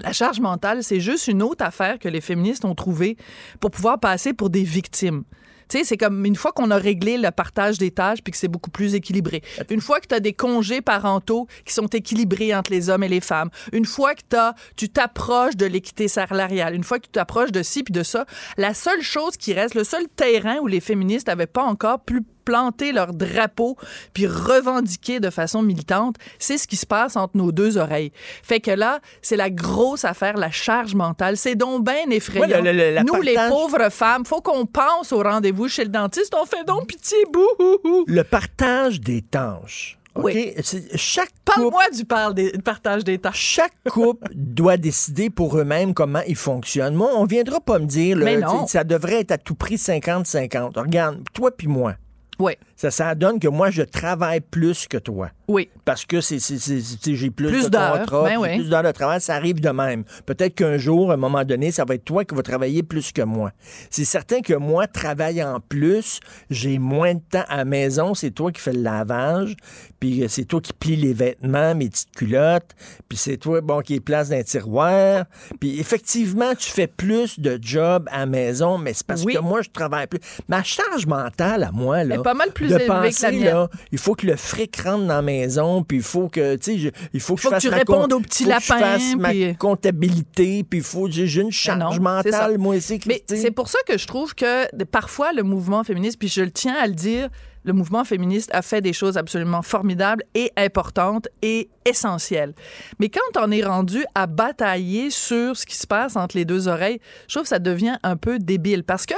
la charge mentale, c'est juste une autre affaire que les féministes ont trouvée pour pouvoir passer pour des victimes. Tu sais, c'est comme une fois qu'on a réglé le partage des tâches puis que c'est beaucoup plus équilibré. Une fois que tu as des congés parentaux qui sont équilibrés entre les hommes et les femmes. Une fois que t'as, tu t'approches de l'équité salariale. Une fois que tu t'approches de ci puis de ça. La seule chose qui reste, le seul terrain où les féministes n'avaient pas encore pu planter leur drapeau puis revendiquer de façon militante, c'est ce qui se passe entre nos deux oreilles. Fait que là, c'est la grosse affaire, la charge mentale. C'est donc bien effrayant. Ouais, le- le- la Nous, les pauvres femmes, faut qu'on pense au rendez-vous chez le dentiste. On fait donc pitié, bouhouhou. Le partage des tâches. OK? Oui. Chaque couple, Parle-moi du par- des- partage des tâches. chaque couple *laughs* doit décider pour eux-mêmes comment ils fonctionnent. Moi, on viendra pas me dire, là, ça devrait être à tout prix 50-50. Regarde, toi puis moi. Oui, Ça, ça donne que moi, je travaille plus que toi. oui. Parce que c'est, j'ai plus, Plus de contrats, ben oui. plus d'heures de travail, ça arrive de même. Peut-être qu'un jour, à un moment donné, ça va être toi qui vas travailler plus que moi. C'est certain que moi, travaillant plus, j'ai moins de temps à la maison, c'est toi qui fais le lavage, puis euh, c'est toi qui plie les vêtements, mes petites culottes, puis c'est toi, bon, qui les place dans un tiroir. Puis effectivement, tu fais plus de job à la maison, mais c'est parce Oui. que moi, je travaille plus. Ma charge mentale à moi, là, Elle est pas mal plus de que la penser, mienne. là, il faut que le fric rentre dans la maison, puis il faut que, je- il faut que Faut je que fasse tu ma répondes aux petits faut que je lapins, fasse ma puis- comptabilité, puis il faut j'ai j'ai une charge non, mentale, moi aussi, Mais c'est pour ça que je trouve que parfois le mouvement féministe, puis je le tiens à le dire, le mouvement féministe a fait des choses absolument formidables et importantes et essentielles. Mais quand on est rendu à batailler sur ce qui se passe entre les deux oreilles, je trouve que ça devient un peu débile parce que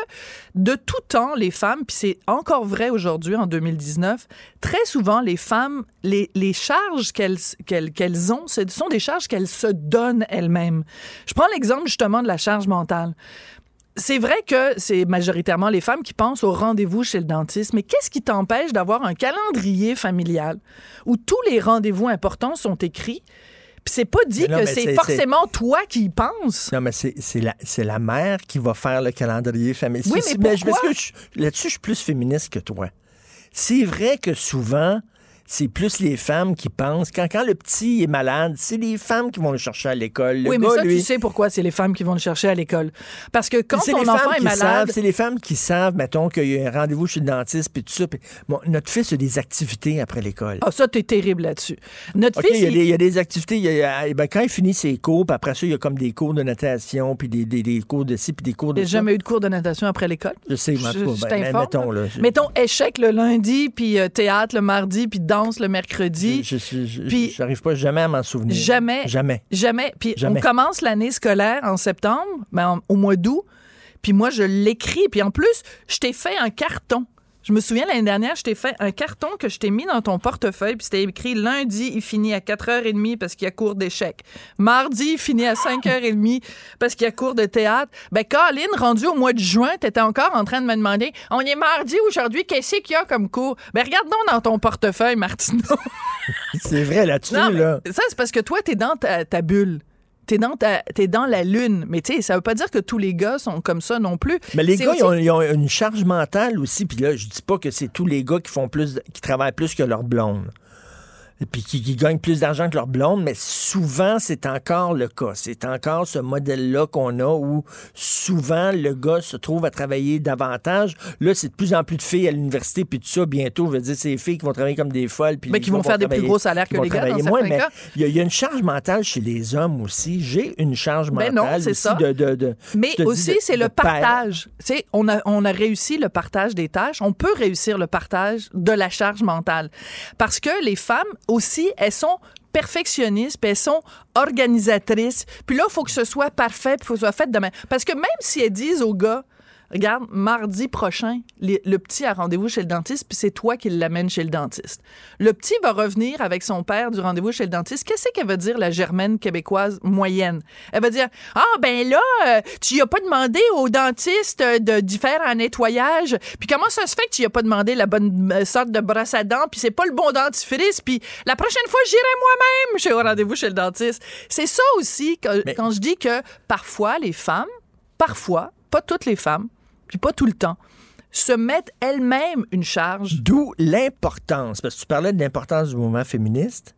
de tout temps, les femmes, puis c'est encore vrai aujourd'hui en 2019, très souvent les femmes, les, les charges qu'elles ont, ce sont des charges qu'elles se donnent elles-mêmes. Je prends l'exemple justement de la charge mentale c'est vrai que c'est majoritairement les femmes qui pensent au rendez-vous chez le dentiste, mais qu'est-ce qui t'empêche d'avoir un calendrier familial où tous les rendez-vous importants sont écrits? Puis c'est pas dit non, que c'est forcément toi qui y penses. Non, mais c'est la, mère qui va faire le calendrier familial. Oui, mais pourquoi? je- Là-dessus, je suis plus féministe que toi. C'est vrai que souvent, c'est plus les femmes qui pensent. Quand, quand le petit est malade, c'est les femmes qui vont le chercher à l'école. Le oui, mais ça, lui, tu sais pourquoi c'est les femmes qui vont le chercher à l'école. Parce que quand c'est ton les enfant femmes est qui malade, savent, c'est les femmes qui savent, mettons, qu'il y a un rendez-vous chez le dentiste, puis tout ça. bon, notre fils a des activités après l'école. ah, ça, t'es terrible là-dessus. Notre fils, il y, a il- des, il y a des activités. il y a- ben, quand il finit ses cours, puis après ça, il y a comme des cours de natation, puis des, des- des cours de ci, puis des cours de j'ai jamais eu de cours de natation après l'école. Je sais, mais en Je- ben, mettons, là. je- Mettons échec le lundi, puis euh, théâtre le mardi, puis danse le mercredi. Je- je- je- Puis- J'arrive pas jamais à m'en souvenir. Jamais. Jamais. Jamais. Puis Jamais. on commence l'année scolaire en septembre, ben, en- au mois d'août. Puis moi, je l'écris. Puis en plus, je t'ai fait un carton. Je me souviens l'année dernière, je t'ai fait un carton que je t'ai mis dans ton portefeuille. Puis c'était écrit lundi, il finit à 4h30 parce qu'il y a cours d'échecs. Mardi, il finit à 5h30 parce qu'il y a cours de théâtre. Ben, Colin, rendu au mois de juin, t'étais encore en train de me demander on est mardi aujourd'hui, qu'est-ce qu'il y a comme cours? Ben, regarde donc dans ton portefeuille, Martineau. *laughs* C'est vrai là-dessus, là. ça, c'est parce que toi, t'es dans ta, ta bulle. T'es dans, ta- t'es dans la lune. Mais tu sais, ça veut pas dire que tous les gars sont comme ça non plus. Mais les gars, aussi- ils, ont, ils ont une charge mentale aussi. Puis là, je dis pas que c'est tous les gars qui font plus, qui travaillent plus que leur blonde. Puis qui, qui gagnent plus d'argent que leur blonde, mais souvent, c'est encore le cas. C'est encore ce modèle-là qu'on a où souvent le gars se trouve à travailler davantage. Là, c'est de plus en plus de filles à l'université, puis tout ça, bientôt, je veux dire, c'est les filles qui vont travailler comme des folles. Puis Mais les qui vont faire des plus gros salaires que les gars, dans moins, mais il y, a- il y a une charge mentale chez les hommes aussi. J'ai une charge Ben mentale non, c'est aussi ça. de, de- de- Mais aussi, c'est le partage. Tu sais, on a, on a réussi le partage des tâches. On peut réussir le partage de la charge mentale. Parce que les femmes aussi, elles sont perfectionnistes, puis elles sont organisatrices. Puis là, il faut que ce soit parfait, puis il faut que ce soit fait demain. Parce que même si elles disent aux gars, regarde, mardi prochain, les- le petit a rendez-vous chez le dentiste, puis c'est toi qui l'amène chez le dentiste. Le petit va revenir avec son père du rendez-vous chez le dentiste. Qu'est-ce qu'elle va dire, la germaine québécoise moyenne? Elle va dire, ah, ben là, euh, tu y as pas demandé au dentiste de, d'y faire un nettoyage. Puis comment ça se fait que tu y as pas demandé la bonne euh, sorte de brosse à dents, puis c'est pas le bon dentifrice, puis la prochaine fois, j'irai moi-même chez au rendez-vous chez le dentiste. C'est ça aussi, que- quand je dis que parfois, les femmes, parfois, pas toutes les femmes, puis pas tout le temps, se mettent elles-mêmes une charge. D'où l'importance, parce que tu parlais de l'importance du mouvement féministe.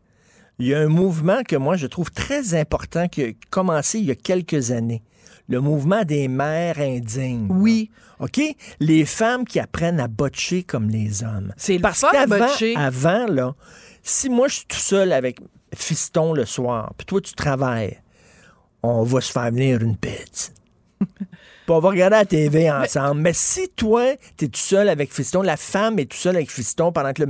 Il y a un mouvement que moi je trouve très important qui a commencé il y a quelques années. Le mouvement des mères indignes. Oui. OK? Les femmes qui apprennent à botcher comme les hommes. C'est Parce qu'avant, avant, là, si moi je suis tout seul avec fiston le soir, puis toi tu travailles, on va se faire venir une pizza. *laughs* Puis on va regarder la TV ensemble. Mais si toi, t'es tout seul avec Fiston, la femme est tout seule avec Fiston pendant que le...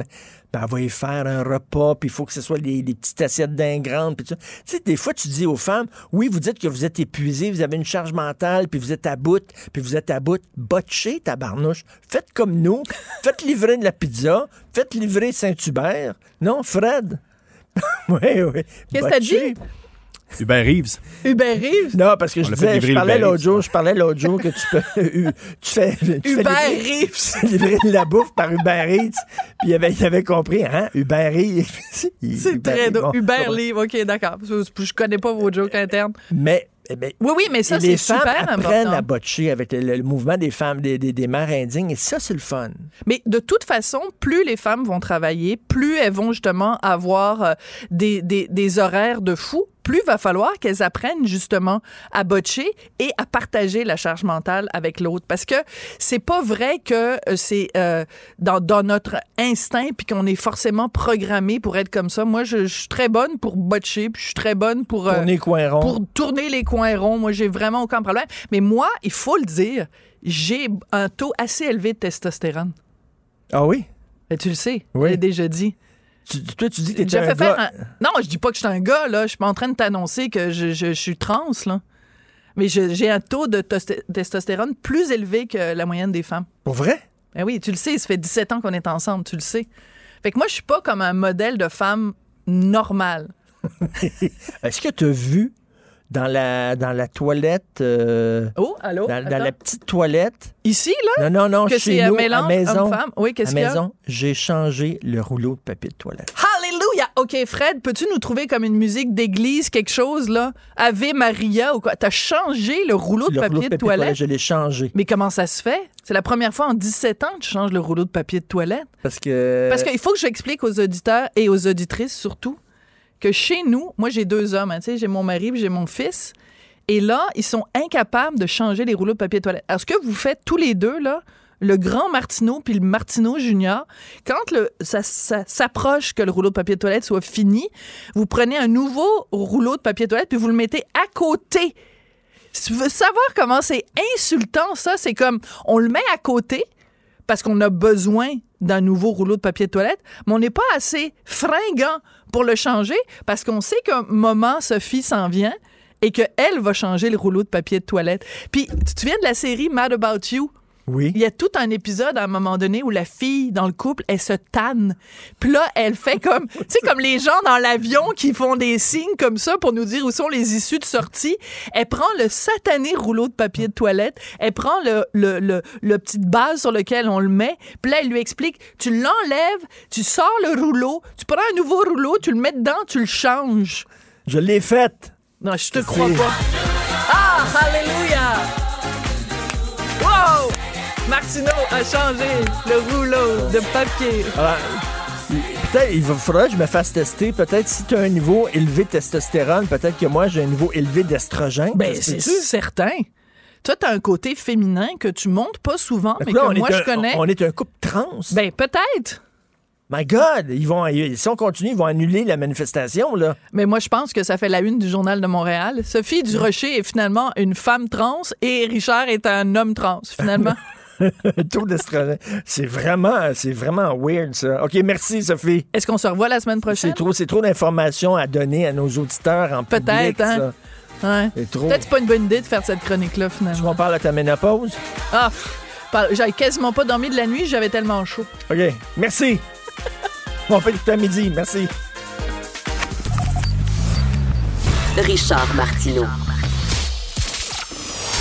Ben, elle va y faire un repas, puis il faut que ce soit des, petites assiettes d'un grande, puis tout ça. Tu sais, des fois, tu dis aux femmes, oui, vous dites que vous êtes épuisé, vous avez une charge mentale, puis vous êtes à bout, puis vous êtes à bout. Botchez, tabarnouche. Faites comme nous. Faites livrer de la pizza. Faites livrer Saint-Hubert. Non, Fred? *laughs* oui, oui. Qu'est-ce que t'as dit? Hubert Reeves. Hubert Reeves? Non, parce que On je disais, je parlais Uber l'autre jour, je parlais l'autre jour que tu peux, *laughs* tu fais, tu fais Hubert livrer, Reeves. livrer de la bouffe par Uber Eats. Puis il avait, il avait compris, hein, Uber Eats. *laughs* C'est très drôle. Hubert Livre, OK, d'accord. Je, je connais pas vos jokes internes. Mais, mais Oui, oui, mais ça, c'est femmes super apprennent important. à botcher avec le, le mouvement des femmes, des, des, des mères indignes, et ça, c'est le fun. Mais de toute façon, plus les femmes vont travailler, plus elles vont justement avoir euh, des, des, des horaires de fou, plus va falloir qu'elles apprennent justement à botcher et à partager la charge mentale avec l'autre. Parce que c'est pas vrai que euh, c'est euh, dans, dans notre instinct puis qu'on est forcément programmé pour être comme ça. Moi, je, je suis très bonne pour botcher, puis je suis très bonne pour... euh, Tourner les coins ronds. Pour tourner les coins ronds. Moi, j'ai vraiment aucun problème. Mais moi, il faut le dire, j'ai un taux assez élevé de testostérone. Ah oui? Et tu le sais, Oui. je l'ai déjà dit. Tu- toi, tu dis que t'es J'ai un gars... un- Non, je dis pas que je suis un gars, là. Je suis pas en train de t'annoncer que je, je- je suis trans, là. Mais j'ai un taux de tosté- testostérone plus élevé que la moyenne des femmes. Pour vrai? Ben oui, tu le sais, ça fait 17 ans qu'on est ensemble, tu le sais. Fait que moi, je suis pas comme un modèle de femme normale. *laughs* Est-ce que tu as vu dans la, dans la toilette... euh, Oh, allô? dans, la petite toilette... Ici, là? Non, non, non, Que chez nous, mélange à maison, homme-femme? Oui, qu'est-ce à qu'il maison, j'ai changé le rouleau de papier de toilette. Alléluia! OK, Fred, peux-tu nous trouver comme une musique d'église, quelque chose, là? Ave Maria ou quoi? T'as changé le rouleau de le papier rouleau de toilette? je l'ai changé. Mais comment ça se fait? C'est la première fois en 17 ans que tu changes le rouleau de papier de toilette? Parce que... Parce qu'il faut que j'explique aux auditeurs et aux auditrices surtout que chez nous, moi j'ai deux hommes, hein, tu sais, j'ai mon mari j'ai mon fils. Et là, ils sont incapables de changer les rouleaux de papier toilette. Alors, ce que vous faites tous les deux, là, le grand Martineau puis le Martineau Junior, quand ça, s'approche que le rouleau de papier toilette soit fini, vous prenez un nouveau rouleau de papier toilette puis vous le mettez à côté. Si tu veux savoir comment c'est insultant, ça, c'est comme on le met à côté parce qu'on a besoin d'un nouveau rouleau de papier toilette, mais on n'est pas assez fringant pour le changer parce qu'on sait qu'un moment, Sophie s'en vient et qu'elle va changer le rouleau de papier de toilette. Puis, tu te souviens de la série Mad About You? Oui. Il y a tout un épisode à un moment donné où la fille dans le couple, elle se tanne. Puis là, elle fait comme, tu sais, comme les gens dans l'avion qui font des signes comme ça pour nous dire où sont les issues de sortie. Elle prend le satané rouleau de papier de toilette, elle prend le, le, le, le petite base sur lequel on le met, puis là, elle lui explique, tu l'enlèves, tu sors le rouleau, tu prends un nouveau rouleau, tu le mets dedans, tu le changes. Je l'ai faite. Non, je te crois pas. Ah, alléluia! Martineau a changé le rouleau de papier. Peut-être, il va- faudrait que je me fasse tester. Peut-être si tu as un niveau élevé de testostérone, peut-être que moi, j'ai un niveau élevé d'estrogène. Ben, c'est certain. Toi, t'as un côté féminin que tu montes pas souvent, mais Là, que moi, je connais. On est un couple trans. Ben, peut-être. My God, ils vont, ils- si on continue, ils vont annuler la manifestation, là. Mais moi, je pense que ça fait la une du Journal de Montréal. Sophie Durocher est finalement une femme trans et Richard est un homme trans, finalement. *laughs* *laughs* Taux d'estrogène. C'est vraiment, c'est vraiment weird, ça. OK, merci, Sophie. Est-ce qu'on se revoit la semaine prochaine? C'est trop, c'est trop d'informations à donner à nos auditeurs en public. Peut-être, hein? ça. Ouais. C'est trop. Peut-être que c'est pas une bonne idée de faire cette chronique-là, finalement. Tu m'en parles à ta ménopause? Ah, j'avais quasiment pas dormi de la nuit, j'avais tellement chaud. OK, merci. *laughs* On peut écouter à midi. Merci. Richard Martineau.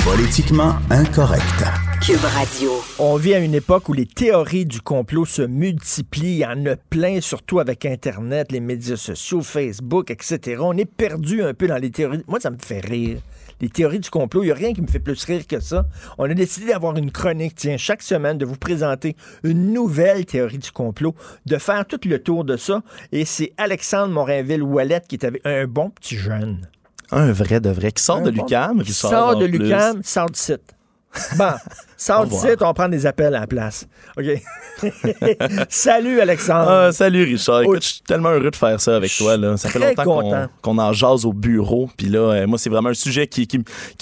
Politiquement incorrect. Cube Radio. On vit à une époque où les théories du complot se multiplient. Il y en a plein, surtout avec Internet, les médias sociaux, Facebook, etc. On est perdu un peu dans les théories. Moi, ça me fait rire. Les théories du complot, il n'y a rien qui me fait plus rire que ça. On a décidé d'avoir une chronique, tiens, chaque semaine, de vous présenter une nouvelle théorie du complot, de faire tout le tour de ça. Et c'est Alexandre Morinville-Ouellet qui est avec un bon petit jeune. Un vrai de vrai qui sort Un de bon- l'UCAM. qui sort de l'UCAM, sort du site. Bon, revoir. site, on prend des appels à la place. OK. *laughs* Salut, Alexandre. Ah, salut Richard. Écoute, je suis tellement heureux de faire ça avec toi. Là. Ça fait longtemps qu'on, qu'on en jase au bureau. Puis là, euh, moi, c'est vraiment un sujet qui, qui,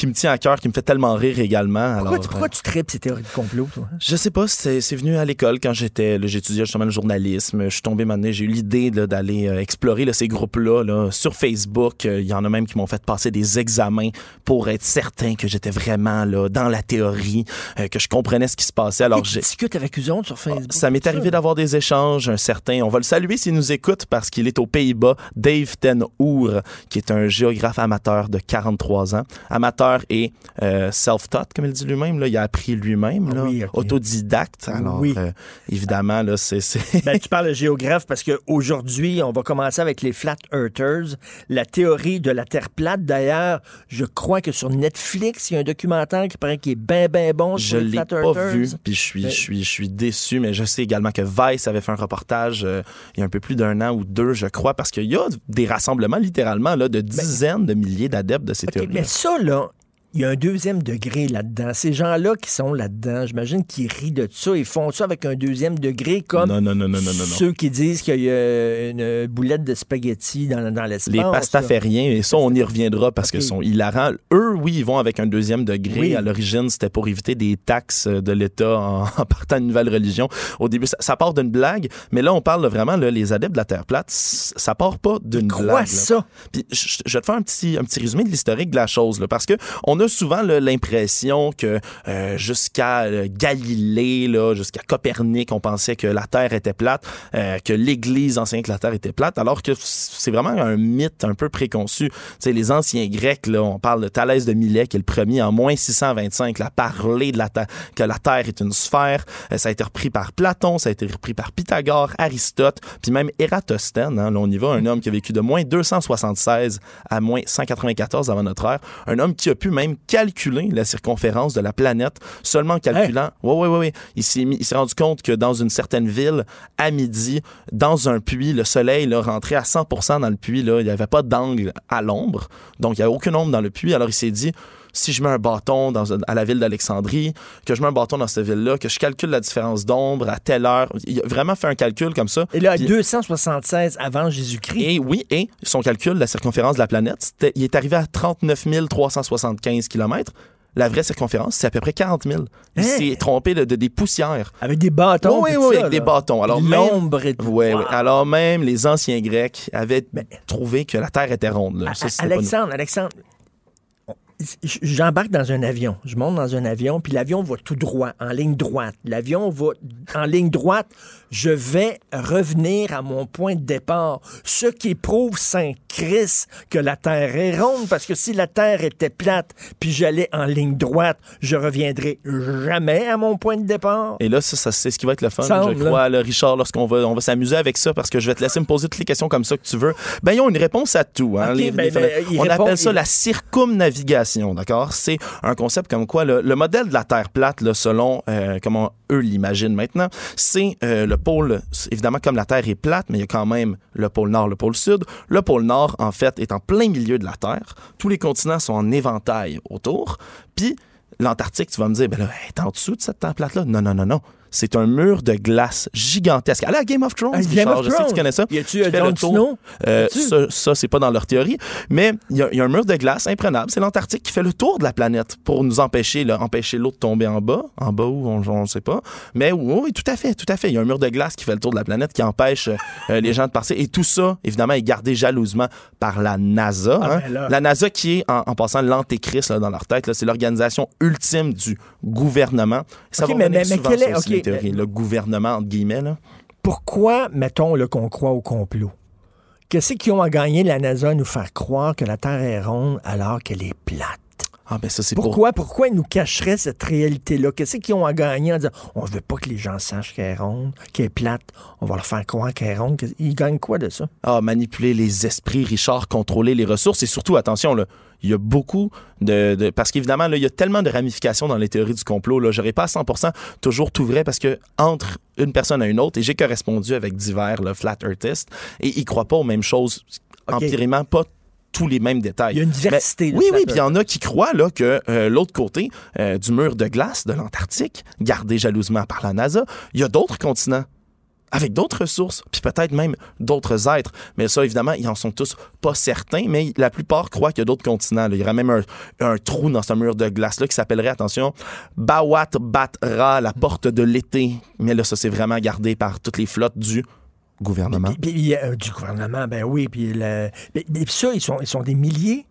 me tient à cœur, qui me fait tellement rire également. pourquoi, Alors, tu, pourquoi euh, tu tripes ces théories du complot, toi? je sais pas, c'est, venu à l'école quand j'étais, j'étudiais justement le journalisme. Je suis tombé maintenant, j'ai eu l'idée d'aller euh, explorer là, ces groupes-là là, sur Facebook. Euh, Il y en a même qui m'ont fait passer des examens pour être certain que j'étais vraiment là dans la théorie, euh, que je comprenais ce qui se passait. Alors j'ai discutes avec eux autres sur Facebook. ça m'est arrivé d'avoir des échanges, un certain. On va le saluer s'il nous écoute parce qu'il est aux Pays-Bas. Dave Ten Oer, qui est un géographe amateur de 43 ans. Amateur et euh, self-taught, comme il dit lui-même. Là. Il a appris lui-même, là, oui, autodidacte. Alors, Oui. euh, évidemment, là, c'est... c'est- *laughs* Ben, tu parles de géographe parce qu'aujourd'hui, on va commencer avec les Flat Earthers, la théorie de la Terre plate. D'ailleurs, je crois que sur Netflix, il y a un documentaire qui paraît qui est bien, bien bon Je l'ai pas vu, puis je suis, Ben- je suis, je suis déçu, mais je sais également que Vice avait fait un reportage euh, il y a un peu plus d'un an ou deux, je crois, parce qu'il y a des rassemblements littéralement là, de dizaines de milliers d'adeptes de ces OK, théories. mais ça, là, il y a un deuxième degré là-dedans. Ces gens-là qui sont là-dedans, j'imagine qu'ils rient de ça. Ils font ça avec un deuxième degré, comme Non, non, non, non, non, ceux qui disent qu'il y a une boulette de spaghetti dans, dans l'espace. Les pastafériens, et ça, on y reviendra parce Ok. que sont hilarants. Eux, oui, ils vont avec un deuxième degré. Oui. À l'origine, c'était pour éviter des taxes de l'État en, *laughs* en partant d'une nouvelle religion. Au début, ça, ça part d'une blague, mais là, on parle vraiment, là, les adeptes de la Terre plate, ça part pas d'une Quoi blague. là. ça? Puis je, je vais te faire un petit, un petit résumé de l'historique de la chose, là, parce que on a souvent l'impression que euh, jusqu'à euh, Galilée, là, jusqu'à Copernic, on pensait que la Terre était plate, euh, que l'Église enseignait que la Terre était plate, alors que c'est vraiment un mythe un peu préconçu. Tu les anciens Grecs, là, on parle de Thalès de Milet, qui est le premier en moins 625, là, à parler de la que la Terre est une sphère. Ça a été repris par Platon, ça a été repris par Pythagore, Aristote, puis même Ératosthène. Hein, on y va, un homme qui a vécu de moins 276 à moins 194 avant notre ère. Un homme qui a pu même calculer la circonférence de la planète seulement en calculant. Ouais, ouais, ouais, ouais. Il s'est rendu compte que dans une certaine ville, à midi, dans un puits, le soleil là, rentrait à 100% dans le puits. Là, il n'y avait pas d'angle à l'ombre, donc il n'y avait aucune ombre dans le puits. Alors il s'est dit si je mets un bâton dans, à la ville d'Alexandrie, que je mets un bâton dans cette ville-là, que je calcule la différence d'ombre à telle heure. Il a vraiment fait un calcul comme ça. Et là, Puis- 276 avant Jésus-Christ. et oui, et son calcul, la circonférence de la planète, il est arrivé à 39 375 km. La vraie circonférence, c'est à peu près 40 000. Il Hein? s'est trompé de, de des poussières. Avec des bâtons. Oui, oui, oui, ça, avec des bâtons. Alors même, L'ombre et tout. Wow. Alors même les anciens Grecs avaient trouvé que la Terre était ronde. Ça, c'était pas Alexandre, Alexandre, j'embarque dans un avion. Je monte dans un avion, puis l'avion va tout droit, en ligne droite. L'avion va en ligne droite. Je vais revenir à mon point de départ. Ce qui prouve Saint Christ que la Terre est ronde, parce que si la Terre était plate, puis j'allais en ligne droite, je reviendrai jamais à mon point de départ. Et là, ça, ça, c'est ce qui va être le fun, Semble, je crois, là, Richard, lorsqu'on va, on va s'amuser avec ça, parce que je vais te laisser me poser toutes les questions comme ça que tu veux. Ben, ils ont une réponse à tout. Hein, les- ben, les ben, on appelle ça la circumnavigation, d'accord? C'est un concept comme quoi le, le modèle de la Terre plate, là, selon euh, comment eux l'imaginent maintenant, c'est euh, le pôle, évidemment, comme la Terre est plate, mais il y a quand même le pôle nord, le pôle sud. Le pôle nord, en fait, est en plein milieu de la Terre. Tous les continents sont en éventail autour. Puis, l'Antarctique, tu vas me dire, ben elle est en dessous de cette Terre plate-là. Non, non, non, non. C'est un mur de glace gigantesque. Allez à Game of Thrones, Game Richard, of je sais que tu Thrones. connais ça. Y a-tu, euh, Jon le tour. Snow? Euh, ça, ça, c'est pas dans leur théorie. Mais il y, a- il y a un mur de glace imprenable. C'est l'Antarctique qui fait le tour de la planète pour nous empêcher, là, empêcher l'eau de tomber en bas. En bas où, on ne sait pas. Mais oui, oui, tout à fait, tout à fait. Il y a un mur de glace qui fait le tour de la planète qui empêche euh, les gens de passer. Et tout ça, évidemment, est gardé jalousement par la NASA. Ah, hein. ben. La NASA qui est, en, en passant, l'antéchrist dans leur tête. C'est l'organisation ultime du gouvernement. Ça Ok, va mais- mais- mais ça est- aussi, théories. Le gouvernement, entre guillemets. Là. Pourquoi, mettons, le qu'on croit au complot? Qu'est-ce qu'ils ont à gagner, la NASA, à nous faire croire que la Terre est ronde alors qu'elle est plate? Ah, ben ça, c'est pour... Pourquoi, pourquoi ils nous cacheraient cette réalité-là? Qu'est-ce qu'ils ont à gagner en disant on veut pas que les gens sachent qu'elle est ronde, qu'elle est plate, on va leur faire croire qu'elle est ronde? Ils gagnent quoi de ça? Ah, manipuler les esprits, Richard, contrôler les ressources et surtout, attention, là, il y a beaucoup de... de- parce qu'évidemment, là, il y a tellement de ramifications dans les théories du complot. Là, j'aurais pas à 100% toujours tout vrai parce que entre une personne à une autre, et j'ai correspondu avec divers là, flat earthistes, et ils croient pas aux mêmes choses, empirément, pas tous les mêmes détails. Il y a une diversité, Mais- là, oui, oui, puis il y en a qui croient là, que euh, l'autre côté euh, du mur de glace de l'Antarctique, gardé jalousement par la NASA, il y a d'autres continents avec d'autres ressources, puis peut-être même d'autres êtres. Mais ça, évidemment, ils en sont tous pas certains, mais la plupart croient qu'il y a d'autres continents. là. Il y aurait même un, un trou dans ce mur de glace-là qui s'appellerait, attention, Bawat Batra, la porte de l'été. Mais là, ça, c'est vraiment gardé par toutes les flottes du gouvernement. Puis, puis, euh, du gouvernement, ben oui. Puis, le, ça, ils sont, ils sont des milliers.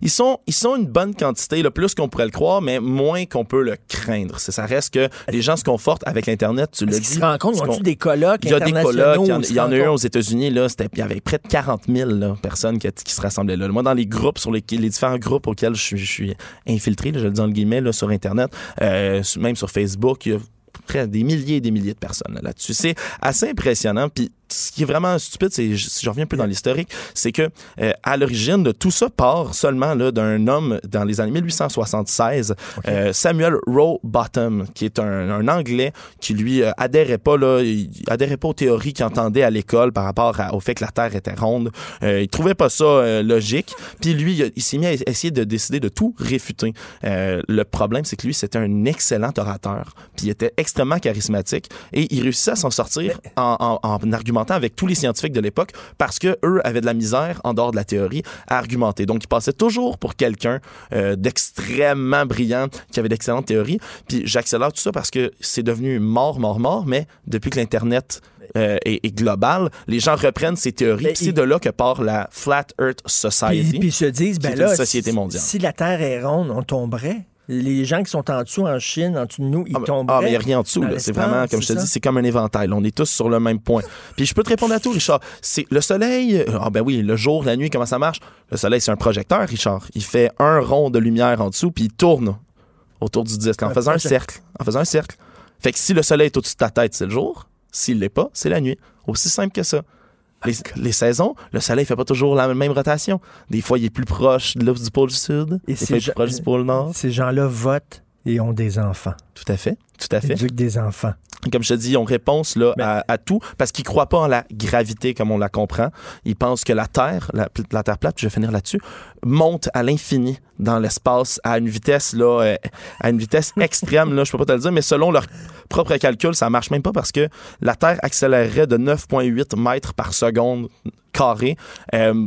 Ils sont, ils sont une bonne quantité, là, plus qu'on pourrait le croire, mais moins qu'on peut le craindre. Ça reste que les gens se confortent avec l'Internet, tu Est-ce dit. qu'ils se rencontrent? Ils qu'on- des colloques Il y a des colloques. Il y en, où ils se il y en a eu aux États-Unis. Là, il y avait près de 40 000 là, personnes qui, qui se rassemblaient là. Moi, dans les groupes, sur les, les différents groupes auxquels je suis, je suis infiltré, là, je le dis en guillemets, là, sur Internet, euh, même sur Facebook, il y a près des milliers et des milliers de personnes là, là-dessus. C'est assez impressionnant. Puis ce qui est vraiment stupide, c'est, si je reviens un peu dans l'historique, c'est que euh, à l'origine de tout ça part seulement là, d'un homme dans les années 1876, euh, Samuel Rowbottom, qui est un, un Anglais qui lui euh, adhérait pas là, il adhérait pas aux théories qu'il entendait à l'école par rapport à- au fait que la Terre était ronde. Euh, il trouvait pas ça euh, logique. Puis lui, il, s'est mis à essayer de décider de tout réfuter. Le problème, c'est que lui, c'était un excellent orateur. Puis il était extrêmement charismatique et il réussissait à s'en sortir en, en- en argumentant avec tous les scientifiques de l'époque parce que eux avaient de la misère en dehors de la théorie à argumenter. Donc il passait toujours pour quelqu'un euh, d'extrêmement brillant qui avait d'excellentes théories. Puis j'accélère tout ça parce que c'est devenu mort, mort, mort. Mais depuis que l'internet euh, est, est global, les gens reprennent ces théories. Puis c'est de là que part la Flat Earth Society. Puis, puis ils se disent, ben là, société mondiale. si la Terre est ronde, on tomberait. Les gens qui sont en dessous, en Chine, en dessous de nous, ils tomberaient. Ah, mais il n'y a rien en dessous. C'est vraiment, comme je te dis, c'est comme un éventail. On est tous sur le même point. Puis je peux te répondre à tout, Richard. C'est le soleil. euh, Ah ben oui, le jour, la nuit, comment ça marche? Le soleil, c'est un projecteur, Richard. Il fait un rond de lumière en dessous, puis il tourne autour du disque en Un faisant un cercle. En faisant un cercle. Fait que si le soleil est au-dessus de ta tête, c'est le jour. S'il l'est pas, c'est la nuit. Aussi simple que ça. Les, les saisons, le soleil fait pas toujours la même rotation. Des fois, il est plus proche de du pôle sud. Et des ces fois, il est plus proche du pôle nord. Ces gens-là votent et ont des enfants. Tout à fait. Tout à fait. Éduquent des enfants. Comme je te dis, ils ont réponse là, à, à tout parce qu'ils croient pas en la gravité comme on la comprend. Ils pensent que la Terre, la, la Terre plate, je vais finir là-dessus, monte à l'infini dans l'espace à une vitesse là, euh, à une vitesse *laughs* extrême là, je peux pas te le dire, mais selon leur propre calcul, ça marche même pas parce que la Terre accélérerait de 9,8 mètres par seconde carré. Euh,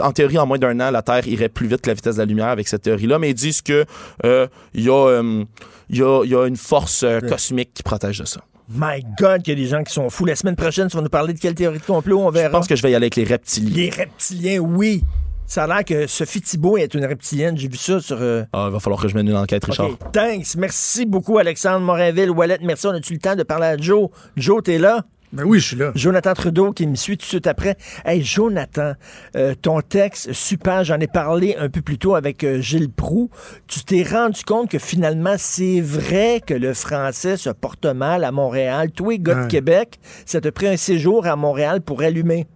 en théorie, en moins d'un an, la Terre irait plus vite que la vitesse de la lumière avec cette théorie-là, mais ils disent que euh, il y, a, euh, il y, a, y a une force euh, cosmique qui protège de ça. My God, qu'il y a des gens qui sont fous. La semaine prochaine, tu vas nous parler de quelle théorie de complot on verra. Je pense que je vais y aller avec les reptiliens. Les reptiliens, oui. Ça a l'air que Sophie Thibault est une reptilienne. J'ai vu ça sur. euh, Ah, il va falloir que je mène une enquête, Richard. Thanks. Merci beaucoup, Alexandre Morinville. Wallet, merci. On a-tu le temps de parler à Joe? Joe, t'es là? Ben oui, je suis là. Jonathan Trudeau qui me suit tout de suite après. Hey, Jonathan, euh, ton texte, super, j'en ai parlé un peu plus tôt avec euh, Gilles Proux. Tu t'es rendu compte que finalement, c'est vrai que le français se porte mal à Montréal? Toi, gars de Ouais. Québec, ça te pris un séjour à Montréal pour allumer?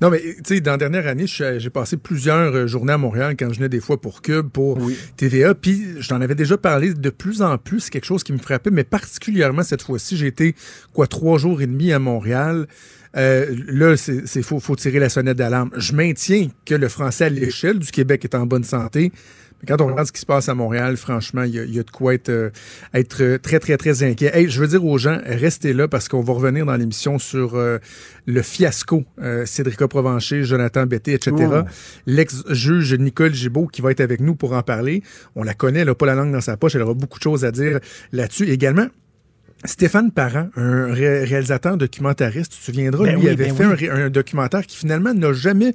Non, mais tu sais, dans la dernière année, suis- j'ai passé plusieurs euh, journées à Montréal quand je venais des fois pour Cube, pour TVA. Puis, je t'en avais déjà parlé de plus en plus. C'est quelque chose qui me frappait, mais particulièrement cette fois-ci, j'ai été, quoi, trois jours et demi à Montréal. Euh, là, c'est- faut, faut tirer la sonnette d'alarme. Je maintiens que le français à l'échelle du Québec est en bonne santé. Quand on regarde ce qui se passe à Montréal, franchement, il y a, y a de quoi être, euh, être euh, très, très, très inquiet. Hey, je veux dire aux gens, restez là parce qu'on va revenir dans l'émission sur euh, le fiasco euh, Cédrica Provencher, Jonathan Betté, etc. L'ex-juge Nicole Gibault qui va être avec nous pour en parler. On la connaît, elle n'a pas la langue dans sa poche, elle aura beaucoup de choses à dire là-dessus. Également, Stéphane Parent, un ré- réalisateur documentariste, tu te souviendras, Ben lui oui, avait ben fait oui. un un, documentaire qui finalement n'a jamais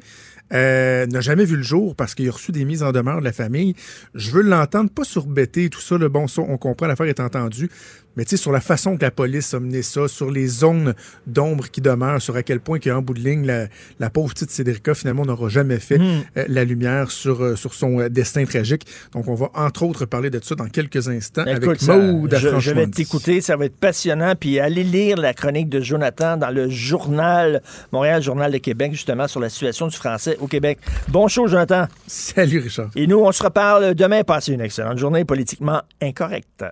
euh, n'a jamais vu le jour parce qu'il a reçu des mises en demeure de la famille. Je veux l'entendre, pas sur BT et tout ça, le bon, ça, on comprend, l'affaire est entendue, mais tu sais, sur la façon que la police a mené ça, sur les zones d'ombre qui demeurent, sur à quel point qu'en bout de ligne, la, la pauvre petite Cédrica, finalement, n'aura jamais fait Hmm. euh, la lumière sur, euh, sur son euh, destin tragique. Donc, on va entre autres parler de ça dans quelques instants Écoute, avec à je, je vais t'écouter, ça va être passionnant. Puis allez lire la chronique de Jonathan dans le journal Montréal, Journal de Québec, justement sur la situation du français au Québec. Bon show, Jonathan. Salut, Richard. Et nous, on se reparle demain. Passez une excellente journée politiquement incorrecte.